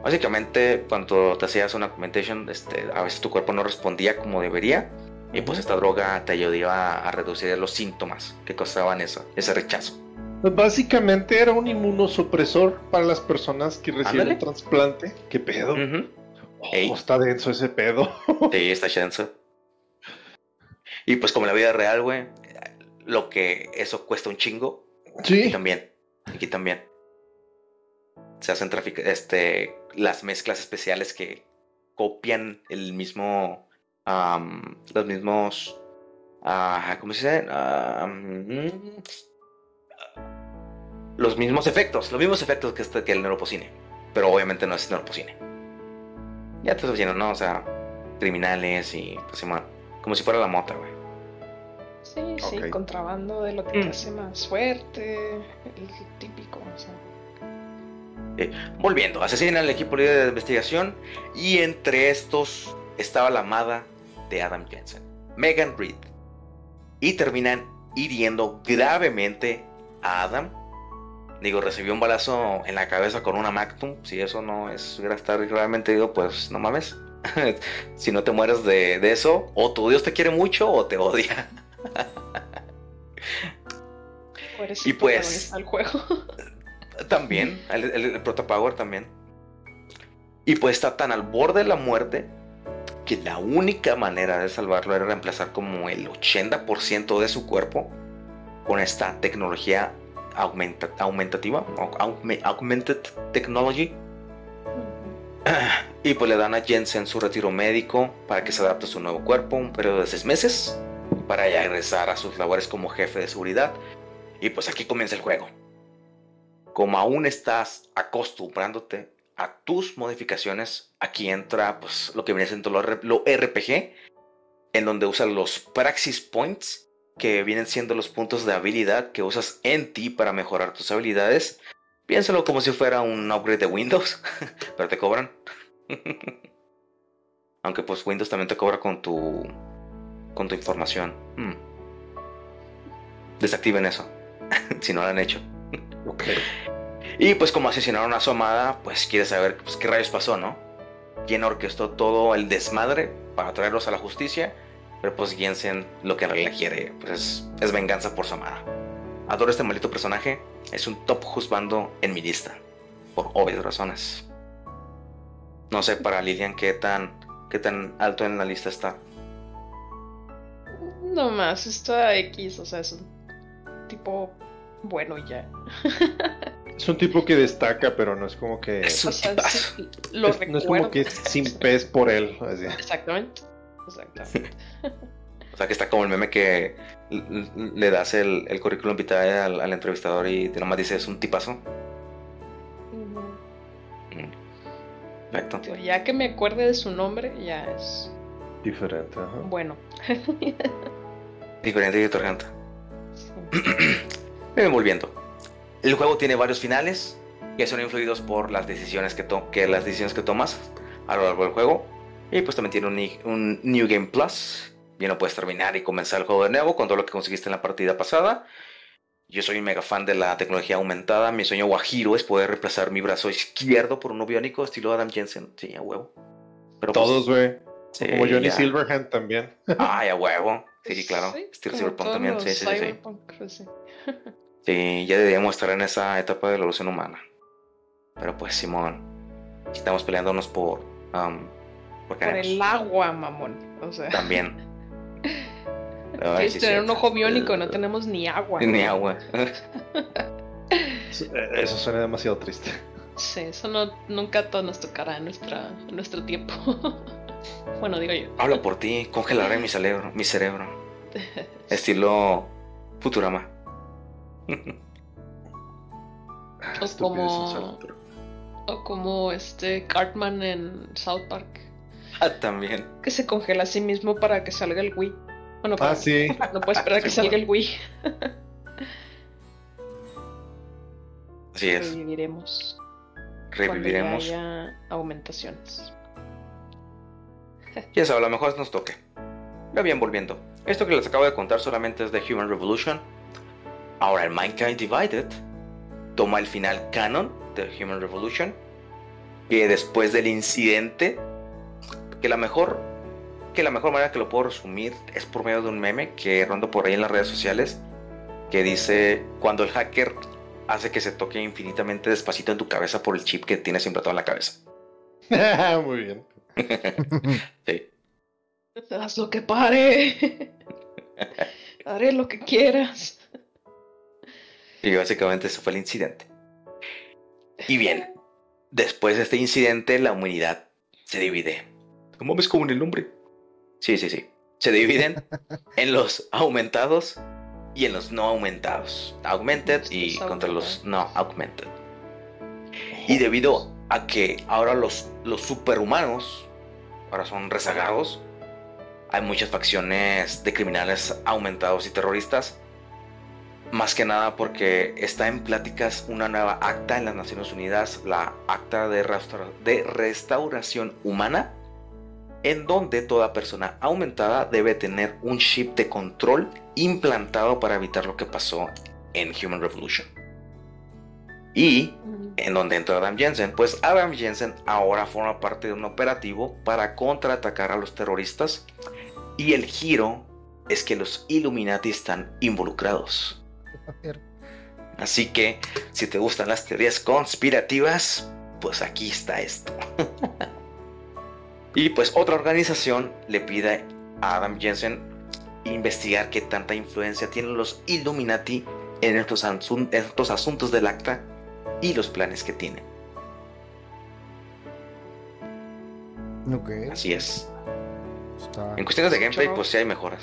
[SPEAKER 1] Básicamente, cuando te hacías una augmentation, este, a veces tu cuerpo no respondía como debería. Y pues esta droga te ayudaba a reducir los síntomas que causaban eso, ese rechazo.
[SPEAKER 3] Pues básicamente era un inmunosupresor para las personas que reciben el trasplante. ¿Qué pedo? Oh, está denso ese pedo.
[SPEAKER 1] sí, está denso. Y pues como en la vida real, güey, lo que eso cuesta un chingo. Sí. Aquí también. Aquí también se hacen este, las mezclas especiales que copian el mismo, los mismos, uh, ¿cómo se dice? los mismos efectos, los mismos efectos que, este, que el neuropocine, pero obviamente no es neuropocine. Ya te estoy diciendo, ¿no? O sea, criminales y, pues, como si fuera la mota, güey.
[SPEAKER 4] Sí, sí, contrabando de lo que te mm. hace más fuerte, el típico, o sea.
[SPEAKER 1] Eh, volviendo, asesinan al equipo líder de investigación y entre estos estaba la amada de Adam Jensen, Megan Reed, y terminan hiriendo gravemente a Adam. Digo, recibió un balazo en la cabeza con una Mactum. Si eso no es estar gravemente herido, pues no mames. si no te mueres de, eso, o tu Dios te quiere mucho o te odia.
[SPEAKER 4] Y pues. Al juego.
[SPEAKER 1] También, el, el, Protopower también. Y pues está tan al borde de la muerte que la única manera de salvarlo era reemplazar como el 80% de su cuerpo con esta tecnología aumentativa, augmented technology. Y pues le dan a Jensen su retiro médico para que se adapte a su nuevo cuerpo, un periodo de seis meses, para regresar a sus labores como jefe de seguridad. Y pues aquí comienza el juego como aún estás acostumbrándote a tus modificaciones, aquí entra pues, lo que viene siendo lo, RPG, en donde usas los Praxis Points, que vienen siendo los puntos de habilidad que usas en ti para mejorar tus habilidades. Piénsalo como si fuera un upgrade de Windows, pero te cobran. Aunque pues Windows también te cobra con tu con tu información. Hmm. Desactiven eso, si no lo han hecho. Y pues como asesinaron a su amada, pues quiere saber pues, qué rayos pasó, ¿no? ¿Quién orquestó todo el desmadre para traerlos a la justicia? Pero pues Jensen lo que en realidad quiere pues es, venganza por su amada. Adoro este maldito personaje, es un top juzgando en mi lista, por obvias razones. No sé para Lilian qué tan, qué tan alto en la lista está.
[SPEAKER 4] No más, está X, o sea, es un tipo bueno ya.
[SPEAKER 3] Es un tipo que destaca, pero no es como que.
[SPEAKER 1] Es
[SPEAKER 3] no es como que sin pez por él.
[SPEAKER 4] Exactamente. Exactamente.
[SPEAKER 1] o sea, que está como el meme que le das el, el currículum vitae al, entrevistador y te nomás dice es un tipazo.
[SPEAKER 4] Perfecto. Ya que me acuerde de su nombre, ya es.
[SPEAKER 3] Diferente, ajá.
[SPEAKER 4] Bueno.
[SPEAKER 1] Diferente. Me volviendo. El juego tiene varios finales que son influidos por las decisiones que, que, las decisiones que tomas a lo largo del juego. Y pues también tiene un, New Game Plus. Ya no puedes terminar y comenzar el juego de nuevo con todo lo que conseguiste en la partida pasada. Yo soy un mega fan de la tecnología aumentada. Mi sueño guajiro es poder reemplazar mi brazo izquierdo por uno biónico estilo Adam Jensen. Sí, a huevo.
[SPEAKER 3] Pero pues, Todos, güey. Como Johnny Silverhand también.
[SPEAKER 1] Ay, a huevo. Sí, claro. Estilo Cyberpunk también. Sí, sí, sí. Sí, ya deberíamos estar en esa etapa de la evolución humana. Pero pues, Simón, estamos peleándonos por.
[SPEAKER 4] por, el agua, mamón. O sea.
[SPEAKER 1] También. Ay, sí,
[SPEAKER 4] tener un ojo biónico, no tenemos ni agua.
[SPEAKER 1] Ni agua.
[SPEAKER 3] Eso, eh, eso suena demasiado triste.
[SPEAKER 4] Sí, eso no, nunca todo nos tocará en, nuestra, en nuestro tiempo. bueno, digo yo.
[SPEAKER 1] Habla por ti, congelaré mi cerebro, mi cerebro. Estilo Futurama.
[SPEAKER 4] O
[SPEAKER 3] Estupidez
[SPEAKER 4] como- O como este Cartman en South Park,
[SPEAKER 1] Ah, también.
[SPEAKER 4] que se congela a sí mismo para que salga el Wii. Bueno, para-
[SPEAKER 3] Ah, sí.
[SPEAKER 4] no puede esperar a que
[SPEAKER 1] Sí,
[SPEAKER 4] salga
[SPEAKER 1] bueno.
[SPEAKER 4] el Wii.
[SPEAKER 1] Así es.
[SPEAKER 4] Reviviremos.
[SPEAKER 1] Reviviremos.
[SPEAKER 4] Cuando ya haya aumentaciones.
[SPEAKER 1] Ya sabe, a lo mejor nos toque. Ya bien, volviendo. Esto que les acabo de contar solamente es de Human Revolution. Ahora el Mankind Divided toma el final canon de Human Revolution. Que después del incidente, que la mejor, que la mejor manera que lo puedo resumir es por medio de un meme que ronda por ahí en las redes sociales. Que dice cuando el hacker hace que se toque infinitamente despacito en tu cabeza por el chip que tienes implantado en la cabeza.
[SPEAKER 3] Muy bien.
[SPEAKER 1] Sí.
[SPEAKER 4] Haz lo que pare. Haré lo que quieras.
[SPEAKER 1] Y básicamente ese fue el incidente. Y bien, después de este incidente, la humanidad se divide. ¿Cómo ves como en el nombre? Sí, sí, sí. Se dividen en los aumentados y en los no aumentados. Augmented y contra los no augmented. Y debido a que ahora los, los superhumanos ahora son rezagados, hay muchas facciones de criminales aumentados y terroristas. Más que nada porque está en pláticas una nueva acta en las Naciones Unidas, la Acta de Restauración Humana, en donde toda persona aumentada debe tener un chip de control implantado para evitar lo que pasó en Human Revolution. Y en donde entra Adam Jensen. Pues Adam Jensen ahora forma parte de un operativo para contraatacar a los terroristas. Y el giro es que los Illuminati están involucrados. Así que si te gustan las teorías conspirativas, pues aquí está esto. y pues otra organización le pide a Adam Jensen investigar qué tanta influencia tienen los Illuminati en estos, asun- en estos asuntos del acta y los planes que tienen.
[SPEAKER 2] Ok.
[SPEAKER 1] Así es.
[SPEAKER 2] Está...
[SPEAKER 1] En cuestiones de gameplay, pues sí hay mejoras.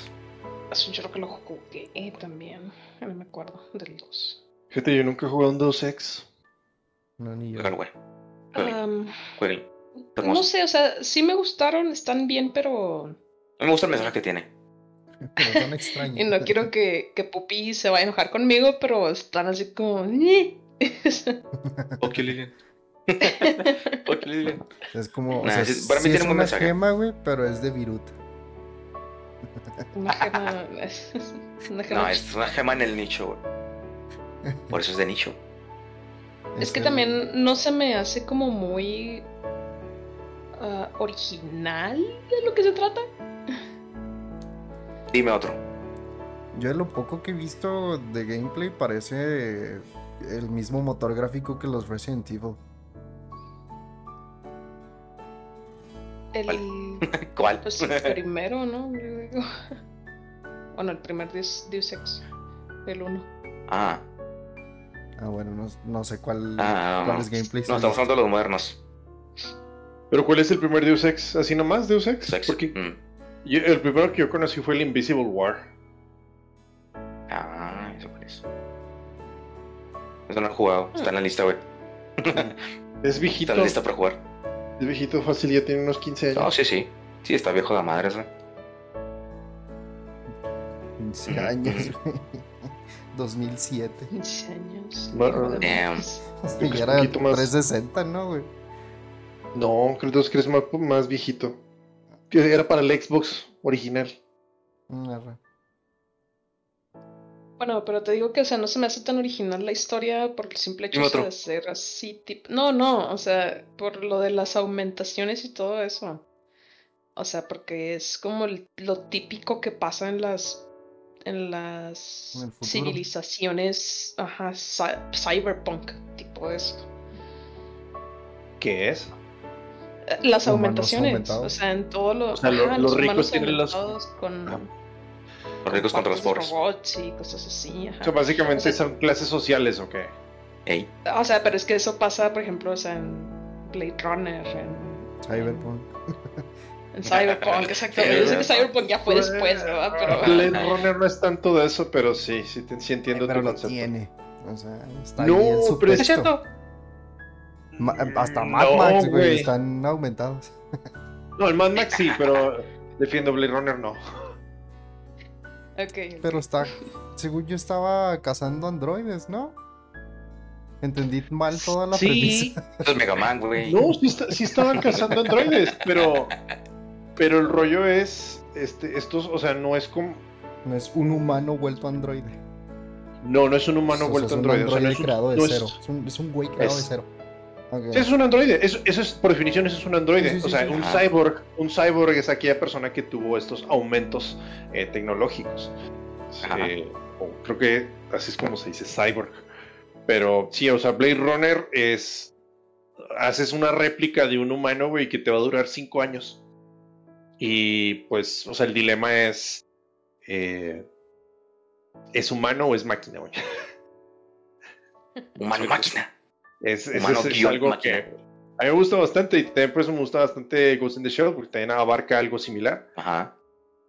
[SPEAKER 4] Hace un chorro que lo jugué también. No me acuerdo del 2.
[SPEAKER 3] Fíjate, yo nunca he jugado un Deus Ex.
[SPEAKER 2] No, ni yo.
[SPEAKER 1] Jueguen,
[SPEAKER 4] Um,
[SPEAKER 1] jueguen. Está
[SPEAKER 4] no sé, o sea, sí me gustaron, están bien, pero.
[SPEAKER 1] A mí me gusta el mensaje que tiene.
[SPEAKER 2] Pero son extraños.
[SPEAKER 4] Y no quiero que, que Pupi se vaya a enojar conmigo, pero están así como.
[SPEAKER 1] Ok, Lilian. ok, Lilian.
[SPEAKER 2] Es como. o sea,
[SPEAKER 1] para mí
[SPEAKER 2] sí
[SPEAKER 1] tiene
[SPEAKER 2] es
[SPEAKER 1] un
[SPEAKER 2] una
[SPEAKER 1] mensaje.
[SPEAKER 2] gema, güey, pero es de Virut.
[SPEAKER 4] Una gema. Una gema
[SPEAKER 1] No, es una gema en el nicho, güey. Por eso es de nicho.
[SPEAKER 4] Es que
[SPEAKER 2] el-
[SPEAKER 4] también no se me hace como muy ah, original de lo que se trata.
[SPEAKER 1] Dime otro.
[SPEAKER 2] Yo de lo poco que he visto de gameplay parece el mismo motor gráfico que los Resident Evil.
[SPEAKER 4] El,
[SPEAKER 1] ¿Cuál?
[SPEAKER 4] pues, el primero, ¿no? Yo digo. Bueno, el primer Deus, Deus Ex, el 1.
[SPEAKER 1] ah,
[SPEAKER 2] Ah, bueno, no, no sé cuál,
[SPEAKER 1] ah, no.
[SPEAKER 2] cuáles gameplays.
[SPEAKER 1] No, estamos hablando de los modernos.
[SPEAKER 3] ¿Pero cuál es el primer Deus Ex? ¿Así nomás, Deus Ex?
[SPEAKER 1] Sex.
[SPEAKER 3] Porque
[SPEAKER 1] Mm.
[SPEAKER 3] yo- el primero que yo conocí fue el Invisible War.
[SPEAKER 1] Ah, eso por eso. Eso no he jugado. Está en la lista, güey.
[SPEAKER 3] Es viejito.
[SPEAKER 1] Está en la lista para jugar.
[SPEAKER 3] Es viejito fácil, ya tiene unos 15 años.
[SPEAKER 1] No, sí, sí. Sí, está viejo de madres, güey.
[SPEAKER 2] 15 años, güey. 2007.
[SPEAKER 4] 15 años.
[SPEAKER 3] Bueno,
[SPEAKER 1] damn.
[SPEAKER 3] es
[SPEAKER 2] era
[SPEAKER 3] poquito más.
[SPEAKER 2] 360, ¿no, güey?
[SPEAKER 3] No, creo que es más, más viejito. Que era para el Xbox original.
[SPEAKER 2] Mm.
[SPEAKER 4] Bueno, pero te digo que, o sea, no se me hace tan original la historia por el simple hecho de ser así, tipo. No, no, o sea, por lo de las aumentaciones y todo eso. O sea, porque es como el- lo típico que pasa en las en las
[SPEAKER 2] En
[SPEAKER 4] civilizaciones, ajá, cy- cyberpunk, tipo eso.
[SPEAKER 3] ¿Qué es?
[SPEAKER 4] Las aumentaciones, o sea, en todos los,
[SPEAKER 3] O sea, lo-
[SPEAKER 4] ajá,
[SPEAKER 3] los ricos tienen
[SPEAKER 4] con
[SPEAKER 3] Ah.
[SPEAKER 1] Los ricos
[SPEAKER 4] de
[SPEAKER 1] pobres.
[SPEAKER 4] robots y cosas así. ajá.
[SPEAKER 3] O sea, básicamente
[SPEAKER 4] O sea-
[SPEAKER 3] son clases sociales, ¿o qué?
[SPEAKER 1] Ey,
[SPEAKER 4] O sea, pero es que eso pasa, por ejemplo, o sea, en Blade Runner, en,
[SPEAKER 2] Cyberpunk.
[SPEAKER 4] en Cyberpunk, exacto.
[SPEAKER 1] Sí,
[SPEAKER 4] Yo sé que
[SPEAKER 1] Cyberpunk.
[SPEAKER 4] Ya fue después, ¿verdad? Pero
[SPEAKER 3] Blade Runner no es tanto de eso, pero sí, sí, te- sí entiendo
[SPEAKER 2] Eh, pero
[SPEAKER 3] tu
[SPEAKER 2] lo
[SPEAKER 3] concepto.
[SPEAKER 2] tiene. O sea, está
[SPEAKER 3] No, pero
[SPEAKER 4] es cierto.
[SPEAKER 2] Ma- hasta Mad
[SPEAKER 3] No,
[SPEAKER 2] Max, güey, están aumentados.
[SPEAKER 3] No, el Mad Max sí, pero defiendo Blade Runner no.
[SPEAKER 4] Ok.
[SPEAKER 2] Pero está, según yo estaba cazando androides, ¿no? Entendí mal toda la
[SPEAKER 3] Sí,
[SPEAKER 2] premisa.
[SPEAKER 1] es Mega Man, güey.
[SPEAKER 3] no, sí, está- sí estaban cazando androides, pero pero el rollo es este estos, o sea, no es como
[SPEAKER 2] No es un humano vuelto androide.
[SPEAKER 3] no, no es un humano
[SPEAKER 2] O sea,
[SPEAKER 3] vuelto
[SPEAKER 2] es un
[SPEAKER 3] androide, o sea, no
[SPEAKER 2] androide
[SPEAKER 3] es un,
[SPEAKER 2] creado de
[SPEAKER 3] no
[SPEAKER 2] cero. Es un, es un güey creado de cero. Ok.
[SPEAKER 3] Sí, es un androide, eso, eso es por definición eso es un androide,
[SPEAKER 2] Sí, sí,
[SPEAKER 3] o sea,
[SPEAKER 2] sí, sí.
[SPEAKER 3] un cyborg, un cyborg es aquella persona que tuvo estos aumentos eh, tecnológicos. Eh, creo que así es como se dice cyborg. Pero sí, o sea, Blade Runner es haces una réplica de un humano, güey, que te va a durar cinco años. Y pues, o sea, el dilema es eh, ¿es humano o es máquina, güey?
[SPEAKER 1] Humano máquina.
[SPEAKER 3] Es, es-
[SPEAKER 1] Humano
[SPEAKER 3] es- es
[SPEAKER 1] guion
[SPEAKER 3] algo
[SPEAKER 1] máquina.
[SPEAKER 3] que a mí me gusta bastante y también por eso me gusta bastante Ghost in the Shell porque también abarca algo similar.
[SPEAKER 1] Ajá.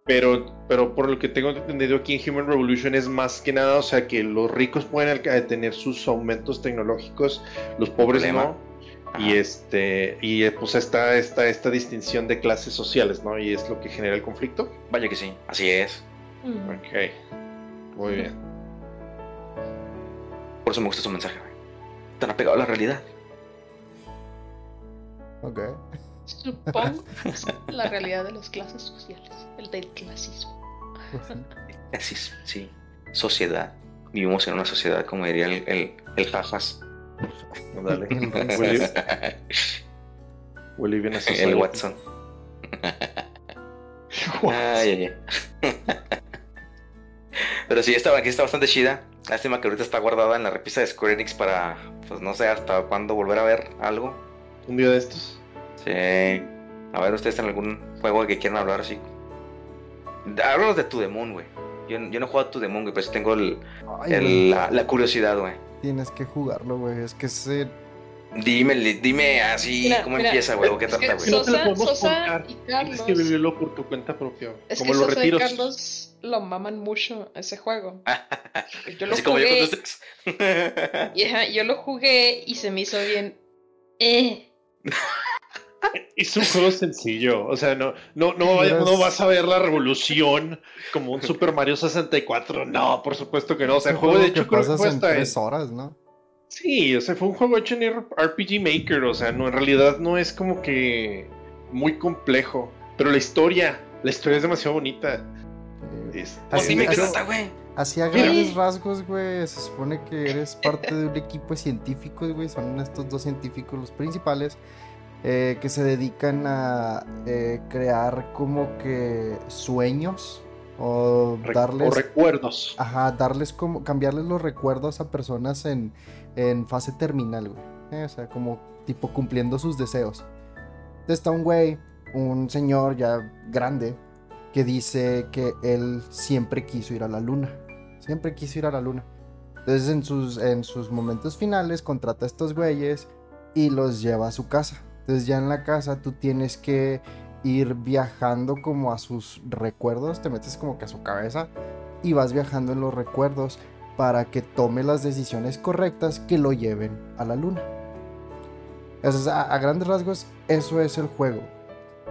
[SPEAKER 3] Pero, pero por lo que tengo entendido aquí en Human Revolution es más que nada, o sea, que los ricos pueden alca- tener sus aumentos tecnológicos, los pobres
[SPEAKER 1] Problema.
[SPEAKER 3] no.
[SPEAKER 1] Ajá.
[SPEAKER 3] Y este, y eh, pues está esta, esta distinción de clases sociales, ¿no? Y es lo que genera el conflicto.
[SPEAKER 1] Vaya que sí, así es.
[SPEAKER 4] Mm.
[SPEAKER 3] Ok. Muy bien.
[SPEAKER 1] Por eso me gusta su mensaje. Tan apegado a la realidad.
[SPEAKER 2] Ok.
[SPEAKER 4] Supongo la realidad de las clases sociales, el del clasismo.
[SPEAKER 2] Pues sí.
[SPEAKER 1] Así es, sí. Sociedad. Vivimos en una sociedad, como diría el, el, el jajas.
[SPEAKER 3] Dale. Bien a
[SPEAKER 1] el. Watson. Ay, ay, ay. Pero sí, esta aquí está bastante chida. Lástima que ahorita está guardada en la repisa de Square Enix para, pues no sé hasta cuándo volver a ver algo.
[SPEAKER 3] Un día de estos.
[SPEAKER 1] Sí. A ver, ustedes tienen algún juego que quieran hablar así. Háblanos de To The Moon, güey. Yo, yo no he jugado a To The Moon, güey, pero sí tengo el,
[SPEAKER 2] Ay,
[SPEAKER 1] el-
[SPEAKER 2] güey,
[SPEAKER 1] la, la curiosidad, güey.
[SPEAKER 2] Tienes que jugarlo, güey. Es que ese.
[SPEAKER 1] Dime, dime así
[SPEAKER 4] Mira,
[SPEAKER 1] cómo
[SPEAKER 4] mira,
[SPEAKER 1] empieza, güey, qué trata, güey.
[SPEAKER 3] no te lo
[SPEAKER 4] Sosa-
[SPEAKER 3] podemos
[SPEAKER 4] Sosa
[SPEAKER 3] contar,
[SPEAKER 4] y
[SPEAKER 3] tienes que
[SPEAKER 4] Carlos.
[SPEAKER 3] vivirlo por tu cuenta propia.
[SPEAKER 4] Es
[SPEAKER 3] como
[SPEAKER 4] que
[SPEAKER 3] los
[SPEAKER 4] Sosa y
[SPEAKER 3] retiros.
[SPEAKER 4] Carlos lo maman mucho ese juego. Yo lo
[SPEAKER 1] Así como yo con
[SPEAKER 4] jugué,
[SPEAKER 1] ustedes.
[SPEAKER 4] y, ajá, yo lo jugué y se me hizo bien. Eh.
[SPEAKER 3] Es un juego sencillo, o sea, no, no, no, no vas a ver la revolución como un Super Mario 64, no, por supuesto que no, o sea, el
[SPEAKER 2] un
[SPEAKER 3] juego de hecho creo que
[SPEAKER 2] pasas en- tres horas, ¿no?
[SPEAKER 3] Sí, o sea, fue un juego hecho en RPG Maker, o sea, no, en realidad no es como que muy complejo, pero la historia, la historia es demasiado bonita.
[SPEAKER 2] Eh,
[SPEAKER 1] Pues
[SPEAKER 2] Así
[SPEAKER 1] dime
[SPEAKER 2] es.
[SPEAKER 1] qué trata, güey.
[SPEAKER 2] Así a grandes rasgos, güey, se supone que eres parte de un equipo de científicos, güey. Son estos dos científicos los principales eh, que se dedican a eh, crear como que sueños o darles,
[SPEAKER 3] o recuerdos.
[SPEAKER 2] ajá, darles como, cambiarles los recuerdos a personas en, en fase terminal, güey. Eh, o sea, como tipo cumpliendo sus deseos. Entonces está un güey, un señor ya grande, que dice que él siempre quiso ir a la luna. Siempre quiso ir a la luna. Entonces en sus, en sus momentos finales contrata a estos güeyes y los lleva a su casa. Entonces ya en la casa tú tienes que ir viajando como a sus recuerdos, te metes como que a su cabeza y vas viajando en los recuerdos para que tome las decisiones correctas que lo lleven a la luna. Entonces, a, a grandes rasgos, eso es el juego.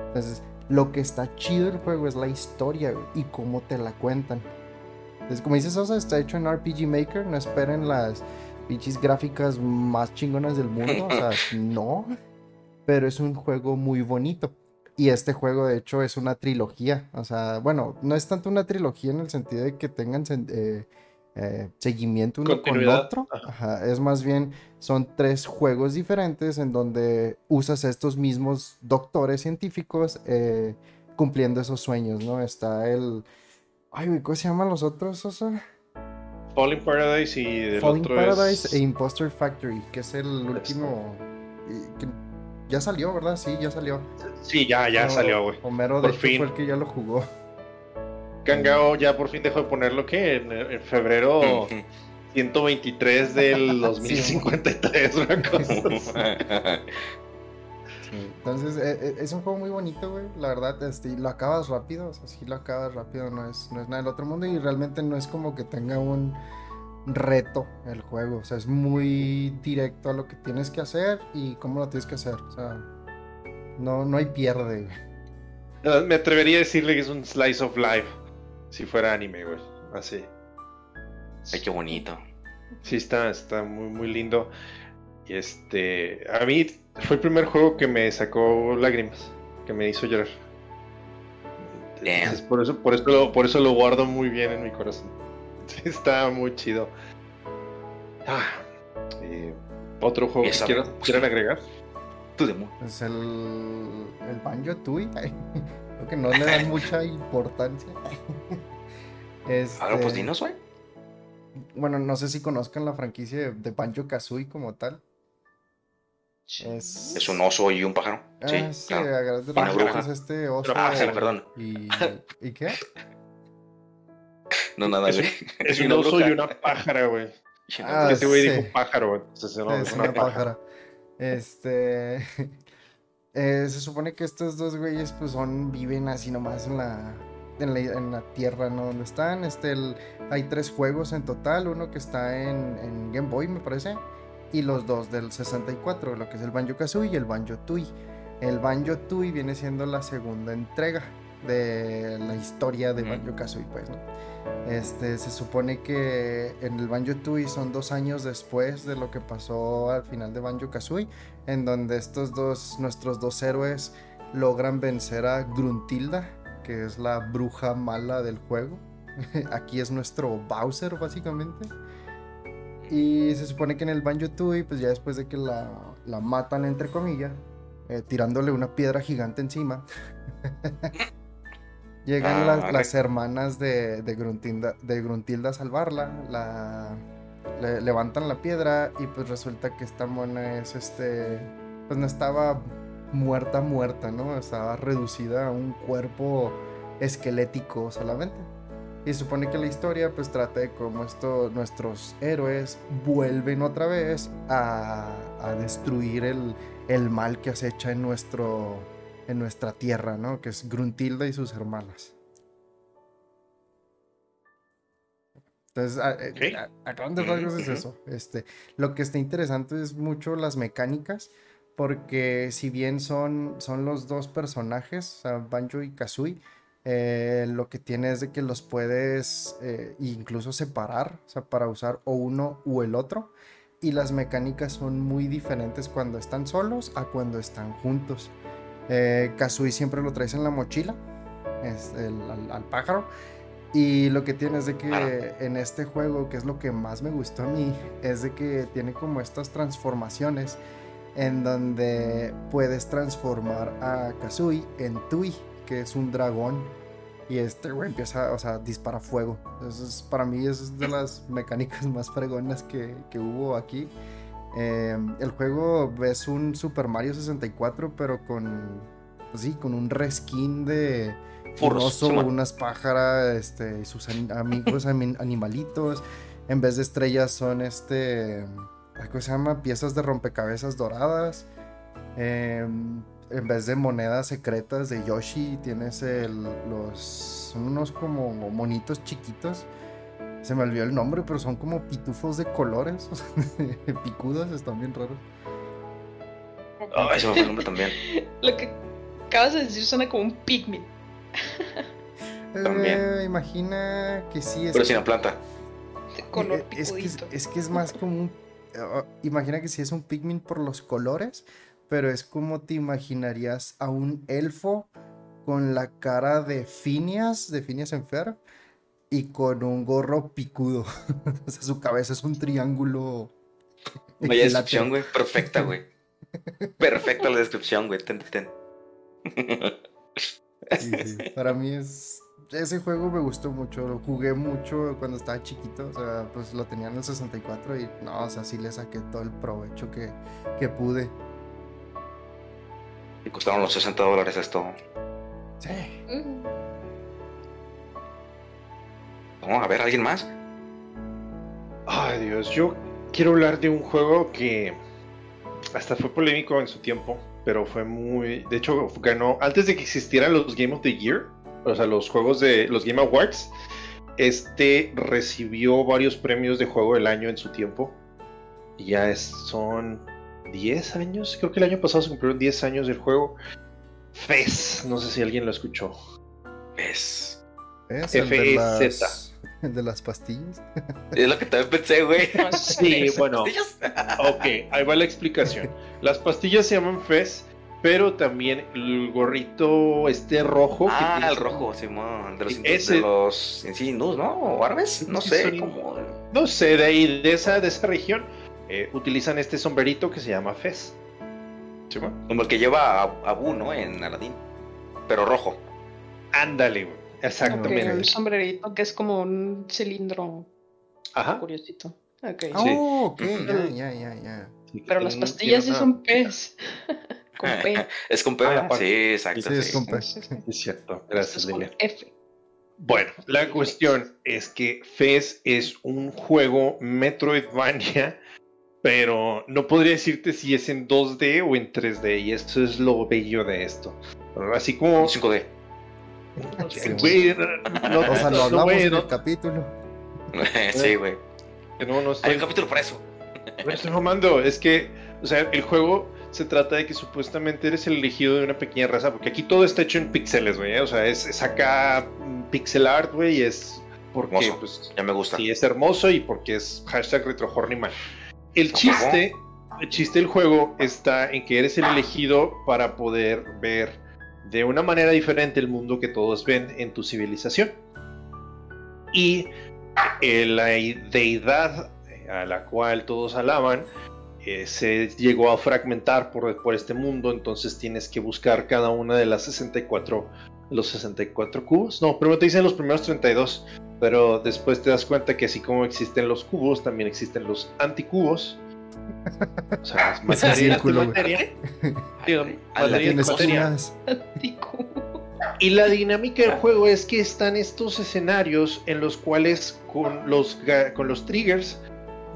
[SPEAKER 2] Entonces, lo que está chido del juego es la historia y cómo te la cuentan. Entonces, como dices, Sosa, está hecho en RPG Maker. No esperen las pinches gráficas más chingonas del mundo. O sea, no. Pero es un juego muy bonito. Y este juego, de hecho, es una trilogía. O sea, bueno, no es tanto una trilogía en el sentido de que tengan eh, eh, seguimiento uno con
[SPEAKER 3] Continuidad.
[SPEAKER 2] otro.
[SPEAKER 3] Ajá.
[SPEAKER 2] Es más bien, son tres juegos diferentes en donde usas a estos mismos doctores científicos eh, cumpliendo esos sueños, ¿no? Está el... Ay, güey, ¿cómo se llaman los otros, Sosa?
[SPEAKER 3] Falling Paradise y el
[SPEAKER 2] Falling
[SPEAKER 3] otro
[SPEAKER 2] Paradise
[SPEAKER 3] es...
[SPEAKER 2] e Imposter Factory, que es el último... y que ya salió, ¿verdad? Sí, ya salió.
[SPEAKER 3] Sí, ya, ya
[SPEAKER 2] Pero
[SPEAKER 3] salió, güey.
[SPEAKER 2] Homero,
[SPEAKER 3] Por
[SPEAKER 2] de hecho,
[SPEAKER 3] fin.
[SPEAKER 2] fue el que ya lo jugó.
[SPEAKER 3] Kangao ya por fin dejó de ponerlo que en, en febrero
[SPEAKER 1] Ujú.
[SPEAKER 3] 123 del 2053, una cosa
[SPEAKER 2] Entonces, eh, eh, es un juego muy bonito, güey. La verdad, este, y lo acabas rápido. O sea, sí lo acabas rápido. No es, no es nada del otro mundo. Y realmente no es como que tenga un reto el juego. O sea, es muy directo a lo que tienes que hacer y cómo lo tienes que hacer. O sea, no, no hay pierde, güey.
[SPEAKER 3] No, Me atrevería a decirle que es un slice of life. Si fuera anime, güey. Así.
[SPEAKER 1] Ay, qué bonito.
[SPEAKER 3] Sí, está, está muy, muy lindo. Y este. A mí fue el primer juego que me sacó lágrimas. Que me hizo llorar. Entonces, por eso, por eso lo, por eso lo guardo muy bien en mi corazón. Sí, está muy chido. Ah, eh, otro juego que
[SPEAKER 1] Esa-
[SPEAKER 3] quieran, quieran agregar.
[SPEAKER 1] Tú de mu-
[SPEAKER 2] Es el, el Banjo Tui. Creo que no le dan mucha importancia. Este,
[SPEAKER 1] Ahora pues dinos, güey.
[SPEAKER 2] Bueno, no sé si conozcan la franquicia de, de Banjo Kazooie como tal. Es,
[SPEAKER 1] Es un oso y un pájaro. Sí,
[SPEAKER 2] Ah, sí,
[SPEAKER 1] claro.
[SPEAKER 2] a
[SPEAKER 1] una bruja.
[SPEAKER 2] es este oso.
[SPEAKER 1] Ah, sí, perdón.
[SPEAKER 2] Y, ¿Y qué?
[SPEAKER 1] No, nada,
[SPEAKER 3] Es un-
[SPEAKER 1] güey.
[SPEAKER 3] Es
[SPEAKER 1] Y
[SPEAKER 3] un
[SPEAKER 1] una
[SPEAKER 3] oso
[SPEAKER 1] bruja.
[SPEAKER 3] y una pájara, güey.
[SPEAKER 2] Ah,
[SPEAKER 3] Ese güey
[SPEAKER 2] sí.
[SPEAKER 3] dijo pájaro, güey. Entonces, no,
[SPEAKER 2] es una pájara. Este. Eh, se supone que estos dos güeyes, pues son. Viven así nomás en la. En la, en la tierra, ¿no? Donde están. Este, el- hay tres juegos en total. Uno que está en, en Game Boy, me parece. Y los dos del 64, lo que es el Banjo Kazooie y el Banjo Tui. El Banjo Tui viene siendo la segunda entrega de la historia de. Banjo Kazooie, pues, ¿no? Este, se supone que en el Banjo Tooie son dos años después de lo que pasó al final de Banjo Kazooie, en donde estos dos, nuestros dos héroes, logran vencer a Gruntilda, que es la bruja mala del juego. Aquí es nuestro Bowser, básicamente. Y se supone que en el Banjo Tooie, pues ya después de que la, la matan, entre comillas, eh, tirándole una piedra gigante encima. Llegan
[SPEAKER 1] Ah,
[SPEAKER 2] las, hermanas de, de, Gruntilda, de Gruntilda a salvarla. La, le- levantan la piedra y pues resulta que esta mona es este. Pues no estaba muerta, muerta, ¿no? Estaba reducida a un cuerpo esquelético solamente. Y se supone que la historia pues trata de cómo esto, nuestros héroes vuelven otra vez a, a destruir el, el mal que acecha en, nuestro, en nuestra tierra, ¿no? Que es Gruntilda y sus hermanas. Entonces, a,
[SPEAKER 3] Ok.
[SPEAKER 2] a- a grandes rasgos es eso. Este, lo que está interesante es mucho las mecánicas, porque si bien son, son los dos personajes, o sea, Banjo y Kazooie, eh, lo que tiene es de que los puedes eh, incluso separar, o sea, para usar o uno u el otro. Y las mecánicas son muy diferentes cuando están solos a cuando están juntos. Eh, Kazooie siempre lo traes en la mochila, es el- al, al pájaro. Y lo que tiene es de que en este juego, que es lo que más me gustó a mí, es de que tiene como estas transformaciones en donde puedes transformar a Kazooie en Tui, que es un dragón. Y este güey empieza, o sea, dispara fuego. Entonces, para mí es de las mecánicas más fregonas que, que hubo aquí. Eh, el juego es un Super Mario 64, pero con, pues sí, con un reskin de un oso, unas pájaras, este, y sus amigos ami- animalitos. En vez de estrellas son este, ¿cómo se llama? Piezas de rompecabezas doradas. Em, en vez de monedas secretas de Yoshi, tienes el, los. Son unos como monitos chiquitos. Se me olvidó el nombre, pero son como pitufos de colores. Picudos, están bien raros.
[SPEAKER 1] Se me fue el nombre también.
[SPEAKER 4] Lo que acabas de decir suena como un pigment.
[SPEAKER 1] También.
[SPEAKER 2] Eh, imagina que sí es.
[SPEAKER 1] Pero sin la planta.
[SPEAKER 4] De color
[SPEAKER 2] Eh, es, que es,
[SPEAKER 4] picudito.
[SPEAKER 2] es que es más como un. eh, imagina que sí es un pigment por los colores, pero es como te imaginarías a un elfo con la cara de Phineas, de Phineas en Ferb, y con un gorro picudo. o sea, su cabeza es un triángulo.
[SPEAKER 1] Vaya descripción, güey. Perfecta, güey. Perfecta la descripción, güey. Ten, ten.
[SPEAKER 2] Sí, sí. Para mí es. Ese juego me gustó mucho, lo jugué mucho cuando estaba chiquito, o sea, pues lo tenía en el 64 y no, o sea, sí le saqué todo el provecho que, que pude.
[SPEAKER 1] Y costaron los 60 dólares esto.
[SPEAKER 2] Sí.
[SPEAKER 4] Mm.
[SPEAKER 1] No, a ver, ¿alguien más?
[SPEAKER 3] Ay, Dios, yo quiero hablar de un juego que hasta fue polémico en su tiempo, pero fue muy. De hecho, ganó. Antes de que existieran los Game of the Year, o sea, los juegos de los Game Awards, este recibió varios premios de juego del año en su tiempo. Y ya es, son 10 años, creo que el año pasado se cumplieron 10 años del juego. Fez, no sé si alguien lo escuchó.
[SPEAKER 1] Fez.
[SPEAKER 2] Es el de
[SPEAKER 3] F-E-Z.
[SPEAKER 2] El de las pastillas.
[SPEAKER 1] Es lo que también pensé, güey.
[SPEAKER 3] Sí, bueno,
[SPEAKER 1] ¿Pastillas?
[SPEAKER 3] ok, ahí va la explicación. Las pastillas se llaman Fez, pero también el gorrito este rojo. que
[SPEAKER 1] Ah,
[SPEAKER 3] tiene-
[SPEAKER 1] el rojo, Simón. De los,
[SPEAKER 3] Ese-
[SPEAKER 1] de los sí, ¿no? ¿O árabes? No
[SPEAKER 3] Sí,
[SPEAKER 1] sé.
[SPEAKER 3] son-
[SPEAKER 1] Como...
[SPEAKER 3] No sé, de ahí, de esa, de esa región, eh, utilizan este sombrerito que se llama Fez. ¿Sí, va?
[SPEAKER 1] como el que lleva a Abu, ¿no? En Aladdin. Pero rojo.
[SPEAKER 3] Ándale, güey. Exactamente.
[SPEAKER 4] el sombrerito que es como un cilindro
[SPEAKER 3] Ajá.
[SPEAKER 4] curiosito. Ok.
[SPEAKER 2] Oh, ok, ya, ya, ya, ya.
[SPEAKER 4] Pero las pastillas sí son pez. Con P.
[SPEAKER 1] Es con P,
[SPEAKER 3] Ah.
[SPEAKER 1] Sí, exacto.
[SPEAKER 2] Sí, es
[SPEAKER 1] sí.
[SPEAKER 2] con P.
[SPEAKER 4] Sí, sí.
[SPEAKER 3] nada. Es cierto,
[SPEAKER 4] Esto
[SPEAKER 3] gracias,
[SPEAKER 4] es
[SPEAKER 3] Lilia.
[SPEAKER 4] F.
[SPEAKER 3] Bueno, la cuestión es que Fez es un juego Metroidvania, pero no podría decirte si es en 2D o en 3D, y eso es lo bello de esto. Así como...
[SPEAKER 1] 5D.
[SPEAKER 2] Sí,
[SPEAKER 3] Güey, no,
[SPEAKER 2] O sea, lo
[SPEAKER 3] no,
[SPEAKER 2] hablamos
[SPEAKER 3] güey,
[SPEAKER 2] en
[SPEAKER 3] no,
[SPEAKER 2] el capítulo.
[SPEAKER 1] sí, güey.
[SPEAKER 3] no, no
[SPEAKER 1] Hay un capítulo para eso.
[SPEAKER 3] no estoy mamando, es que, o sea, el juego se trata de que supuestamente eres el elegido de una pequeña raza, porque aquí todo está hecho en píxeles, güey, ¿eh? o sea, es, es acá mm, pixel art, güey, y es porque,
[SPEAKER 1] Hermoso.
[SPEAKER 3] pues,
[SPEAKER 1] Ya me gusta.
[SPEAKER 3] Sí, es hermoso y porque es hashtag retrohornyman. El chiste, el chiste del juego está en que eres el elegido para poder ver de una manera diferente el mundo que todos ven en tu civilización. Y eh, la deidad a la cual todos alaban eh, se llegó a fragmentar por, por este mundo, entonces tienes que buscar cada una de las 64 los 64 cubos. No, primero te dicen los primeros 32, pero después te das cuenta que así como existen los cubos, también existen los anticubos. O sea, es materia,
[SPEAKER 2] círculo, güey.
[SPEAKER 3] materia. Digo, materia, materia. Y la dinámica del juego es que están estos escenarios en los cuales con los, con los triggers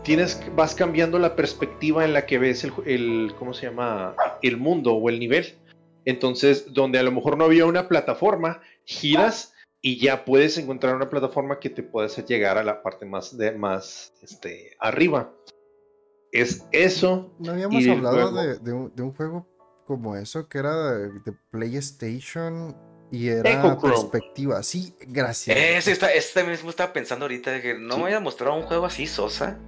[SPEAKER 3] tienes, vas cambiando la perspectiva en la que ves el, el- ¿cómo se llama? El mundo o el nivel. Entonces, donde a lo mejor no había una plataforma, giras y ya puedes encontrar una plataforma que te puede hacer llegar a la parte más, de, más este, arriba. Es eso.
[SPEAKER 2] No habíamos hablado de, de un, de un juego como eso que era de, de PlayStation y era perspectiva. Sí, gracias.
[SPEAKER 1] Ese, está, ese mismo estaba pensando ahorita de que no
[SPEAKER 3] Sí.
[SPEAKER 1] me haya mostrado un juego así, Sosa.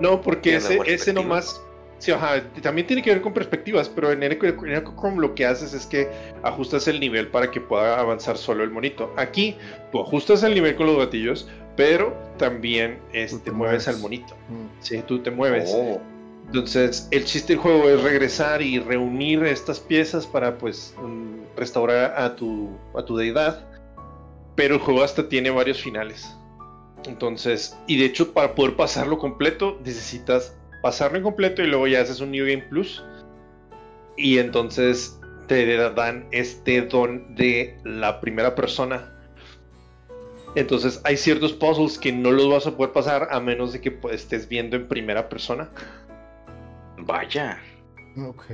[SPEAKER 3] No, porque ese, ese nomás. Sí, ajá, también tiene que ver con perspectivas, pero en Echo- en Echochrome lo que haces es que ajustas el nivel para que pueda avanzar solo el monito. Aquí tú ajustas el nivel con los gatillos, pero también este,
[SPEAKER 2] te
[SPEAKER 3] mueves
[SPEAKER 2] mueves.
[SPEAKER 3] al monito.
[SPEAKER 2] Mm.
[SPEAKER 3] Sí, tú te mueves.
[SPEAKER 1] Oh.
[SPEAKER 3] Entonces, el chiste del juego es regresar y reunir estas piezas para pues mm, restaurar a tu, a tu deidad. Pero el juego hasta tiene varios finales. Entonces, y de hecho, para poder pasarlo completo, necesitas pasarlo en completo y luego ya haces un New Game Plus. Y entonces te dan este don de la primera persona. Entonces hay ciertos puzzles que no los vas a poder pasar a menos de que pues, estés viendo en primera persona.
[SPEAKER 1] Vaya.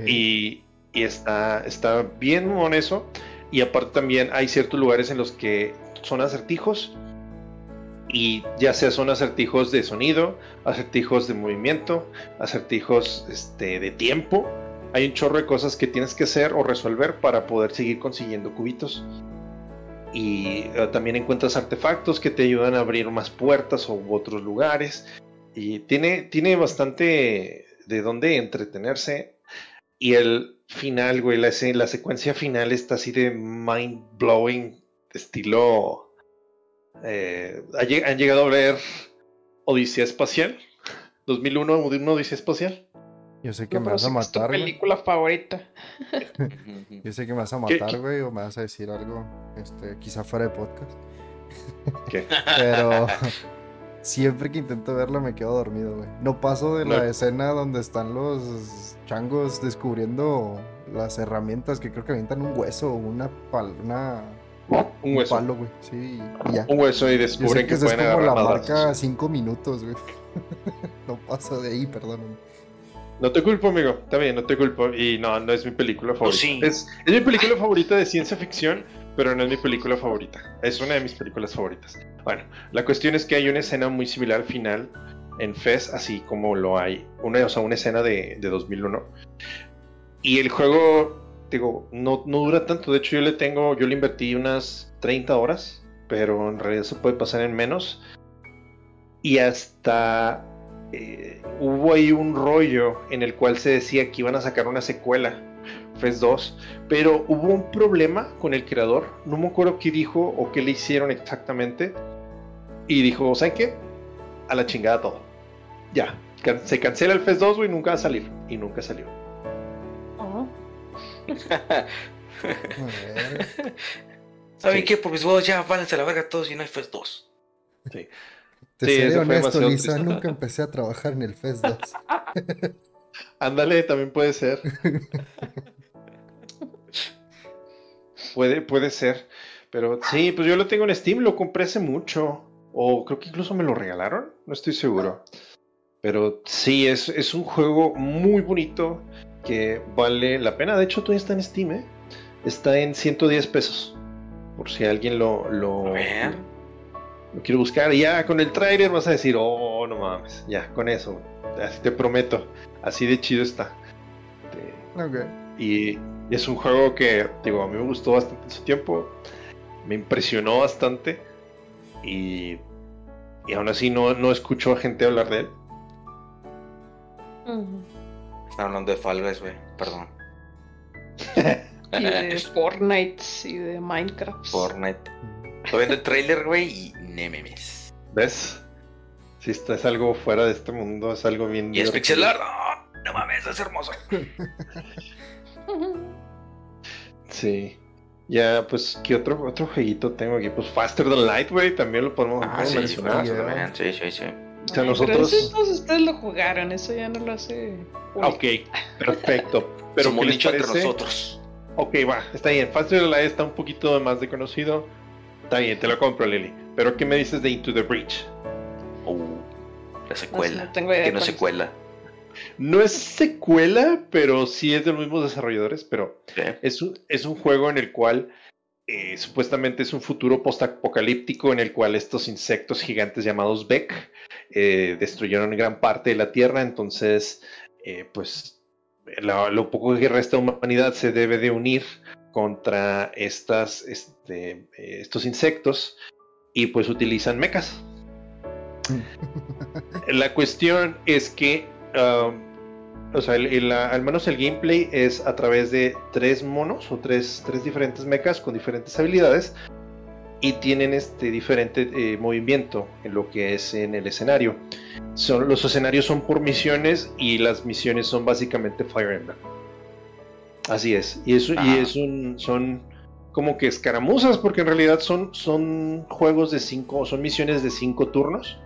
[SPEAKER 3] Y está, está bien con eso. Y aparte también hay ciertos lugares en los que son acertijos. Y ya sea son acertijos de sonido, acertijos de movimiento, acertijos este, de tiempo. Hay un chorro de cosas que tienes que hacer o resolver para poder seguir consiguiendo cubitos. Y eh, también encuentras artefactos que te ayudan a abrir más puertas o otros lugares. Y tiene, tiene bastante de dónde entretenerse. Y el final, güey, la, la secuencia final está así de mind blowing, estilo. eh, ¿ha lleg- ¿Han llegado a ver Odisea Espacial? 2001, una Odisea Espacial.
[SPEAKER 2] Yo sé que
[SPEAKER 4] No,
[SPEAKER 2] me vas a
[SPEAKER 4] es tu
[SPEAKER 2] matar, güey.
[SPEAKER 4] película favorita.
[SPEAKER 2] Yo sé que me vas a
[SPEAKER 3] ¿Qué-
[SPEAKER 2] matar,
[SPEAKER 3] qué?
[SPEAKER 2] güey, o me vas a decir algo, este, quizá fuera de podcast.
[SPEAKER 3] ¿Qué?
[SPEAKER 2] Pero siempre que intento verlo me quedo dormido, güey. No paso de la
[SPEAKER 3] No.
[SPEAKER 2] escena donde están los changos descubriendo las herramientas que creo que avientan un hueso o una pal una
[SPEAKER 3] Un hueso.
[SPEAKER 2] palo, güey. Sí, y ya.
[SPEAKER 3] Un hueso y
[SPEAKER 2] Yo sé
[SPEAKER 3] descubren
[SPEAKER 2] que
[SPEAKER 3] que,
[SPEAKER 2] esa es
[SPEAKER 3] pueden
[SPEAKER 2] como la marca 5 minutos, güey. no paso de ahí, perdón.
[SPEAKER 3] No te culpo, amigo. Está bien, no te culpo. Y no, no es mi película favorita.
[SPEAKER 1] sí.
[SPEAKER 3] Es, es mi película favorita de ciencia ficción, pero no es mi película favorita. Es una de mis películas favoritas. Bueno, la cuestión es que hay una escena muy similar al final en Fez, así como lo hay. Una, o sea, una escena de, de 2001. Y el juego, digo, no, no dura tanto. De hecho, yo le tengo, yo le invertí unas 30 horas, pero en realidad se puede pasar en menos. Y hasta eh, hubo ahí un rollo en el cual se decía que iban a sacar una secuela, FES 2, pero hubo un problema con el creador, no me acuerdo qué dijo o qué le hicieron exactamente, y dijo, ¿saben qué? A la chingada todo. Ya, can- se cancela el FES 2, güey, nunca va a salir, y nunca salió.
[SPEAKER 4] Oh.
[SPEAKER 1] ¿Saben
[SPEAKER 3] Sí.
[SPEAKER 1] qué? Por mis huevos ya válense a la verga todos y no hay FES 2.
[SPEAKER 3] Sí.
[SPEAKER 2] Te
[SPEAKER 3] Sí,
[SPEAKER 2] seré honesto, Lisa.
[SPEAKER 3] triste.
[SPEAKER 2] Nunca empecé a trabajar en el Fest 2.
[SPEAKER 3] Ándale, también puede ser. puede, puede ser. Pero sí, pues yo lo tengo en Steam, lo compré hace mucho. O creo que incluso me lo regalaron, no estoy seguro. Pero sí, es, es un juego muy bonito que vale la pena. De hecho, todavía está en Steam, ¿eh? Está en 110 pesos. Por si alguien lo, lo. Lo quiere buscar. Y ya con el trailer vas a decir, oh, no mames. Ya, con eso. Así te prometo. Así de chido está. Te-
[SPEAKER 2] Ok.
[SPEAKER 3] y es un juego que, digo, a mí me gustó bastante en su tiempo. Me impresionó bastante. Y, y aún así no, no escucho a gente hablar de él.
[SPEAKER 1] Están hablando de Fall Guys, güey. Perdón.
[SPEAKER 4] Y de Fortnite y de Minecraft.
[SPEAKER 1] Fortnite. Estoy viendo el trailer, güey, y nememes.
[SPEAKER 3] ¿Ves? Si esto es algo fuera de este mundo, es algo bien.
[SPEAKER 1] Y es
[SPEAKER 3] divertido.
[SPEAKER 1] pixel art. ¡No! no mames, es hermoso.
[SPEAKER 3] Sí. Ya, pues, ¿qué otro, otro jueguito tengo aquí? Pues Faster Than Light, güey, también lo podemos,
[SPEAKER 1] Ah, sí,
[SPEAKER 3] mencionar.
[SPEAKER 2] sí,
[SPEAKER 1] también. Sí, sí, sí.
[SPEAKER 3] O sea,
[SPEAKER 4] Ay, Pero eso ustedes lo jugaron, eso ya no lo hace.
[SPEAKER 3] Ah, Ok, perfecto. Pero
[SPEAKER 1] Somos
[SPEAKER 3] ¿qué les
[SPEAKER 1] nicho entre nosotros.
[SPEAKER 3] Ok, va, está bien. Faster Than Light está un poquito más de conocido. Está bien, te lo compro, Lily. Pero ¿qué me dices de Into the Breach?
[SPEAKER 1] Uh, la secuela.
[SPEAKER 4] No, no tengo idea
[SPEAKER 1] que no
[SPEAKER 4] es.
[SPEAKER 1] secuela.
[SPEAKER 3] No es secuela, pero sí es de los mismos desarrolladores, pero es un, es un juego en el cual eh, supuestamente es un futuro postapocalíptico en el cual estos insectos gigantes llamados Beck eh, destruyeron gran parte de la Tierra, entonces eh, pues lo poco que resta de humanidad se debe de unir contra estas, este, eh, estos insectos y pues utilizan mechas. La cuestión es que, um, o sea, el- el- al menos el gameplay es a través de tres monos o tres, tres diferentes mechas con diferentes habilidades y tienen este diferente eh, movimiento en lo que es en el escenario. Son, los escenarios son por misiones y las misiones son básicamente Fire Emblem. Así es. Y, eso, y es un, son como que escaramuzas porque en realidad son, son juegos de cinco, son misiones de cinco turnos.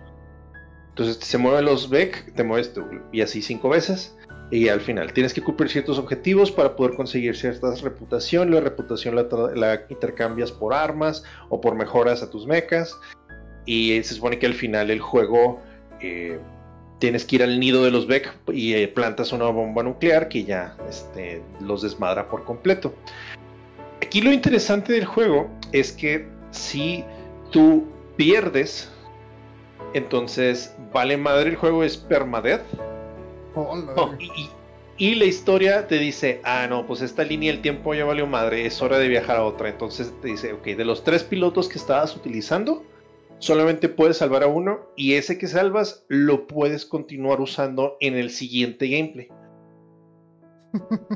[SPEAKER 3] Entonces se mueven los Beck, te mueves tú, y así cinco veces. Y al final tienes que cumplir ciertos objetivos para poder conseguir ciertas reputación. La reputación la, intercambias por armas o por mejoras a tus mechas. Y se supone que al final el juego eh, tienes que ir al nido de los Beck y eh, plantas una bomba nuclear que ya este, los desmadra por completo. Aquí lo interesante del juego es que si tú pierdes, entonces vale madre el juego es permadeath. Oh, y, y- y la historia te dice, ah, no, pues esta línea del tiempo ya valió madre, es hora de viajar a otra. Entonces te dice, ok, de los tres pilotos que estabas utilizando, solamente puedes salvar a uno y ese que salvas lo puedes continuar usando en el siguiente gameplay.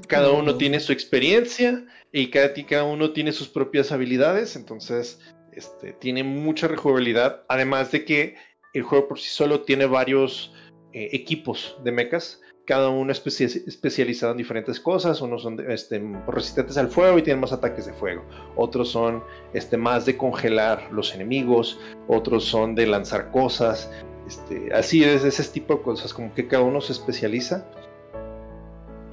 [SPEAKER 3] Cada uno tiene su experiencia y cada, cada uno tiene sus propias habilidades, entonces este, tiene mucha rejugabilidad, además de que el juego por sí solo tiene varios eh, equipos de mechas, cada uno especia- especializado en diferentes cosas, unos son este, resistentes al fuego y tienen más ataques de fuego, otros son este, más de congelar los enemigos, otros son de lanzar cosas, este, así es, ese tipo de cosas, como que cada uno se especializa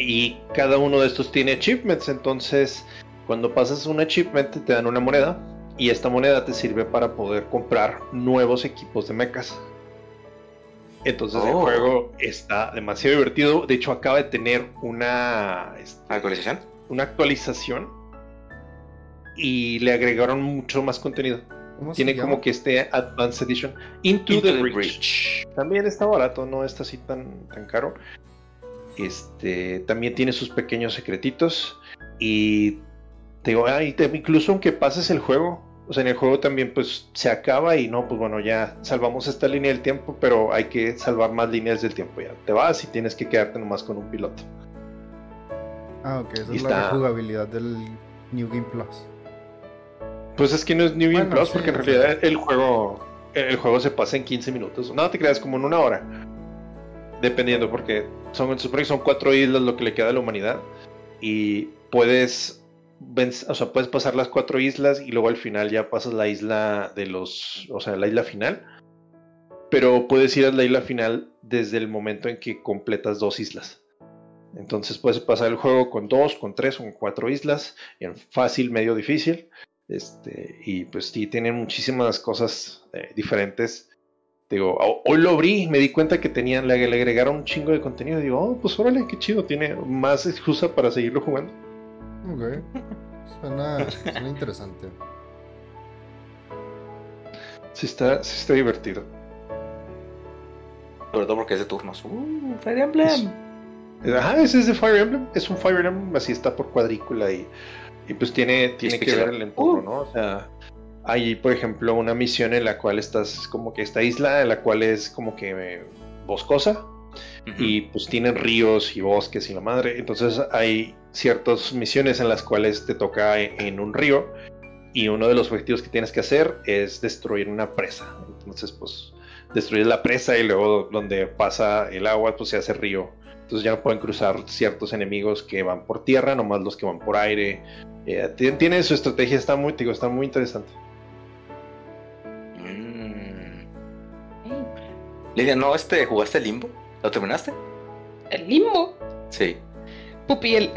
[SPEAKER 3] y cada uno de estos tiene achievements, entonces cuando pasas un achievement te dan una moneda Y esta moneda te sirve para poder comprar nuevos equipos de mechas. Entonces el
[SPEAKER 1] Oh.
[SPEAKER 3] juego está demasiado divertido. De hecho, acaba de tener una, este,
[SPEAKER 1] ¿Actualización?
[SPEAKER 3] una actualización y le agregaron mucho más contenido.
[SPEAKER 2] ¿Cómo se
[SPEAKER 3] Tiene
[SPEAKER 2] llama?
[SPEAKER 3] como que este Advanced Edition Into,
[SPEAKER 1] Into
[SPEAKER 3] the,
[SPEAKER 1] the.
[SPEAKER 3] Breach. También está barato, no está así tan, tan caro. Este también tiene sus pequeños secretitos. Y te digo, ah, y te- incluso aunque pases el juego, o sea, en el juego también pues se acaba y no, pues bueno, ya salvamos esta línea del tiempo, pero hay que salvar más líneas del tiempo. Ya te vas y tienes que quedarte nomás con un piloto.
[SPEAKER 2] Ah, ok, esa
[SPEAKER 3] Y
[SPEAKER 2] es la
[SPEAKER 3] está-
[SPEAKER 2] jugabilidad del New Game Plus.
[SPEAKER 3] Pues es que no es New Game
[SPEAKER 2] Bueno,
[SPEAKER 3] Plus
[SPEAKER 2] sí,
[SPEAKER 3] porque en realidad el juego el juego se pasa en 15 minutos. No te creas como en una hora. Dependiendo porque son supone que son cuatro islas lo que le queda a la humanidad y puedes o sea, puedes pasar las cuatro islas y luego al final ya pasas la isla de los, o sea, la isla final. Pero puedes ir a la isla final desde el momento en que completas dos islas. Entonces puedes pasar el juego con dos, con tres, con cuatro islas, en fácil, medio difícil. Este, y pues sí, tienen muchísimas cosas eh, diferentes. Digo, ho- hoy lo abrí me di cuenta que tenían, le, le agregaron un chingo de contenido. Digo, oh, pues órale, qué chido, tiene más excusa para seguirlo jugando.
[SPEAKER 2] Ok. Suena, suena interesante.
[SPEAKER 3] Sí está, sí está divertido.
[SPEAKER 1] Sobre todo porque es de turnos. Uh, Fire Emblem.
[SPEAKER 3] Ajá, ese es de Fire Emblem. Es un Fire Emblem, así está por cuadrícula y, y pues tiene, tiene que ver el entorno,
[SPEAKER 1] Uh.
[SPEAKER 3] ¿no? O sea, hay, por ejemplo, una misión en la cual estás como que esta isla, en la cual es como que boscosa y pues tienen ríos y bosques y la madre. Entonces hay ciertas misiones en las cuales te toca en, un río y uno de los objetivos que tienes que hacer es destruir una presa. Entonces pues destruir la presa y luego donde pasa el agua pues se hace río. Entonces ya no pueden cruzar ciertos enemigos que van por tierra, nomás los que van por aire. Eh, tiene su estrategia, está muy, digo, está muy interesante.
[SPEAKER 1] Lidia, ¿no este, jugaste Limbo? ¿Lo terminaste?
[SPEAKER 4] El limbo.
[SPEAKER 1] Sí.
[SPEAKER 4] Pupi, el.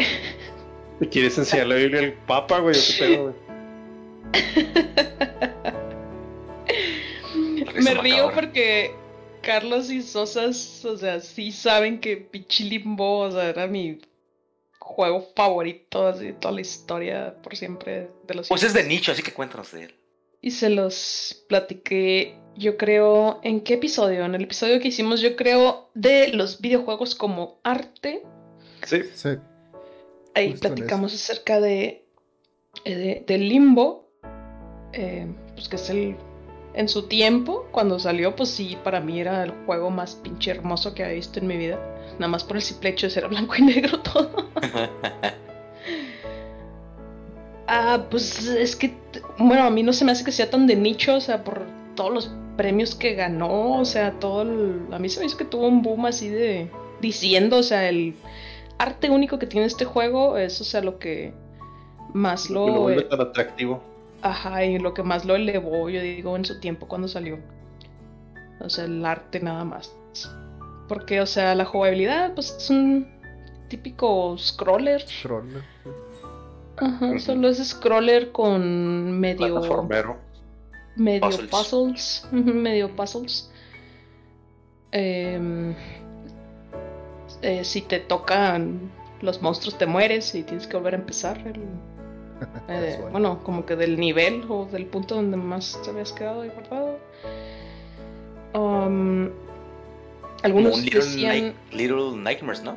[SPEAKER 3] ¿Te ¿Quieres enseñar la Biblia al Papa, güey? ¿O qué pedo, güey?
[SPEAKER 4] Me río
[SPEAKER 1] macabra.
[SPEAKER 4] porque Carlos y Sosas, o sea, sí saben que Pichi Limbo, o sea, era mi juego favorito así de toda la historia por siempre de los
[SPEAKER 1] Pues es de nicho, así que cuéntanos de él.
[SPEAKER 4] Y se los platiqué, yo creo, ¿en qué episodio? En el episodio que hicimos, yo creo, de los videojuegos como arte.
[SPEAKER 3] Sí.
[SPEAKER 2] Sí.
[SPEAKER 4] Ahí
[SPEAKER 2] Justo
[SPEAKER 4] platicamos acerca de, eh, de, de Limbo, eh, pues que es el... En su tiempo, cuando salió, pues sí, para mí era el juego más pinche hermoso que había visto en mi vida. Nada más por el simple hecho de ser blanco y negro todo. Ah, pues es que, bueno, a mí no se me hace que sea tan de nicho, o sea, por todos los premios que ganó, o sea, todo el... A mí se me hizo que tuvo un boom así de... Diciendo, o sea, el arte único que tiene este juego es, o sea, lo que más
[SPEAKER 3] Lo
[SPEAKER 4] lo...
[SPEAKER 3] vuelve tan atractivo.
[SPEAKER 4] Ajá, y lo que más lo elevó, yo digo, en su tiempo cuando salió. O sea, el arte nada más. Porque, o sea, la jugabilidad, pues es un típico scroller.
[SPEAKER 2] Scroller.
[SPEAKER 4] Ajá, solo es scroller con medio...
[SPEAKER 3] Plataformero.
[SPEAKER 4] Medio
[SPEAKER 1] Puzzles.
[SPEAKER 4] medio puzzles. Em, eh, si te tocan los monstruos te mueres y tienes que volver a empezar. el- eh, bueno, como que del nivel o del punto donde más te habías quedado ahí guardado. Um, algunos
[SPEAKER 1] un Little,
[SPEAKER 4] decían,
[SPEAKER 1] Little Nightmares, ¿no?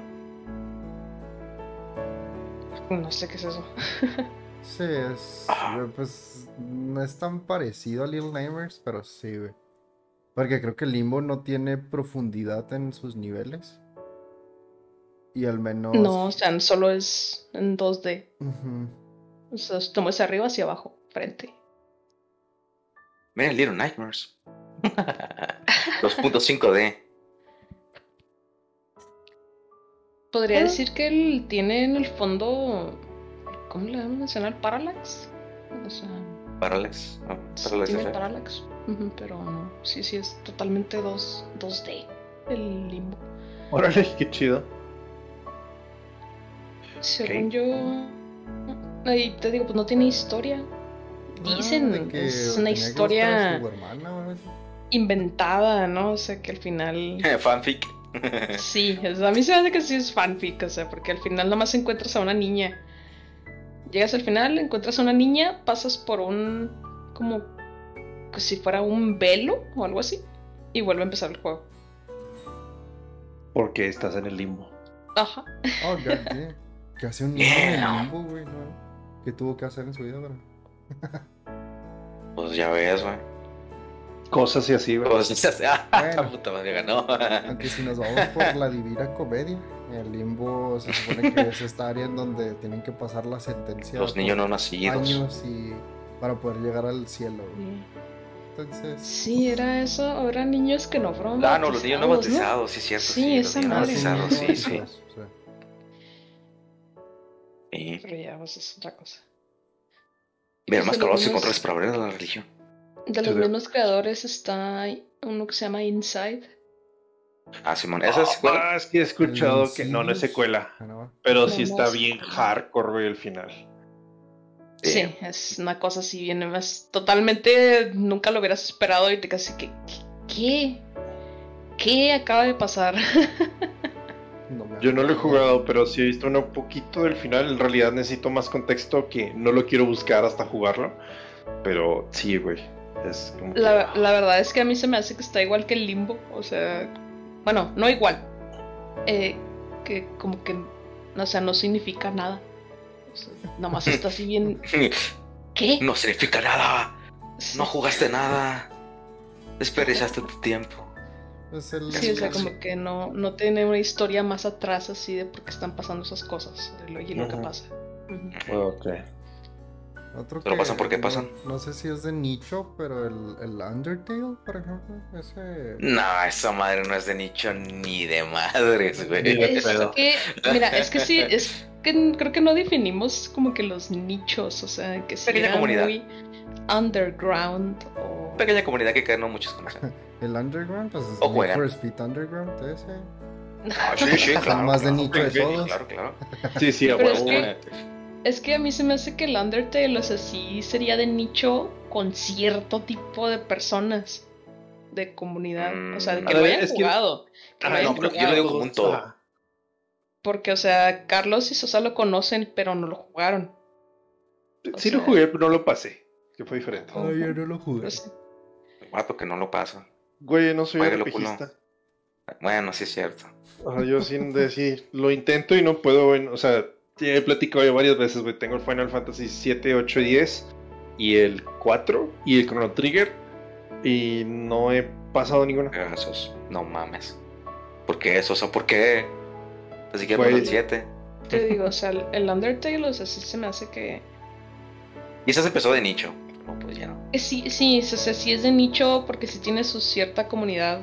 [SPEAKER 4] no sé qué es eso.
[SPEAKER 2] Sí, es.
[SPEAKER 1] Ah.
[SPEAKER 2] Pues no es tan parecido a Little Nightmares, pero sí, güey. Porque creo que Limbo no tiene profundidad en sus niveles. Y al menos.
[SPEAKER 4] No, o sea, solo es en 2D.
[SPEAKER 2] Ujú.
[SPEAKER 4] O sea, te mueves arriba hacia abajo, frente.
[SPEAKER 1] Miren Little Nightmares. 2.5D.
[SPEAKER 4] Podría
[SPEAKER 2] Ah.
[SPEAKER 4] decir que él tiene en el fondo. ¿Cómo le vamos a mencionar? Parallax. O sea,
[SPEAKER 1] Parallax.
[SPEAKER 4] sí
[SPEAKER 1] Parallax
[SPEAKER 4] tiene. Parallax. Pero no. Sí, sí, es totalmente 2, 2D. El limbo.
[SPEAKER 3] Órale, qué chido.
[SPEAKER 4] Según
[SPEAKER 3] Ok.
[SPEAKER 4] yo. Ahí te digo, pues no tiene historia. Dicen,
[SPEAKER 2] Ah, que
[SPEAKER 4] es una historia
[SPEAKER 2] hermana o
[SPEAKER 4] inventada, ¿no? O sea, que al final...
[SPEAKER 1] Fanfic.
[SPEAKER 4] Sí, es- a mí se me hace que sí es fanfic, o sea, porque al final nomás encuentras a una niña. Llegas al final, encuentras a una niña, pasas por un... como... que si fuera un velo o algo así, y vuelve a empezar el juego.
[SPEAKER 3] Porque estás en el limbo.
[SPEAKER 4] Ajá.
[SPEAKER 2] Oh, God. Que hace un niño en el
[SPEAKER 1] Yeah.
[SPEAKER 2] limbo, güey, ¿no? ¿Qué tuvo que hacer en su vida, pero?
[SPEAKER 1] Pues ya ves, güey.
[SPEAKER 3] Cosas y así, güey.
[SPEAKER 1] Pues ya sé. Ah,
[SPEAKER 2] Bueno.
[SPEAKER 1] puta madre ganó.
[SPEAKER 2] Aunque si nos vamos por la divina comedia, el limbo se supone que es esta área en donde tienen que pasar la sentencia.
[SPEAKER 1] Los niños no nacidos.
[SPEAKER 2] Años y para poder llegar al cielo. güey. Entonces,
[SPEAKER 4] Sí, era eso, o eran niños que no fueron
[SPEAKER 1] Ah, no, los niños no
[SPEAKER 4] bautizados,
[SPEAKER 1] bautizados, sí, es cierto.
[SPEAKER 4] Sí,
[SPEAKER 1] Sí, los
[SPEAKER 4] esa
[SPEAKER 1] niños no
[SPEAKER 4] madre.
[SPEAKER 1] bautizados, sí, sí.
[SPEAKER 4] Pero ya, pues es otra cosa.
[SPEAKER 1] ver más
[SPEAKER 4] Sí,
[SPEAKER 1] calorosos y
[SPEAKER 4] los-
[SPEAKER 1] controles para abrir la religión.
[SPEAKER 4] De los
[SPEAKER 3] Sí, de-
[SPEAKER 4] mismos creadores está uno que se llama Inside.
[SPEAKER 1] Ah, Simón, esa es
[SPEAKER 3] Ah, es que he escuchado que no, no es secuela.
[SPEAKER 2] ah,
[SPEAKER 3] Pero sí está bien hardcore, güey, el final.
[SPEAKER 4] Sí,
[SPEAKER 1] Eh.
[SPEAKER 4] es una cosa así bien más. Totalmente nunca lo hubieras esperado y te casi que. ¿Qué? ¿Qué acaba de pasar?
[SPEAKER 2] no me
[SPEAKER 3] Yo no lo he jugado, pero sí he visto un poquito del final. En realidad necesito más contexto que no lo quiero buscar hasta jugarlo. Pero sí, güey. Es como que-
[SPEAKER 4] La, la verdad es que a mí se me hace que está igual que el limbo. O sea, bueno, no igual. Eh, que como que, o sea, no significa nada. O sea, nomás está así bien. ¿Qué?
[SPEAKER 1] No significa nada.
[SPEAKER 4] Sí.
[SPEAKER 1] No jugaste nada. Desperdiciaste tu tiempo.
[SPEAKER 2] Es el,
[SPEAKER 4] Sí, o sea, como que no, no tiene una historia más atrás así de por qué están pasando esas cosas y lo, y lo que pasa. Ujú.
[SPEAKER 3] Ok.
[SPEAKER 2] Otro
[SPEAKER 1] Pero
[SPEAKER 2] que
[SPEAKER 1] pasan porque
[SPEAKER 2] no-
[SPEAKER 1] pasan.
[SPEAKER 2] No, sé si es de nicho, pero el, el Undertale, por ejemplo, ese.
[SPEAKER 1] No, esa madre no es de nicho ni de madres, güey.
[SPEAKER 3] de
[SPEAKER 4] Es que, mira, es que sí, es que creo que no definimos como que los nichos, o sea, que si
[SPEAKER 1] Pequeña
[SPEAKER 4] era
[SPEAKER 1] comunidad.
[SPEAKER 4] muy underground o...
[SPEAKER 1] Pequeña comunidad que no muchos conocen.
[SPEAKER 2] El Underground, pues es
[SPEAKER 1] O
[SPEAKER 2] Need
[SPEAKER 1] juegan.
[SPEAKER 2] for Speed Underground, ese.
[SPEAKER 1] Ah, sí, sí, claro.
[SPEAKER 2] más de
[SPEAKER 1] claro,
[SPEAKER 2] nicho de todos.
[SPEAKER 1] Claro, claro.
[SPEAKER 3] Sí, sí, a huevo.
[SPEAKER 4] Que- Es que a mí se me hace que el Undertale, o sea, sí sería de nicho con cierto tipo de personas de comunidad, o sea, de que
[SPEAKER 3] Mm,
[SPEAKER 4] lo
[SPEAKER 3] a ver,
[SPEAKER 4] hayan
[SPEAKER 3] es que-
[SPEAKER 4] jugado. que lo
[SPEAKER 3] Ah,
[SPEAKER 4] hayan
[SPEAKER 1] no, pero yo
[SPEAKER 4] jugado.
[SPEAKER 1] lo digo como un todo.
[SPEAKER 4] Porque, o sea, Carlos y Sosa lo conocen, pero no lo jugaron. O
[SPEAKER 3] Sí lo
[SPEAKER 4] sea-
[SPEAKER 3] jugué, pero no lo pasé. Que fue diferente.
[SPEAKER 2] Ay, yo no lo jugué.
[SPEAKER 1] Vato que no lo pasa.
[SPEAKER 3] Güey, no soy RPGista.
[SPEAKER 1] Bueno, sí es cierto.
[SPEAKER 3] Ajá, yo sin decir, lo intento y no puedo, güey, o sea, ya he platicado ya varias veces, güey, tengo el Final Fantasy 7, 8 y 10 y el 4 y el Chrono Trigger y no he pasado ninguno.
[SPEAKER 1] Esos, no mames. ¿Por qué eso? O sea, ¿por qué?
[SPEAKER 3] Güey.
[SPEAKER 1] por el 7.
[SPEAKER 4] Te digo, o sea, el- Undertale, o sea, sí se me hace que...
[SPEAKER 1] Y esa se empezó de nicho. No, pues ya no.
[SPEAKER 4] que Sí, sí, o sea, sí es de nicho porque sí tiene su cierta comunidad.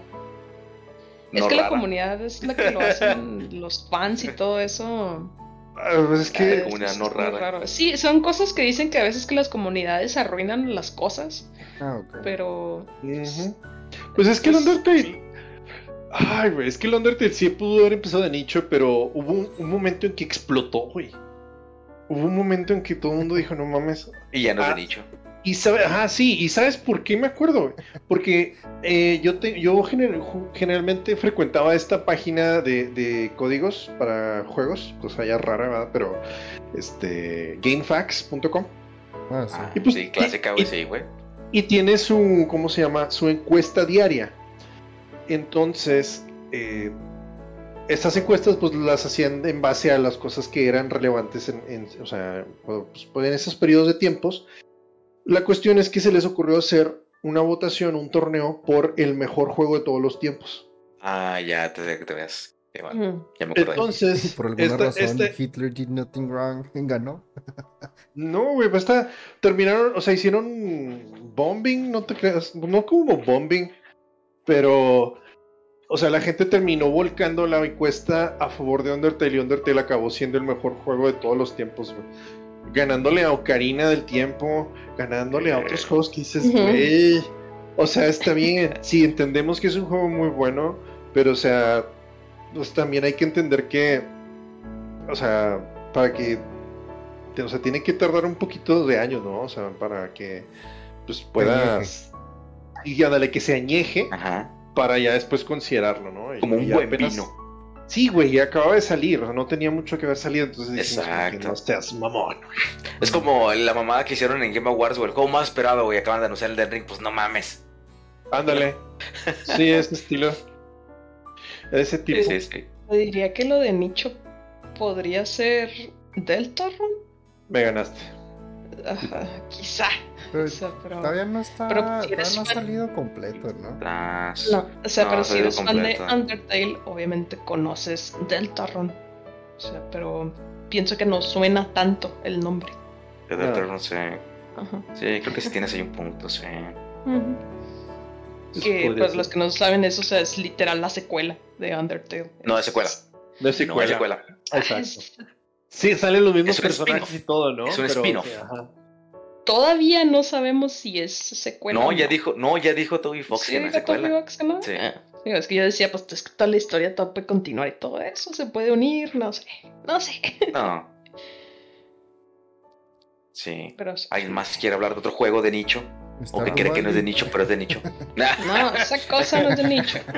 [SPEAKER 4] es que la comunidad es la que lo hacen los fans y todo eso.
[SPEAKER 3] Ah, pues es
[SPEAKER 1] Ah,
[SPEAKER 3] que,
[SPEAKER 4] es
[SPEAKER 1] no rara.
[SPEAKER 4] raro. Sí, son cosas que dicen que a veces que las comunidades arruinan las cosas,
[SPEAKER 2] Ah, ok.
[SPEAKER 4] pero...
[SPEAKER 3] Pues es que el
[SPEAKER 4] Pues,
[SPEAKER 3] Undertale, ay, güey, es que el Undertale sí pudo haber empezado de nicho, pero hubo un, un momento en que explotó, güey. Hubo un momento en que todo el mundo dijo, no mames,
[SPEAKER 1] Y ya no es
[SPEAKER 3] Ah.
[SPEAKER 1] de nicho.
[SPEAKER 3] Y sabe, ajá, sí, y sabes por qué me acuerdo? Porque eh, yo te, yo gener- generalmente frecuentaba esta página de, de códigos para juegos, cosa ya rara, ¿verdad? Pero este gamefax.com
[SPEAKER 2] Ah, sí.
[SPEAKER 1] Ah,
[SPEAKER 3] Y pues,
[SPEAKER 1] sí, clásica,
[SPEAKER 3] y-
[SPEAKER 1] güey,
[SPEAKER 3] y-
[SPEAKER 1] sí, güey.
[SPEAKER 3] y tiene su, ¿cómo se llama? Su encuesta diaria. Entonces, eh, estas encuestas pues las hacían en base a las cosas que eran relevantes en, en- o sea, pues, pues, en esos periodos de tiempos. La cuestión es que se les ocurrió hacer una votación, un torneo por el mejor juego de todos los tiempos.
[SPEAKER 1] Ah, ya te, te ves. Sí, bueno,
[SPEAKER 4] ujú.
[SPEAKER 1] ya me.
[SPEAKER 3] Entonces,
[SPEAKER 2] Por alguna
[SPEAKER 3] esta-
[SPEAKER 2] razón,
[SPEAKER 3] este-
[SPEAKER 2] Hitler did nothing wrong. Ganó.
[SPEAKER 3] No, güey, pues está, terminaron, o sea, hicieron bombing, no te creas, no como bombing, pero, o sea, la gente terminó volcando la encuesta a favor de Undertale y Undertale acabó siendo el mejor juego de todos los tiempos, güey. Ganándole a Ocarina del Tiempo, ganándole a otros juegos que dices, güey, o sea, está bien, sí, entendemos que es un juego muy bueno, pero, o sea, pues también hay que entender que, o sea, para que o sea, tiene que tardar un poquito de años, ¿no? O sea, para que pues puedas. Y ándale, que se añeje
[SPEAKER 1] Ajá.
[SPEAKER 3] para ya después considerarlo, ¿no? Y-
[SPEAKER 1] Como
[SPEAKER 3] y
[SPEAKER 1] un buen
[SPEAKER 3] apenas-
[SPEAKER 1] vino.
[SPEAKER 3] Sí, güey, y acababa de salir, o sea, no tenía mucho que haber salido, entonces dijimos
[SPEAKER 1] Exacto.
[SPEAKER 3] no seas mamón.
[SPEAKER 1] Es como la mamada que hicieron en Game Awards, güey. El juego más esperado, güey. Acaban de anunciar el Dead Ring. Pues no mames.
[SPEAKER 3] Ándale. Sí, ese estilo. Ese tipo.
[SPEAKER 1] Sí, sí, sí.
[SPEAKER 4] Yo diría que lo de nicho podría ser Deltarune.
[SPEAKER 3] Me ganaste.
[SPEAKER 4] Quizá.
[SPEAKER 2] Pero
[SPEAKER 4] O sea, pero.
[SPEAKER 2] todavía no está.
[SPEAKER 4] Pero
[SPEAKER 2] todavía no ha
[SPEAKER 4] fan-
[SPEAKER 2] salido completo, ¿no?
[SPEAKER 1] Las-
[SPEAKER 4] No, o sea,
[SPEAKER 1] No,
[SPEAKER 4] pero si eres fan de. Undertale, obviamente conoces Deltarune. O sea, pero pienso que no suena tanto el nombre.
[SPEAKER 1] de sé.
[SPEAKER 4] Ajá.
[SPEAKER 1] Sí, creo que sí tienes ahí un punto, sí.
[SPEAKER 4] Que pues
[SPEAKER 3] ser.
[SPEAKER 4] los que no saben eso, o sea, es literal la secuela de Undertale.
[SPEAKER 1] No, es secuela.
[SPEAKER 3] No es
[SPEAKER 1] No, es secuela.
[SPEAKER 3] Exacto. Sí, salen los mismos personajes y todo, ¿no?
[SPEAKER 1] Es un spin-off.
[SPEAKER 3] sí.
[SPEAKER 4] Todavía no sabemos si es secuela.
[SPEAKER 1] No,
[SPEAKER 4] o
[SPEAKER 1] ya dijo, no, ya dijo Toby Fox
[SPEAKER 4] Sí,
[SPEAKER 1] que no es
[SPEAKER 4] dijo Toby
[SPEAKER 1] secuela.
[SPEAKER 4] Fox que no.
[SPEAKER 1] Sí.
[SPEAKER 4] Digo, es que yo decía, pues es que toda la historia todo puede continuar y todo eso se puede unir, no sé, no sé.
[SPEAKER 1] No. Sí.
[SPEAKER 4] Pero sí.
[SPEAKER 1] ¿Alguien más quiere hablar de otro juego de nicho?
[SPEAKER 2] Está
[SPEAKER 1] O que cree que no es de nicho, pero es de nicho.
[SPEAKER 4] No, esa cosa no es de nicho.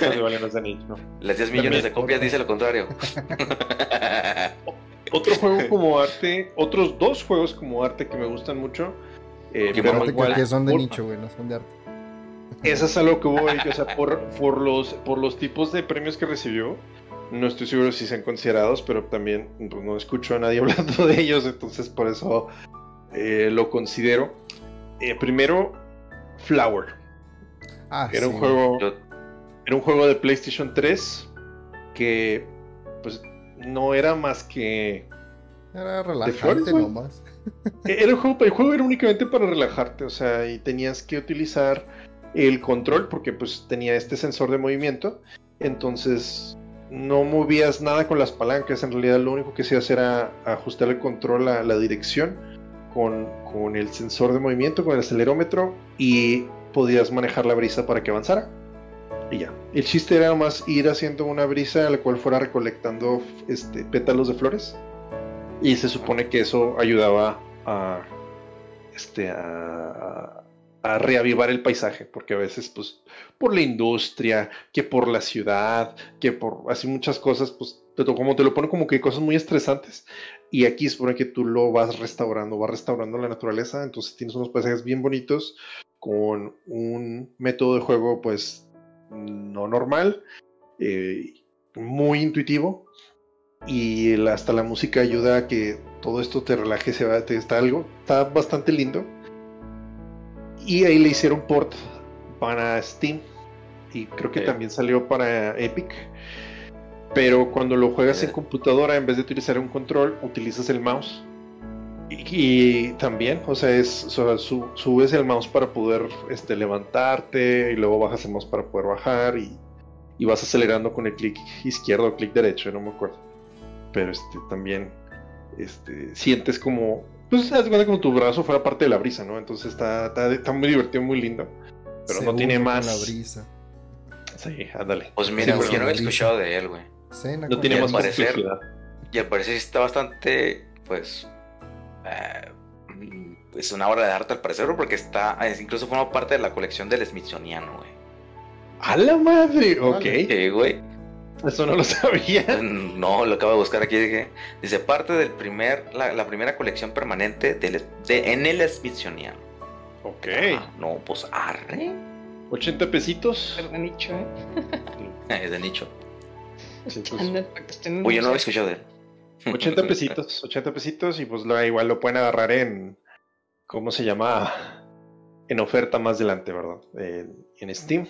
[SPEAKER 3] No, igual no es de nicho.
[SPEAKER 1] Las 10 millones de copias dice lo contrario.
[SPEAKER 3] Otro juego como arte, otros dos juegos como arte que me gustan mucho. Eh,
[SPEAKER 1] Pokémon
[SPEAKER 3] pero igual,
[SPEAKER 2] que, que son de
[SPEAKER 3] por-
[SPEAKER 2] nicho, güey, no son de arte.
[SPEAKER 3] Eso es a lo que voy, o sea, por, por, los, por los tipos de premios que recibió, no estoy seguro si sean considerados, pero también pues, no escucho a nadie hablando de ellos, entonces por eso eh, lo considero. Eh, primero, Flower.
[SPEAKER 2] Ah,
[SPEAKER 3] Era un
[SPEAKER 2] sí.
[SPEAKER 3] juego.
[SPEAKER 1] Yo-
[SPEAKER 3] Era un juego de PlayStation 3 que pues no era más que
[SPEAKER 2] Era
[SPEAKER 3] flores,
[SPEAKER 2] relajante
[SPEAKER 3] güey?
[SPEAKER 2] nomás.
[SPEAKER 3] Era un juego, el juego era únicamente para relajarte, o sea, y tenías que utilizar el control porque pues tenía este sensor de movimiento, entonces no movías nada con las palancas, en realidad lo único que hacías era ajustar el control a la dirección con, con el sensor de movimiento, con el acelerómetro y podías manejar la brisa para que avanzara. Y ya. El chiste era más ir haciendo una brisa a la cual fuera recolectando este, pétalos de flores. Y se supone que eso ayudaba a, este, a, a reavivar el paisaje, porque a veces, pues, por la industria, que por la ciudad, que por así muchas cosas, pues, te, como te lo ponen como que cosas muy estresantes. Y aquí se supone que tú lo vas restaurando, vas restaurando la naturaleza, entonces tienes unos paisajes bien bonitos con un método de juego, pues, no normal, eh, muy intuitivo y hasta la música ayuda a que todo esto te relaje, se va, te, está algo, está bastante lindo. Y ahí le hicieron port para Steam y creo que también salió para Epic. Pero cuando lo juegas en
[SPEAKER 1] Eh.
[SPEAKER 3] computadora, en vez de utilizar un control, utilizas el mouse. Y, y también, o sea, es, o sea, su- subes el mouse para poder este, levantarte y luego bajas el mouse para poder bajar y, y vas acelerando con el clic izquierdo o clic derecho, no me acuerdo. Pero este también este, sientes como, pues de cuenta como tu brazo fuera parte de la brisa, ¿no? Entonces está, está, está muy divertido, muy lindo. Pero
[SPEAKER 2] Se
[SPEAKER 3] no tiene más.
[SPEAKER 2] la brisa.
[SPEAKER 3] Sí, ándale.
[SPEAKER 1] Pues mira,
[SPEAKER 3] Sí,
[SPEAKER 1] yo no había escuchado de él, güey.
[SPEAKER 2] Cena
[SPEAKER 3] No tiene más
[SPEAKER 1] parecer-. Y al parecer sí está bastante, pues, eh, es una obra de arte al parecer, porque está, es- incluso forma parte de la colección del Smithsoniano, güey.
[SPEAKER 3] ¡A la madre! Ok.
[SPEAKER 1] Sí, güey.
[SPEAKER 3] eso no lo sabía.
[SPEAKER 1] No, lo acabo de buscar aquí. dije, Dice parte del primer, la, la primera colección permanente del, de, en el Smithsoniano.
[SPEAKER 3] Ok,
[SPEAKER 1] Ah, no, pues arre.
[SPEAKER 3] 80 pesitos.
[SPEAKER 4] Pero de nicho, ¿eh?
[SPEAKER 1] Es de nicho.
[SPEAKER 3] Pues,
[SPEAKER 1] yo no había
[SPEAKER 4] museo.
[SPEAKER 1] escuchado de él.
[SPEAKER 3] 80 pesitos, 80 pesitos y pues lo, igual lo pueden agarrar en, ¿cómo se llama? En oferta más adelante, ¿verdad? En, en Steam.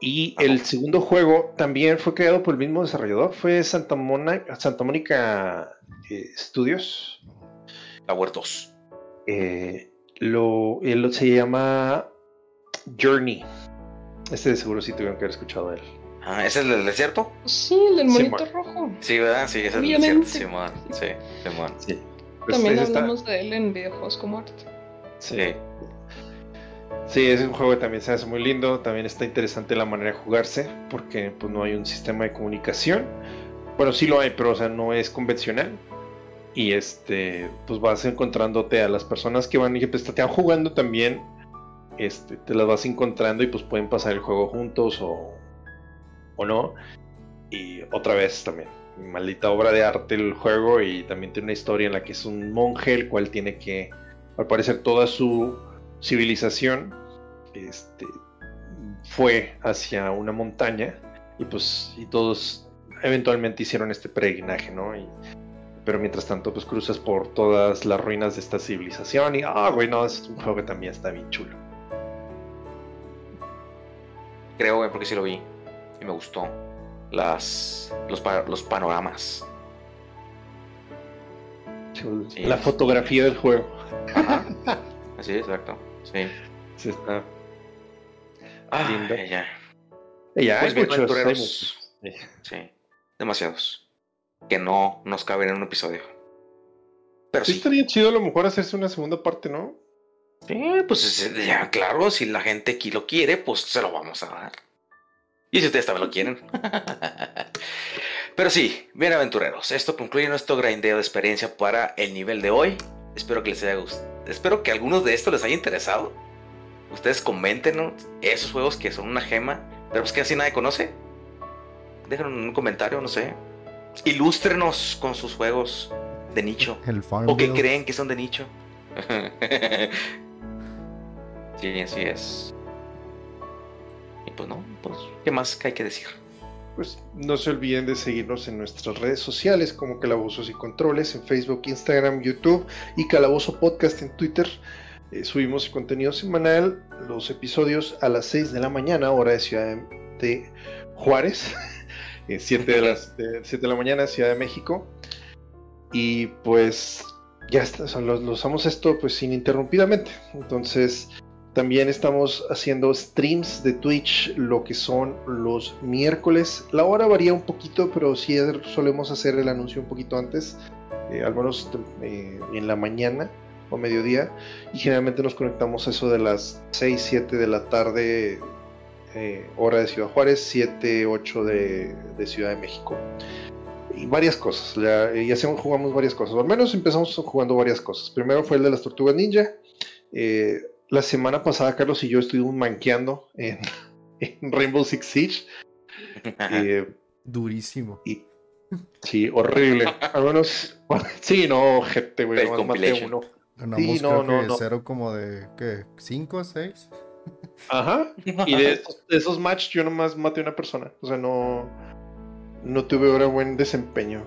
[SPEAKER 3] Y el segundo juego también fue creado por el mismo desarrollador, fue Santa, Mona- Santa Mónica eh, Studios.
[SPEAKER 1] 2.
[SPEAKER 3] Eh, lo, él se llama Journey. Este de seguro sí tuvieron que haber escuchado de él.
[SPEAKER 1] Ah, ¿ese es el del desierto?
[SPEAKER 4] Sí, el del monito rojo.
[SPEAKER 1] Sí, ¿verdad? Sí, ese es el del desierto, Simón. Sí, Simón.
[SPEAKER 3] Sí. Pues
[SPEAKER 4] También
[SPEAKER 3] está-
[SPEAKER 4] hablamos de él en videojuegos como arte.
[SPEAKER 3] sí.
[SPEAKER 1] Sí.
[SPEAKER 3] Es un juego que también se hace muy lindo, también está interesante la manera de jugarse, porque pues no hay un sistema de comunicación. Bueno, sí lo hay, pero o sea, no es convencional. Y este, pues vas encontrándote a las personas que van y que pues, están jugando también. Este, te las vas encontrando y pues pueden pasar el juego juntos o, o no. Y otra vez también, maldita obra de arte el juego y también tiene una historia en la que es un monje el cual tiene que, al parecer, toda su civilización este, fue hacia una montaña y pues y todos eventualmente hicieron este peregrinaje, ¿no? Y, pero mientras tanto pues cruzas por todas las ruinas de esta civilización y ah, güey, no, es un juego que también está bien chulo.
[SPEAKER 1] Creo, güey, porque sí lo vi y me gustó. Las, los, los panoramas.
[SPEAKER 3] la fotografía del juego.
[SPEAKER 1] Ajá. Así, exacto. Sí.
[SPEAKER 3] Sí, está.
[SPEAKER 1] Ah, ya.
[SPEAKER 3] Ya,
[SPEAKER 1] Pues
[SPEAKER 3] hay muchos, hay muchos.
[SPEAKER 1] Sí. Demasiados. Que no nos caben en un episodio. Pero
[SPEAKER 3] Sí
[SPEAKER 1] sí.
[SPEAKER 3] estaría chido a lo mejor hacerse una segunda parte, ¿no?
[SPEAKER 1] Sí, pues es- ya, claro, si la gente aquí lo quiere, pues se lo vamos a dar. Y si ustedes también lo quieren. Pero sí, bien aventureros, esto concluye nuestro grindeo de experiencia para el nivel de hoy. Espero que les haya gustado. Espero que algunos de estos les haya interesado. Ustedes comenten ¿no? esos juegos que son una gema, pero pues que así nadie conoce. Déjenos un comentario, no sé. Ilústrenos con sus juegos de nicho.
[SPEAKER 2] El
[SPEAKER 1] O que creen que son de nicho. sí, así es. Pues no, pues, ¿qué más que hay que decir?
[SPEAKER 3] Pues no se olviden de seguirnos en nuestras redes sociales como Calabozos y Controles en Facebook, Instagram, YouTube y Calabozo Podcast en Twitter. Eh, subimos contenido semanal, los episodios a las 6 de la mañana, hora de Ciudad de Juárez, 7 de, las, de 7 de la mañana, Ciudad de México. Y pues ya está, o sea, lo, lo usamos esto pues ininterrumpidamente. Entonces también estamos haciendo streams de Twitch, lo que son los miércoles. La hora varía un poquito, pero sí solemos hacer el anuncio un poquito antes, eh, al menos eh, en la mañana o mediodía. Y generalmente nos conectamos a eso de las 6, 7 de la tarde, eh, hora de Ciudad Juárez, 7, 8 de, de Ciudad de México. Y varias cosas, ya hacemos- jugamos varias cosas, o al menos empezamos jugando varias cosas. Primero fue el de las tortugas ninja. La semana pasada Carlos y yo estuvimos manqueando en, en Rainbow Six Siege. Eh,
[SPEAKER 2] Durísimo.
[SPEAKER 3] y, sí, horrible. Al menos, sí, no, gente, güey, nomás maté
[SPEAKER 1] compilation.
[SPEAKER 3] uno.
[SPEAKER 2] Ganamos
[SPEAKER 3] Sí, no,
[SPEAKER 2] creo
[SPEAKER 3] no,
[SPEAKER 2] que
[SPEAKER 3] no.
[SPEAKER 2] cero como de, ¿qué? ¿Cinco o seis?
[SPEAKER 3] Ajá. Y de esos, de esos matches yo nomás maté a una persona. O sea, no, no tuve ahora buen desempeño.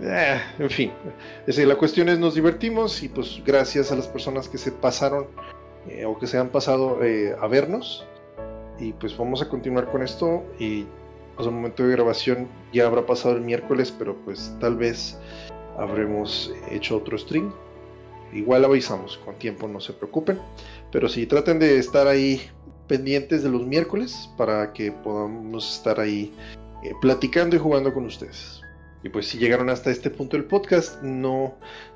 [SPEAKER 3] Eh, en fin, es decir, la cuestión es nos divertimos y pues gracias a las personas que se pasaron eh, o que se han pasado eh, a vernos. Y pues vamos a continuar con esto y pues al momento de grabación ya habrá pasado el miércoles, pero pues tal vez habremos hecho otro stream. Igual avisamos con tiempo, no se preocupen. Pero sí, traten de estar ahí pendientes de los miércoles para que podamos estar ahí eh, platicando y jugando con ustedes. Y pues si llegaron hasta este punto del podcast, no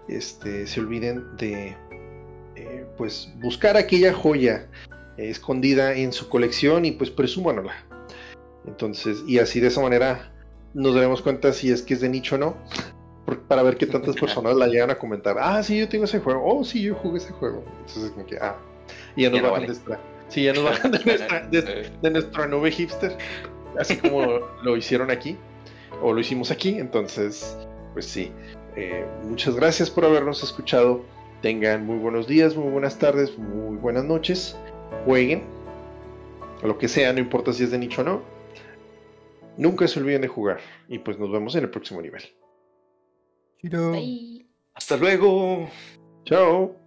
[SPEAKER 3] este, se olviden de eh, pues buscar aquella joya eh, escondida en su colección y pues presúmanla. Entonces, y así de esa manera nos daremos cuenta si es que es de nicho o no. por- Para ver qué tantas personas la llegan a comentar. Ah, sí, yo tengo ese juego. Oh, sí, yo jugué ese juego. Entonces, como que, ah, y ya nos
[SPEAKER 1] Ya no
[SPEAKER 3] bajan
[SPEAKER 1] vale.
[SPEAKER 3] de nuestra. Sí, ya nos bajan de nuestra, de- de nuestra nube hipster, así como lo hicieron aquí, o lo hicimos aquí, entonces, pues sí, eh, muchas gracias por habernos escuchado, tengan muy buenos días, muy buenas tardes, muy buenas noches, jueguen, lo que sea, no importa si es de nicho o no, nunca se olviden de jugar, y pues nos vemos en el próximo nivel.
[SPEAKER 4] Bye.
[SPEAKER 1] Hasta luego.
[SPEAKER 3] Chao.